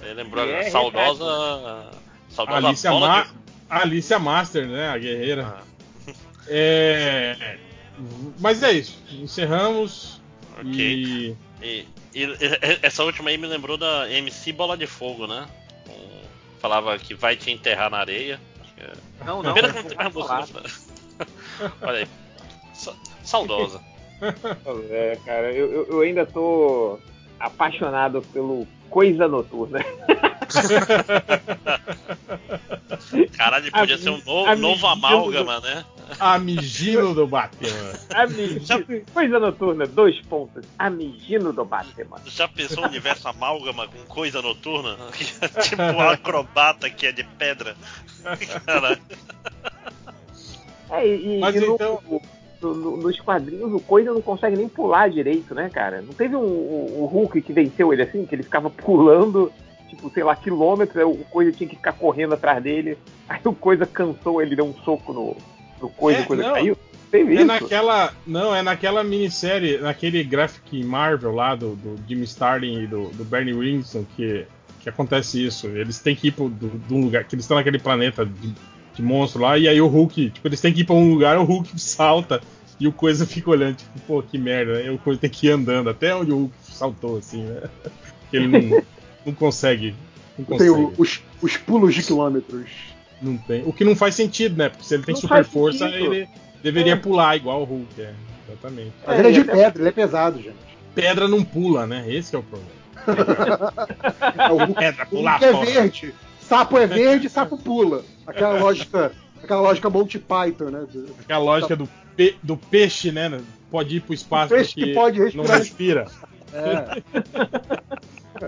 Ele lembrou É, a saudosa. Saudosa Alicia, Ma de- Alicia Master, né? A guerreira. Ah, É... Mas é isso. Encerramos. ok. E. E, e- essa última aí me lembrou da MC Bola de Fogo, né? Falava que vai te enterrar na areia. É- Não, não. Pena que não. [laughs] Olha aí. Sa- Saudosa. É, cara, eu, eu- ainda tô apaixonado pelo Coisa Noturna. [laughs] Caralho, podia A ser um novo, novo amálgama, né? Amigino do Batman. Amigino, Coisa Noturna, dois pontos. Amigino do Batman. Já pensou o universo amálgama com coisa noturna? [laughs] tipo um acrobata que é de pedra. Caralho. É, e, Mas e então- no- no- nos quadrinhos o Coisa não consegue nem pular direito, né, cara? Não teve um, um- Hulk que venceu ele assim, que ele ficava pulando, tipo, sei lá, quilômetros, o Coisa tinha que ficar correndo atrás dele, aí o Coisa cansou, ele deu um soco no, no Coisa, É, Coisa não. caiu. Teve É isso. naquela. Não, é naquela minissérie, naquele graphic Marvel lá do, do Jimmy Starlin e do, do Bernie Wrightson que, que acontece isso. Eles têm que ir pro, do, um lugar. Que eles estão naquele planeta de, de monstro lá, e aí o Hulk, tipo, eles têm que ir pra um lugar, o Hulk [laughs] salta E o Coisa fica olhando, tipo, pô, que merda, né? E o Coisa tem que ir andando até onde o Hulk saltou, assim, né? [laughs] Porque ele não, não consegue. Não Tem consegue. o- os, os pulos de quilômetros. Não tem. O que não faz sentido, né? Porque se ele tem Não super força, sentido. ele deveria pular igual o Hulk, é. Exatamente. Mas É, ele é e de até- pedra, ele é pesado, gente. Pedra não pula, né? Esse que é o problema. [laughs] É, o Hulk, Pedra o pula Hulk é fora. verde. Sapo é verde, sapo pula. Aquela lógica, aquela lógica Monty Python, né? do- É a lógica do, pe- do peixe, né? Pode ir pro espaço O peixe porque que pode não respirar. respira. É.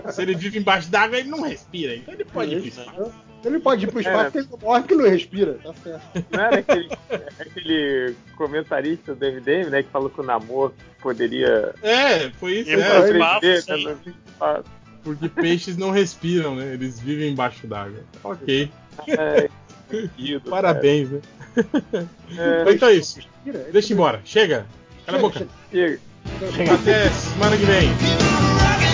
[laughs] Se ele vive embaixo d'água, ele não respira. Então ele pode ir pro espaço. Ele pode ir pro espaço É. porque ele não morre porque ele não respira. Tá certo. Não era aquele, aquele comentarista do MDM, né, que falou que o namoro poderia. É, foi isso. É, espaço, sobreviver, sim. né, espaço. Porque peixes não respiram, né? Eles vivem embaixo d'água. Ok. É, sentido, Parabéns, né? É, Então é isso. Respira, ele Deixa embora. Chega. Cala a boca. chega. Até semana que vem.